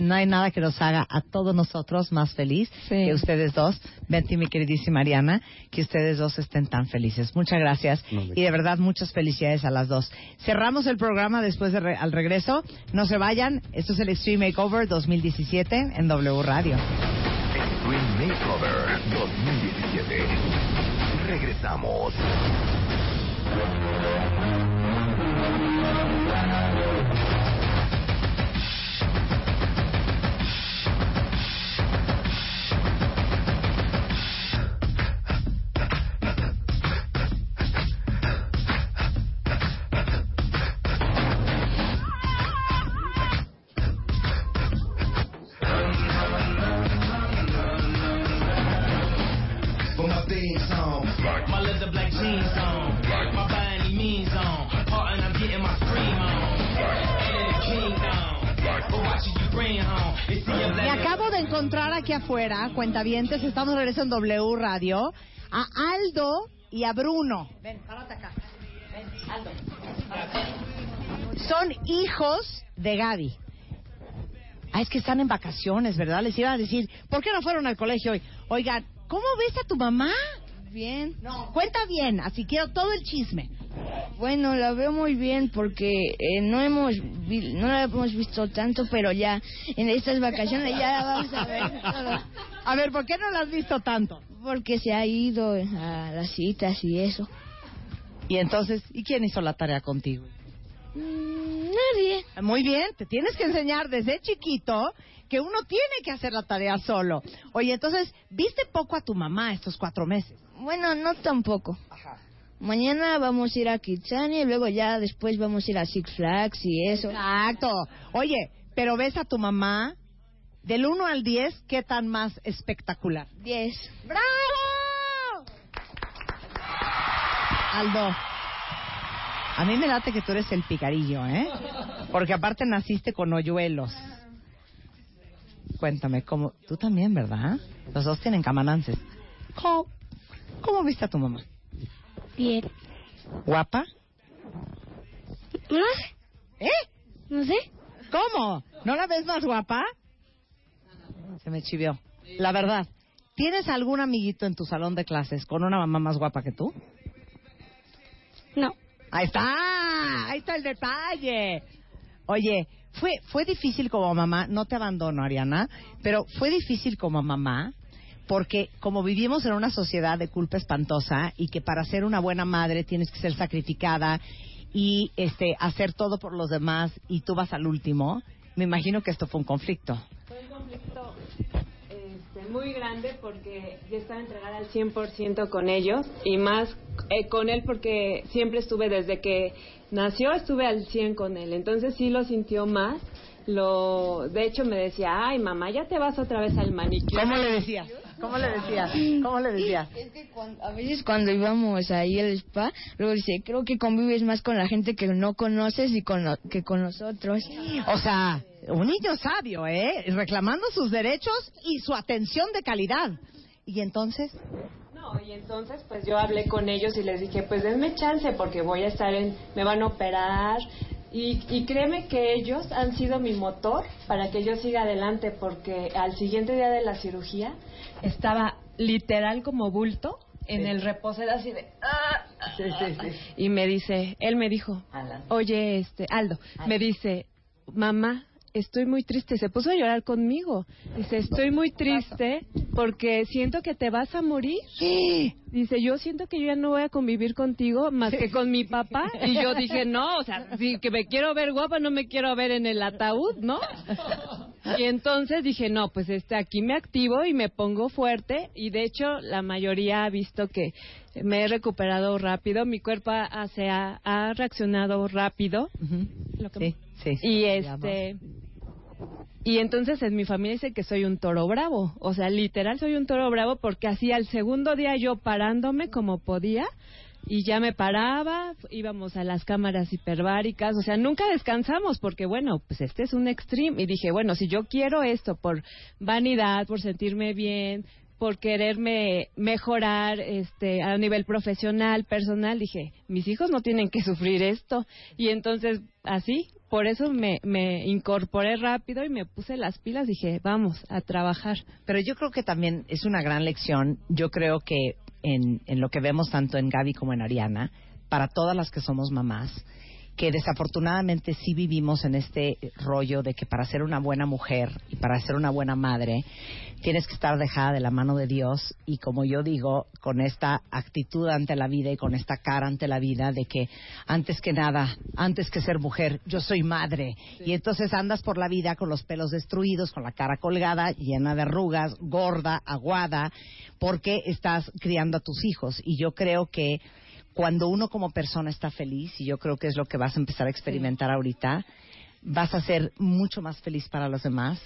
No hay nada que nos haga a todos nosotros más feliz que ustedes dos, Betty mi queridísima Mariana, que ustedes dos estén tan felices. Muchas gracias No, y de verdad muchas felicidades a las dos. Cerramos el programa después de re- al regreso. No se vayan. Esto es el Extreme Makeover 2017 en W Radio. Extreme Makeover 2017. Regresamos. Afuera, cuentavientes, estamos de regreso en W Radio, a Aldo y a Bruno. Ven, párate acá. Ven, Aldo. Son hijos de Gaby. Ah, es que están en vacaciones, ¿verdad? Les iba a decir, ¿por qué no fueron al colegio hoy? Oigan, ¿cómo ves a tu mamá? Bien. No, cuenta bien, así quiero todo el chisme. Bueno, la veo muy bien porque eh, no hemos vi- no la hemos visto tanto, pero ya en estas vacaciones ya la vamos a ver. todo. A ver, ¿por qué no la has visto tanto? Porque se ha ido a las citas y eso. Y entonces, ¿y quién hizo la tarea contigo? Nadie. Muy bien, te tienes que enseñar desde chiquito que uno tiene que hacer la tarea solo. Oye, entonces, ¿viste poco a tu mamá estos cuatro meses? Bueno, no tampoco. Mañana vamos a ir a Kitsania y luego ya después vamos a ir a Six Flags y eso. Exacto. Oye, pero ves a tu mamá del 1 al 10, ¿qué tan más espectacular? 10. ¡Bravo! Aldo, a mí me late que tú eres el picarillo, ¿eh? Porque aparte naciste con hoyuelos. Cuéntame, ¿cómo? Tú también, ¿verdad? Los dos tienen camanances. ¿Cómo, cómo viste a tu mamá? Bien. ¿Guapa? ¿Eh? No sé. ¿Cómo? ¿No la ves más guapa? Se me chivió. La verdad, ¿tienes algún amiguito en tu salón de clases con una mamá más guapa que tú? No. Ahí está, ahí está el detalle. Oye, fue fue difícil como mamá, no te abandono, Ariana, pero fue difícil como mamá porque como vivimos en una sociedad de culpa espantosa y que para ser una buena madre tienes que ser sacrificada y este hacer todo por los demás y tú vas al último, me imagino que esto fue un conflicto. Fue un conflicto este, muy grande porque yo estaba entregada al 100% con ellos y más eh, con él porque siempre estuve desde que nació estuve al 100 con él. Entonces sí lo sintió más. Lo, de hecho me decía, ay mamá, ya te vas otra vez al manicure. ¿Cómo le decías? ¿Cómo le decías? ¿Cómo le decías? Es que cuando- a veces cuando íbamos ahí al spa, luego dice, creo que convives más con la gente que no conoces y con lo- que con nosotros. O sea, un niño sabio, ¿eh? Reclamando sus derechos y su atención de calidad. Y entonces, No, y entonces pues yo hablé con ellos y les dije, pues denme chance porque voy a estar en, me van a operar. Y, y créeme que ellos han sido mi motor para que yo siga adelante porque al siguiente día de la cirugía estaba literal como bulto en el reposo era así de "Ah, ah, ah". y me dice él me dijo oye este Aldo me dice mamá estoy muy triste se puso a llorar conmigo. Dice estoy muy triste porque siento que te vas a morir dice yo siento que yo ya no voy a convivir contigo más que con mi papá y yo dije no o sea si que me quiero ver guapa no me quiero ver en el ataúd no y entonces dije, no, pues este aquí me activo y me pongo fuerte y de hecho la mayoría ha visto que me he recuperado rápido, mi cuerpo ha, se ha, ha reaccionado rápido. Lo que- sí, sí. Y este y entonces en mi familia dice que soy un toro bravo, o sea, literal soy un toro bravo porque así al segundo día yo parándome como podía y ya me paraba, íbamos a las cámaras hiperbáricas, o sea, nunca descansamos porque bueno, pues este es un extreme. Y dije, bueno, si yo quiero esto por vanidad, por sentirme bien, por quererme mejorar este a nivel profesional, personal, dije, mis hijos no tienen que sufrir esto. Y entonces así, por eso me, me incorporé rápido y me puse las pilas, dije, vamos a trabajar. pero yo creo que también es una gran lección. Yo creo que en, en lo que vemos tanto en Gaby como en Ariana, para todas las que somos mamás, que desafortunadamente sí vivimos en este rollo de que para ser una buena mujer y para ser una buena madre tienes que estar dejada de la mano de Dios y como yo digo, con esta actitud ante la vida y con esta cara ante la vida de que antes que nada, antes que ser mujer, yo soy madre. Y entonces andas por la vida con los pelos destruidos, con la cara colgada, llena de arrugas, gorda, aguada, porque estás criando a tus hijos. Y yo creo que cuando uno como persona está feliz, y yo creo que es lo que vas a empezar a experimentar ahorita, vas a ser mucho más feliz para los demás.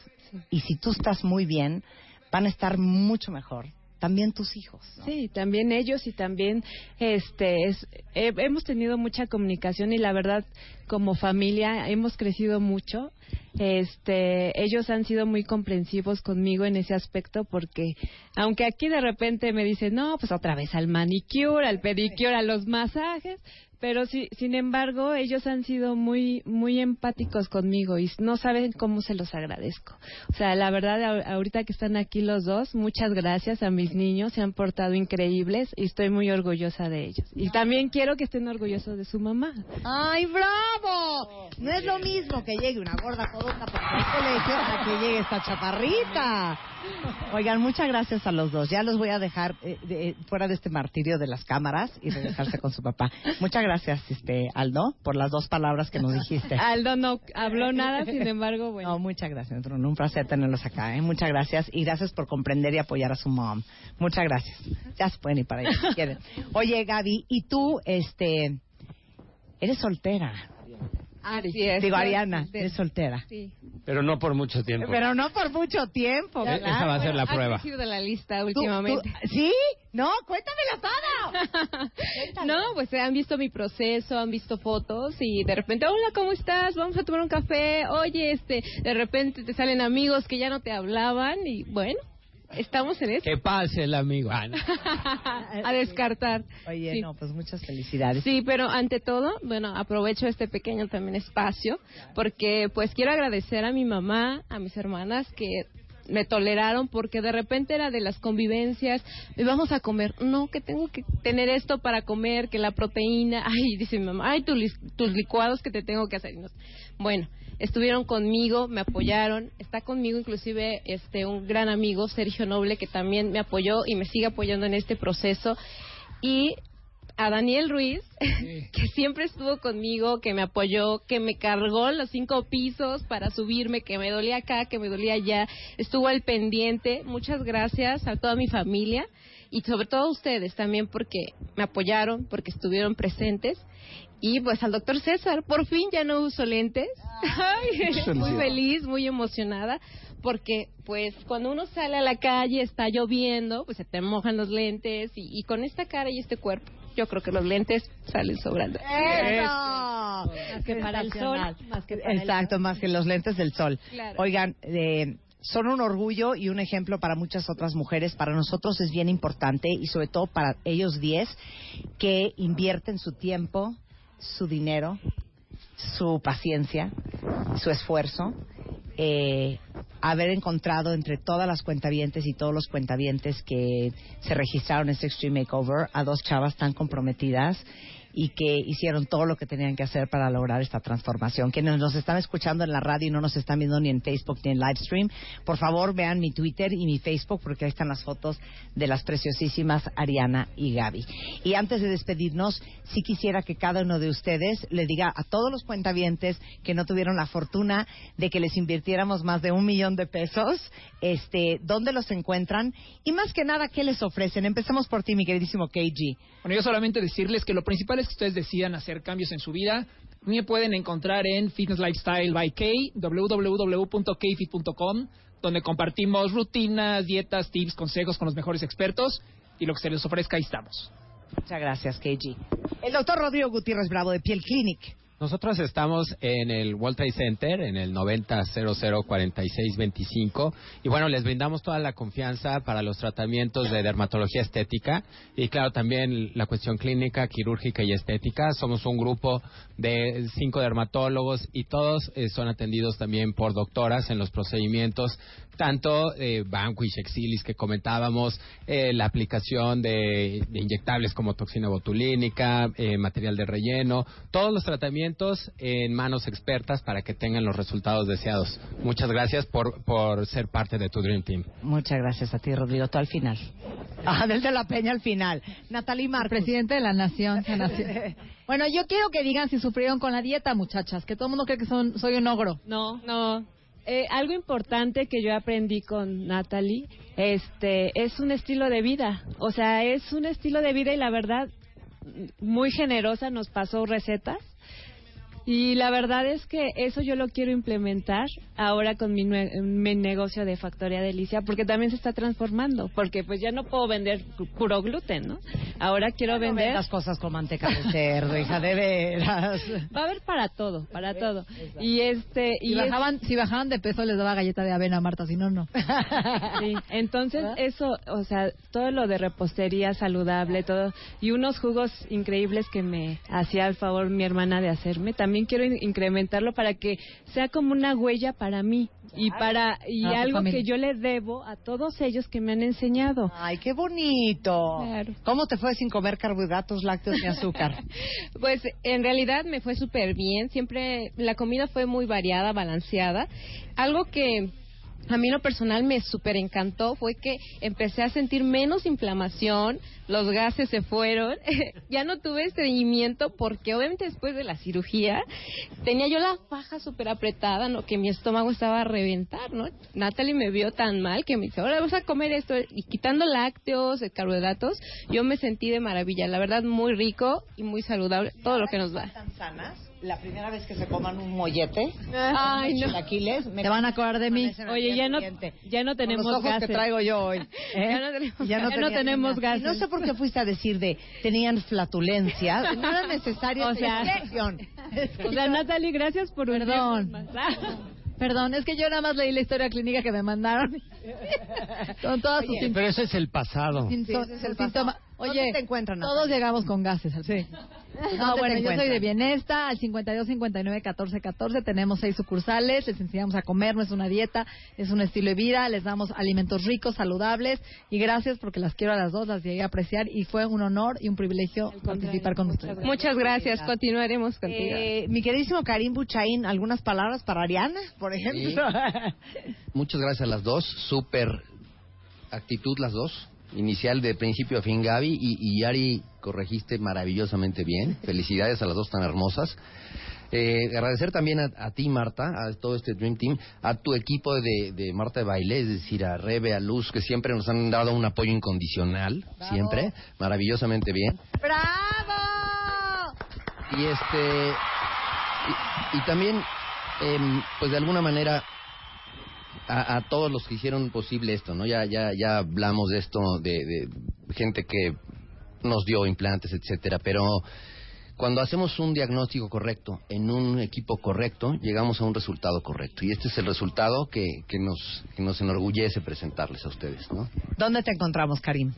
Y si tú estás muy bien, van a estar mucho mejor. También tus hijos. Sí, también ellos y también este es- he- hemos tenido mucha comunicación y la verdad como familia hemos crecido mucho. Este, ellos han sido muy comprensivos conmigo en ese aspecto porque aunque aquí de repente me dicen, "No, pues otra vez al manicure, al pedicure, a los masajes", pero sí, sin embargo, ellos han sido muy muy empáticos conmigo y no saben cómo se los agradezco. O sea, la verdad ahorita que están aquí los dos, muchas gracias a mis niños, se han portado increíbles y estoy muy orgullosa de ellos. Y también quiero que estén orgullosos de su mamá. ¡Ay, bravo! No es lo mismo que llegue una gorda podota por el colegio a que llegue esta chaparrita. Oigan, muchas gracias a los dos. Ya los voy a dejar eh, de- fuera de este martirio de las cámaras y regresarse con su papá. Muchas gracias, este Aldo, por las dos palabras que nos dijiste. Aldo no habló nada, sin embargo, bueno. No, muchas gracias, Bruno. Un placer tenerlos acá. ¿eh? Muchas gracias y gracias por comprender y apoyar a su mom. Muchas gracias. Ya se pueden ir para allá si quieren. Oye, Gaby, ¿y tú, este, eres soltera? Así es. Digo, Ariana, eres soltera. Sí. Pero no por mucho tiempo. Pero no por mucho tiempo. Eh, esa va a ser la Ha prueba. crecido de la lista Tú- últimamente. tú- ¿Sí? No, cuéntamelo todo. No, pues han visto mi proceso, han visto fotos y de repente, hola, ¿cómo estás? Vamos a tomar un café. Oye, este, de repente te salen amigos que ya no te hablaban y bueno, estamos en eso. Que pase el amigo. Ah, no. a descartar. Oye, Sí. no, pues muchas felicidades. Sí, pero ante todo, bueno, aprovecho este pequeño también espacio porque pues quiero agradecer a mi mamá, a mis hermanas que me toleraron porque de repente era de las convivencias, y vamos a comer, no, que tengo que tener esto para comer, que la proteína, ay, dice mi mamá, ay, tu lis- tus licuados que te tengo que hacer. Y no sé. Bueno, estuvieron conmigo, me apoyaron, está conmigo inclusive este un gran amigo, Sergio Noble, que también me apoyó y me sigue apoyando en este proceso. Y a Daniel Ruiz, que siempre estuvo conmigo, que me apoyó, que me cargó los cinco pisos para subirme, que me dolía acá, que me dolía allá, estuvo al pendiente. Muchas gracias a toda mi familia y sobre todo a ustedes también porque me apoyaron, porque estuvieron presentes. Y pues al doctor César, por fin ya no uso lentes. Ay, muy feliz, muy emocionada, porque pues cuando uno sale a la calle, está lloviendo, pues se te mojan los lentes y, y con esta cara y este cuerpo, yo creo que los lentes salen sobrando. ¡Eso! Más que para el sol, más que para el Exacto, más que los lentes del sol. Claro. Oigan, eh, son un orgullo y un ejemplo para muchas otras mujeres. Para nosotros es bien importante y sobre todo para ellos 10 que invierten su tiempo, su dinero, su paciencia, su esfuerzo. eh, haber encontrado entre todas las cuentavientes y todos los cuentavientes que se registraron en este Extreme Makeover a dos chavas tan comprometidas y que hicieron todo lo que tenían que hacer para lograr esta transformación. Quienes nos están escuchando en la radio y no nos están viendo ni en Facebook ni en Livestream, por favor vean mi Twitter y mi Facebook porque ahí están las fotos de las preciosísimas Ariana y Gaby. Y antes de despedirnos, sí quisiera que cada uno de ustedes le diga a todos los cuentavientes que no tuvieron la fortuna de que les invirtiéramos más de un millón de pesos, este, dónde los encuentran y más que nada, qué les ofrecen. Empecemos por ti, mi queridísimo KG. Bueno, yo solamente decirles que lo principal es que ustedes decidan hacer cambios en su vida. Me pueden encontrar en Fitness Lifestyle by K, www.kfit.com, donde compartimos rutinas, dietas, tips, consejos con los mejores expertos y lo que se les ofrezca ahí estamos. Muchas gracias, KG. El doctor Rodrigo Gutiérrez Bravo de Piel Clinic. Nosotros estamos en el World Trade Center, en el 90004625, y bueno, les brindamos toda la confianza para los tratamientos de dermatología estética y claro, también la cuestión clínica, quirúrgica y estética. Somos un grupo de cinco dermatólogos y todos eh, son atendidos también por doctoras en los procedimientos tanto eh, Vanquish, Exilis que comentábamos, eh, la aplicación de, de inyectables como toxina botulínica, eh, material de relleno, todos los tratamientos en manos expertas para que tengan los resultados deseados. Muchas gracias por, por ser parte de tu Dream Team. Muchas gracias a ti, Rodrigo. Tú al final. Ah, del de la Peña al final. Natalie Marcos. Presidente de la Nación. Bueno, yo quiero que digan si sufrieron con la dieta, muchachas, que todo el mundo cree que son, soy un ogro. No, no. Eh, algo importante que yo aprendí con Natalie, este, es un estilo de vida. O sea, es un estilo de vida y la verdad, muy generosa, nos pasó recetas. Y la verdad es que eso yo lo quiero implementar ahora con mi, nue- mi negocio de Factoría Delicia, porque también se está transformando, porque pues ya no puedo vender pu- puro gluten, ¿no? Ahora quiero vender... las cosas con manteca de cerdo, hija, de veras. Va a haber para todo, para todo. Y este... Y es- bajaban, si bajaban de peso les daba galleta de avena a Marta, si no, no. Sí, entonces eso, o sea, todo lo de repostería saludable, todo, y unos jugos increíbles que me hacía el favor mi hermana de hacerme, también quiero in- incrementarlo para que sea como una huella para mí y para y tu algo que yo le debo a todos ellos que me han enseñado. Ay, qué bonito. ¿Cómo te fue sin comer carbohidratos, lácteos ni azúcar? Pues en realidad me fue súper bien. Siempre la comida fue muy variada, balanceada. Algo que a mí lo personal me súper encantó fue que empecé a sentir menos inflamación, los gases se fueron, ya no tuve estreñimiento porque obviamente después de la cirugía tenía yo la faja súper apretada, ¿no? que mi estómago estaba a reventar, ¿no? Natalie me vio tan mal que me dice, ahora vas a comer esto y quitando lácteos, carbohidratos, yo me sentí de maravilla, la verdad muy rico y muy saludable, todo lo que nos da. tan sanas? La primera vez que se coman un mollete, Ay, no. chilaquiles, me Te van a acordar de mí. amanecen al Oye, día ya no, siguiente. ya no Con tenemos los ojos gases. que traigo yo hoy. ¿eh? Ya no tenemos, Ya no, ya no tenía tenemos nada. gases. Y no sé por qué fuiste a decir de tenían flatulencia. No era necesario O esa sea, expresión. O sea, Natalie, gracias por Perdón. más. Perdón, es que yo nada más leí la historia clínica que me mandaron. Con todas sus Pero eso es el pasado. Sí, ese es el. Oye, ¿Dónde te encuentran, todos Natalia? llegamos con gases. al- Sí. ¿Dónde No, te bueno, yo soy de Bienesta, al 52 59 14 14. Tenemos seis sucursales, les enseñamos a comer, no es una dieta, es un estilo de vida, les damos alimentos ricos, saludables. Y gracias porque las quiero a las dos, las llegué a apreciar y fue un honor y un privilegio participar con ustedes. Muchas gracias, continuaremos contigo. Eh, mi queridísimo Karim Buchaín, ¿algunas palabras para Ariana, por ejemplo? Muchas gracias a las dos. Súper actitud las dos. Inicial de principio a fin Gaby y, y Yari corregiste maravillosamente bien. Felicidades a las dos tan hermosas. Eh, agradecer también a, a ti, Marta, a todo este Dream Team, a tu equipo de, de Marta de Baile, es decir, a Rebe, a Luz, que siempre nos han dado un apoyo incondicional, siempre, maravillosamente bien. ¡Bravo! Y este y, y también em, pues de alguna manera a, a todos los que hicieron posible esto, ¿no? Ya ya ya hablamos de esto de, de gente que nos dio implantes, etcétera, pero cuando hacemos un diagnóstico correcto en un equipo correcto, llegamos a un resultado correcto. Y este es el resultado que, que, nos, que nos enorgullece presentarles a ustedes, ¿no? ¿Dónde te encontramos, Karim?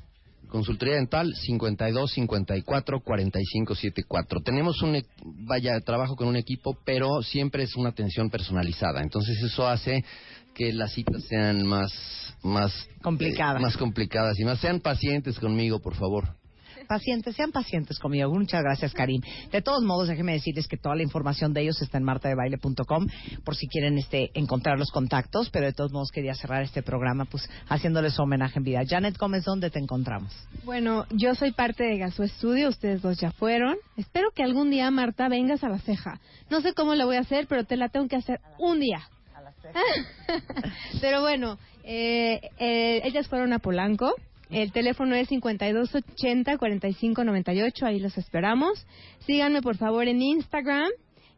Consultoría Dental 52 54 45 74. Tenemos un vaya trabajo con un equipo, pero siempre es una atención personalizada. Entonces eso hace que las citas sean más más Complicadas. eh, más complicadas y más sean pacientes conmigo, por favor. Pacientes, sean pacientes conmigo. Muchas gracias, Karim. De todos modos, déjenme decirles que toda la información de ellos está en martadebaile.com por si quieren este, encontrar los contactos, pero de todos modos quería cerrar este programa pues haciéndoles homenaje en vida. Janet Gómez, ¿dónde te encontramos? Bueno, yo soy parte de Gaso Estudio, ustedes dos ya fueron. Espero que algún día, Marta, vengas a la ceja. No sé cómo la voy a hacer, pero te la tengo que hacer un día. pero bueno, eh, eh, ellas fueron a Polanco. El teléfono es 5280-4598, ahí los esperamos. Síganme por favor en Instagram,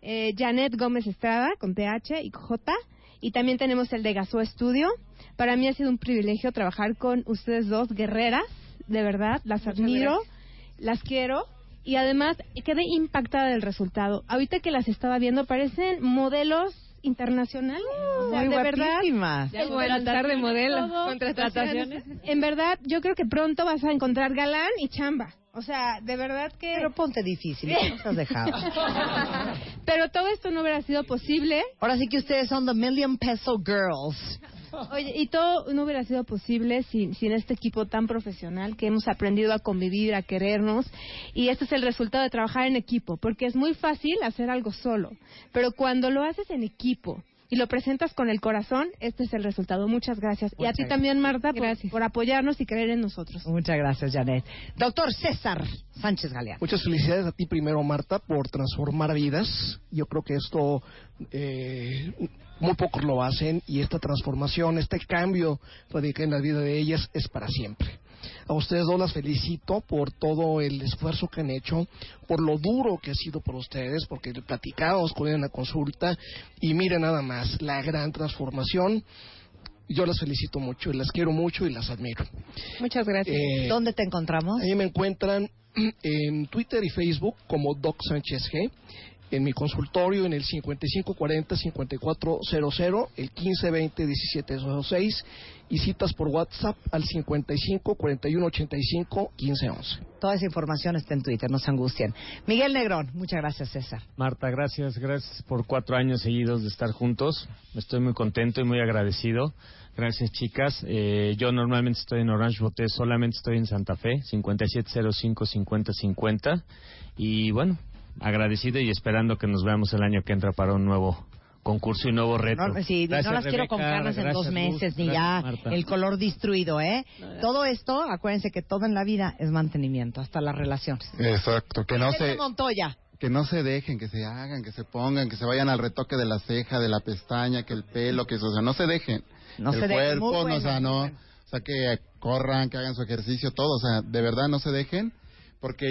eh, Janet Gómez Estrada, con TH y J. Y también tenemos el de Gasó Estudio. Para mí ha sido un privilegio trabajar con ustedes dos guerreras, de verdad, las admiro, las quiero. Y además quedé impactada del resultado. Ahorita que las estaba viendo parecen modelos internacionales. O sea, Muy de verdad. Ya voy a de modelo. Contrataciones. En verdad, yo creo que pronto vas a encontrar galán y chamba. O sea, de verdad que... Pero ponte difícil, ¿qué nos has dejado? Pero todo esto no hubiera sido posible. Ahora sí que ustedes son the Million Peso Girls. Oye, y todo no hubiera sido posible sin, sin este equipo tan profesional que hemos aprendido a convivir, a querernos. Y este es el resultado de trabajar en equipo, porque es muy fácil hacer algo solo. Pero cuando lo haces en equipo y lo presentas con el corazón, este es el resultado. Muchas gracias. y a ti gracias. también, Marta, por, por apoyarnos y creer en nosotros. Muchas gracias, Janet. Doctor César Sánchez Galeano. Muchas felicidades a ti primero, Marta, por transformar vidas. Yo creo que esto eh, muy pocos lo hacen y esta transformación, este cambio radical en la vida de ellas es para siempre. A ustedes dos las felicito por todo el esfuerzo que han hecho, por lo duro que ha sido por ustedes, porque platicábamos con en la consulta y miren nada más, la gran transformación. Yo las felicito mucho, y las quiero mucho y las admiro. Muchas gracias. Eh, ¿Dónde te encontramos? Me encuentran en Twitter y Facebook como Doc Sánchez G. En mi consultorio en el 5540-5400, el 1520-1706 y citas por WhatsApp al 554185-1511. Toda esa información está en Twitter, no se angustien. Miguel Negrón, muchas gracias, César. Marta, gracias, gracias por cuatro años seguidos de estar juntos. Estoy muy contento y muy agradecido. Gracias, chicas. Eh, yo normalmente estoy en Orange Boté, solamente estoy en Santa Fe, 5705-5050. Y bueno, agradecido y esperando que nos veamos el año que entra para un nuevo concurso y nuevo reto. No, sí, Gracias, no las quiero con carnes en dos meses, Luz. ni Gracias, ya Marta. el color destruido, ¿eh? Todo esto, acuérdense que todo en la vida es mantenimiento, hasta las relaciones. Exacto, que no se Montoya. que no se dejen, que se hagan, que se pongan, que se vayan al retoque de la ceja, de la pestaña, que el pelo, que eso, o sea, no se dejen. No el se dejen, cuerpo, bueno, no, o sea, no, bueno. o sea, que corran, que hagan su ejercicio, todo, o sea, de verdad no se dejen, porque,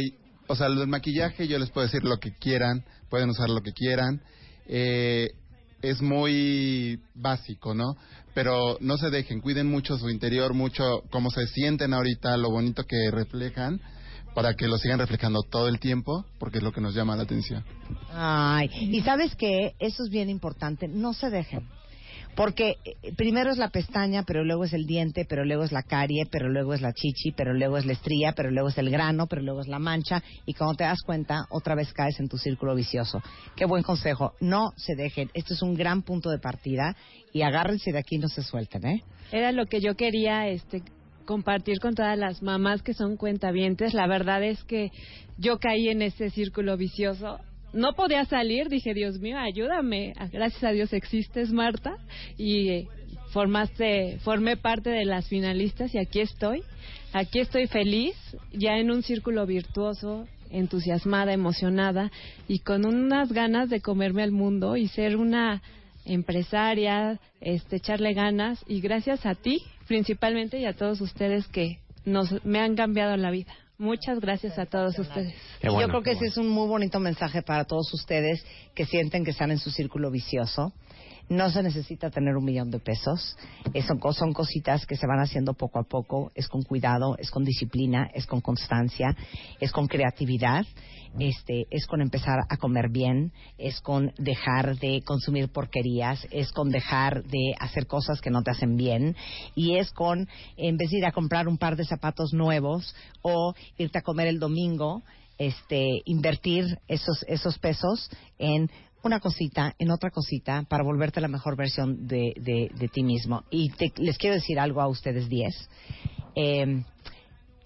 o sea, el maquillaje yo les puedo decir lo que quieran, pueden usar lo que quieran, eh, es muy básico, ¿no? Pero no se dejen, cuiden mucho su interior, mucho cómo se sienten ahorita, lo bonito que reflejan, para que lo sigan reflejando todo el tiempo, porque es lo que nos llama la atención. Ay, y sabes que eso es bien importante, no se dejen. Porque eh, primero es la pestaña, pero luego es el diente, pero luego es la carie, pero luego es la chichi, pero luego es la estría, pero luego es el grano, pero luego es la mancha, y cuando te das cuenta, otra vez caes en tu círculo vicioso. Qué buen consejo, no se dejen. Esto es un gran punto de partida y agárrense de aquí y no se suelten, ¿eh? Era lo que yo quería este compartir con todas las mamás que son cuentavientes. La verdad es que yo caí en ese círculo vicioso. No podía salir, dije, Dios mío, ayúdame. Gracias a Dios existes, Marta, y eh, formaste, formé parte de las finalistas y aquí estoy. Aquí estoy feliz, ya en un círculo virtuoso, entusiasmada, emocionada y con unas ganas de comerme al mundo y ser una empresaria, este, echarle ganas y gracias a ti principalmente y a todos ustedes que nos me han cambiado la vida. Muchas gracias a todos ustedes. Y yo creo que ese es un muy bonito mensaje para todos ustedes que sienten que están en su círculo vicioso. No se necesita tener un millón de pesos. Eh, son, son cositas que se van haciendo poco a poco. Es con cuidado, es con disciplina, es con constancia, es con creatividad. Este, es con empezar a comer bien, es con dejar de consumir porquerías, es con dejar de hacer cosas que no te hacen bien y es con, en vez de ir a comprar un par de zapatos nuevos o irte a comer el domingo, este, invertir esos, esos pesos en una cosita, en otra cosita, para volverte la mejor versión de, de, de ti mismo. Y te- les quiero decir algo a ustedes diez. Eh,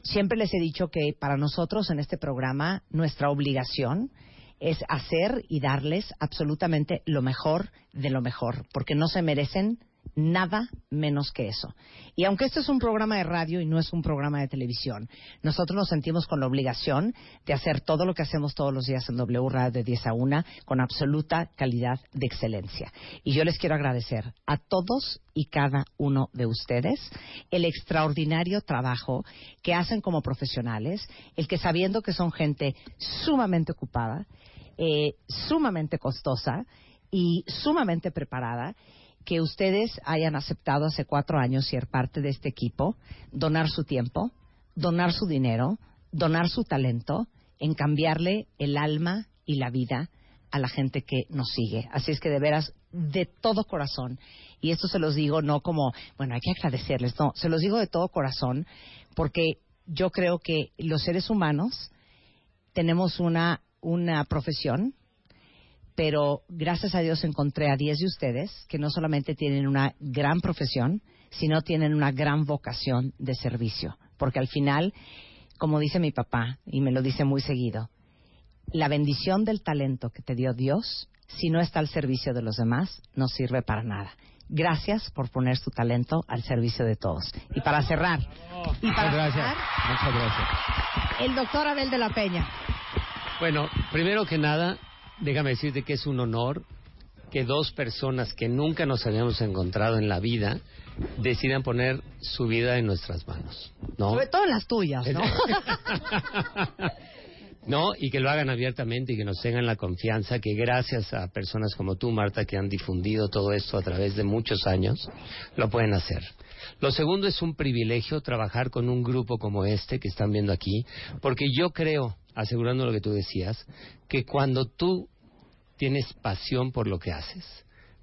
siempre les he dicho que para nosotros en este programa nuestra obligación es hacer y darles absolutamente lo mejor de lo mejor, porque no se merecen nada menos que eso. Y aunque este es un programa de radio y no es un programa de televisión, nosotros nos sentimos con la obligación de hacer todo lo que hacemos todos los días en W Radio de 10 a 1 con absoluta calidad de excelencia. Y yo les quiero agradecer a todos y cada uno de ustedes el extraordinario trabajo que hacen como profesionales, el que sabiendo que son gente sumamente ocupada, eh, sumamente costosa y sumamente preparada, que ustedes hayan aceptado hace cuatro años ser parte de este equipo, donar su tiempo, donar su dinero, donar su talento en cambiarle el alma y la vida a la gente que nos sigue. Así es que de veras, de todo corazón, y esto se los digo no como, bueno, hay que agradecerles, no, se los digo de todo corazón porque yo creo que los seres humanos tenemos una, una profesión pero gracias a Dios encontré a 10 de ustedes que no solamente tienen una gran profesión, sino tienen una gran vocación de servicio. Porque al final, como dice mi papá, y me lo dice muy seguido, la bendición del talento que te dio Dios, si no está al servicio de los demás, no sirve para nada. Gracias por poner su talento al servicio de todos. Y para cerrar, y para Muchas gracias. cerrar, Muchas gracias. el doctor Abel de la Peña. Bueno, primero que nada, déjame decirte que es un honor que dos personas que nunca nos habíamos encontrado en la vida decidan poner su vida en nuestras manos, ¿no? Sobre todo las tuyas, ¿no? ¿no? Y que lo hagan abiertamente y que nos tengan la confianza que gracias a personas como tú, Marta, que han difundido todo esto a través de muchos años, lo pueden hacer. Lo segundo es un privilegio trabajar con un grupo como este que están viendo aquí, porque yo creo, asegurando lo que tú decías, que cuando tú tienes pasión por lo que haces,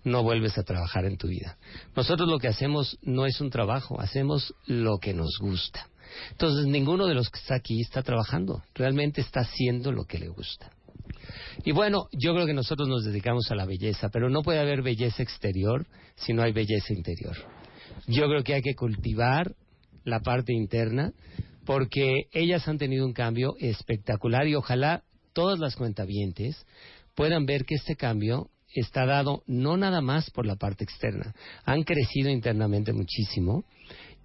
no vuelves a trabajar en tu vida. Nosotros lo que hacemos no es un trabajo, hacemos lo que nos gusta. Entonces, ninguno de los que está aquí está trabajando, realmente está haciendo lo que le gusta. Y bueno, yo creo que nosotros nos dedicamos a la belleza, pero no puede haber belleza exterior si no hay belleza interior. Yo creo que hay que cultivar la parte interna porque ellas han tenido un cambio espectacular y ojalá todas las cuentavientes puedan ver que este cambio está dado no nada más por la parte externa, han crecido internamente muchísimo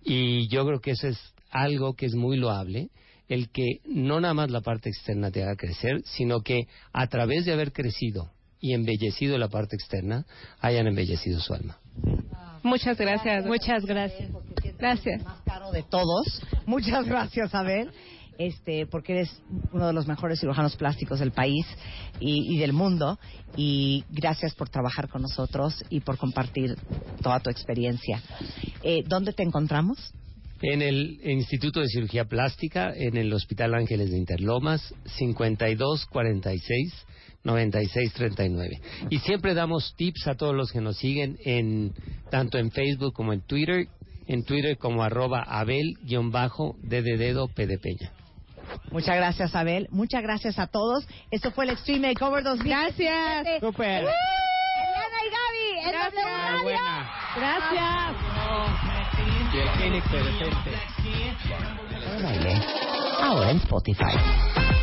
y yo creo que eso es algo que es muy loable, el que no nada más la parte externa te haga crecer, sino que a través de haber crecido y embellecido la parte externa, hayan embellecido su alma. Muchas gracias. Muchas gracias. Gracias. más caro de todos. Muchas gracias, Abel. Este, porque eres uno de los mejores cirujanos plásticos del país y, y del mundo. Y gracias por trabajar con nosotros y por compartir toda tu experiencia. Eh, ¿Dónde te encontramos? En el Instituto de Cirugía Plástica, en el Hospital Ángeles de Interlomas, 5246 9639. Y siempre damos tips a todos los que nos siguen en tanto en Facebook como en Twitter, en Twitter como arroba abel-d de dedo P de Peña. Muchas gracias, Abel. Muchas gracias a todos. Esto fue el Extreme Makeover 2017. Gracias. Super. Y Gaby. Gracias. W Radio. Buena. Gracias. Y el Phoenix presente. Baile. Ahora en Spotify.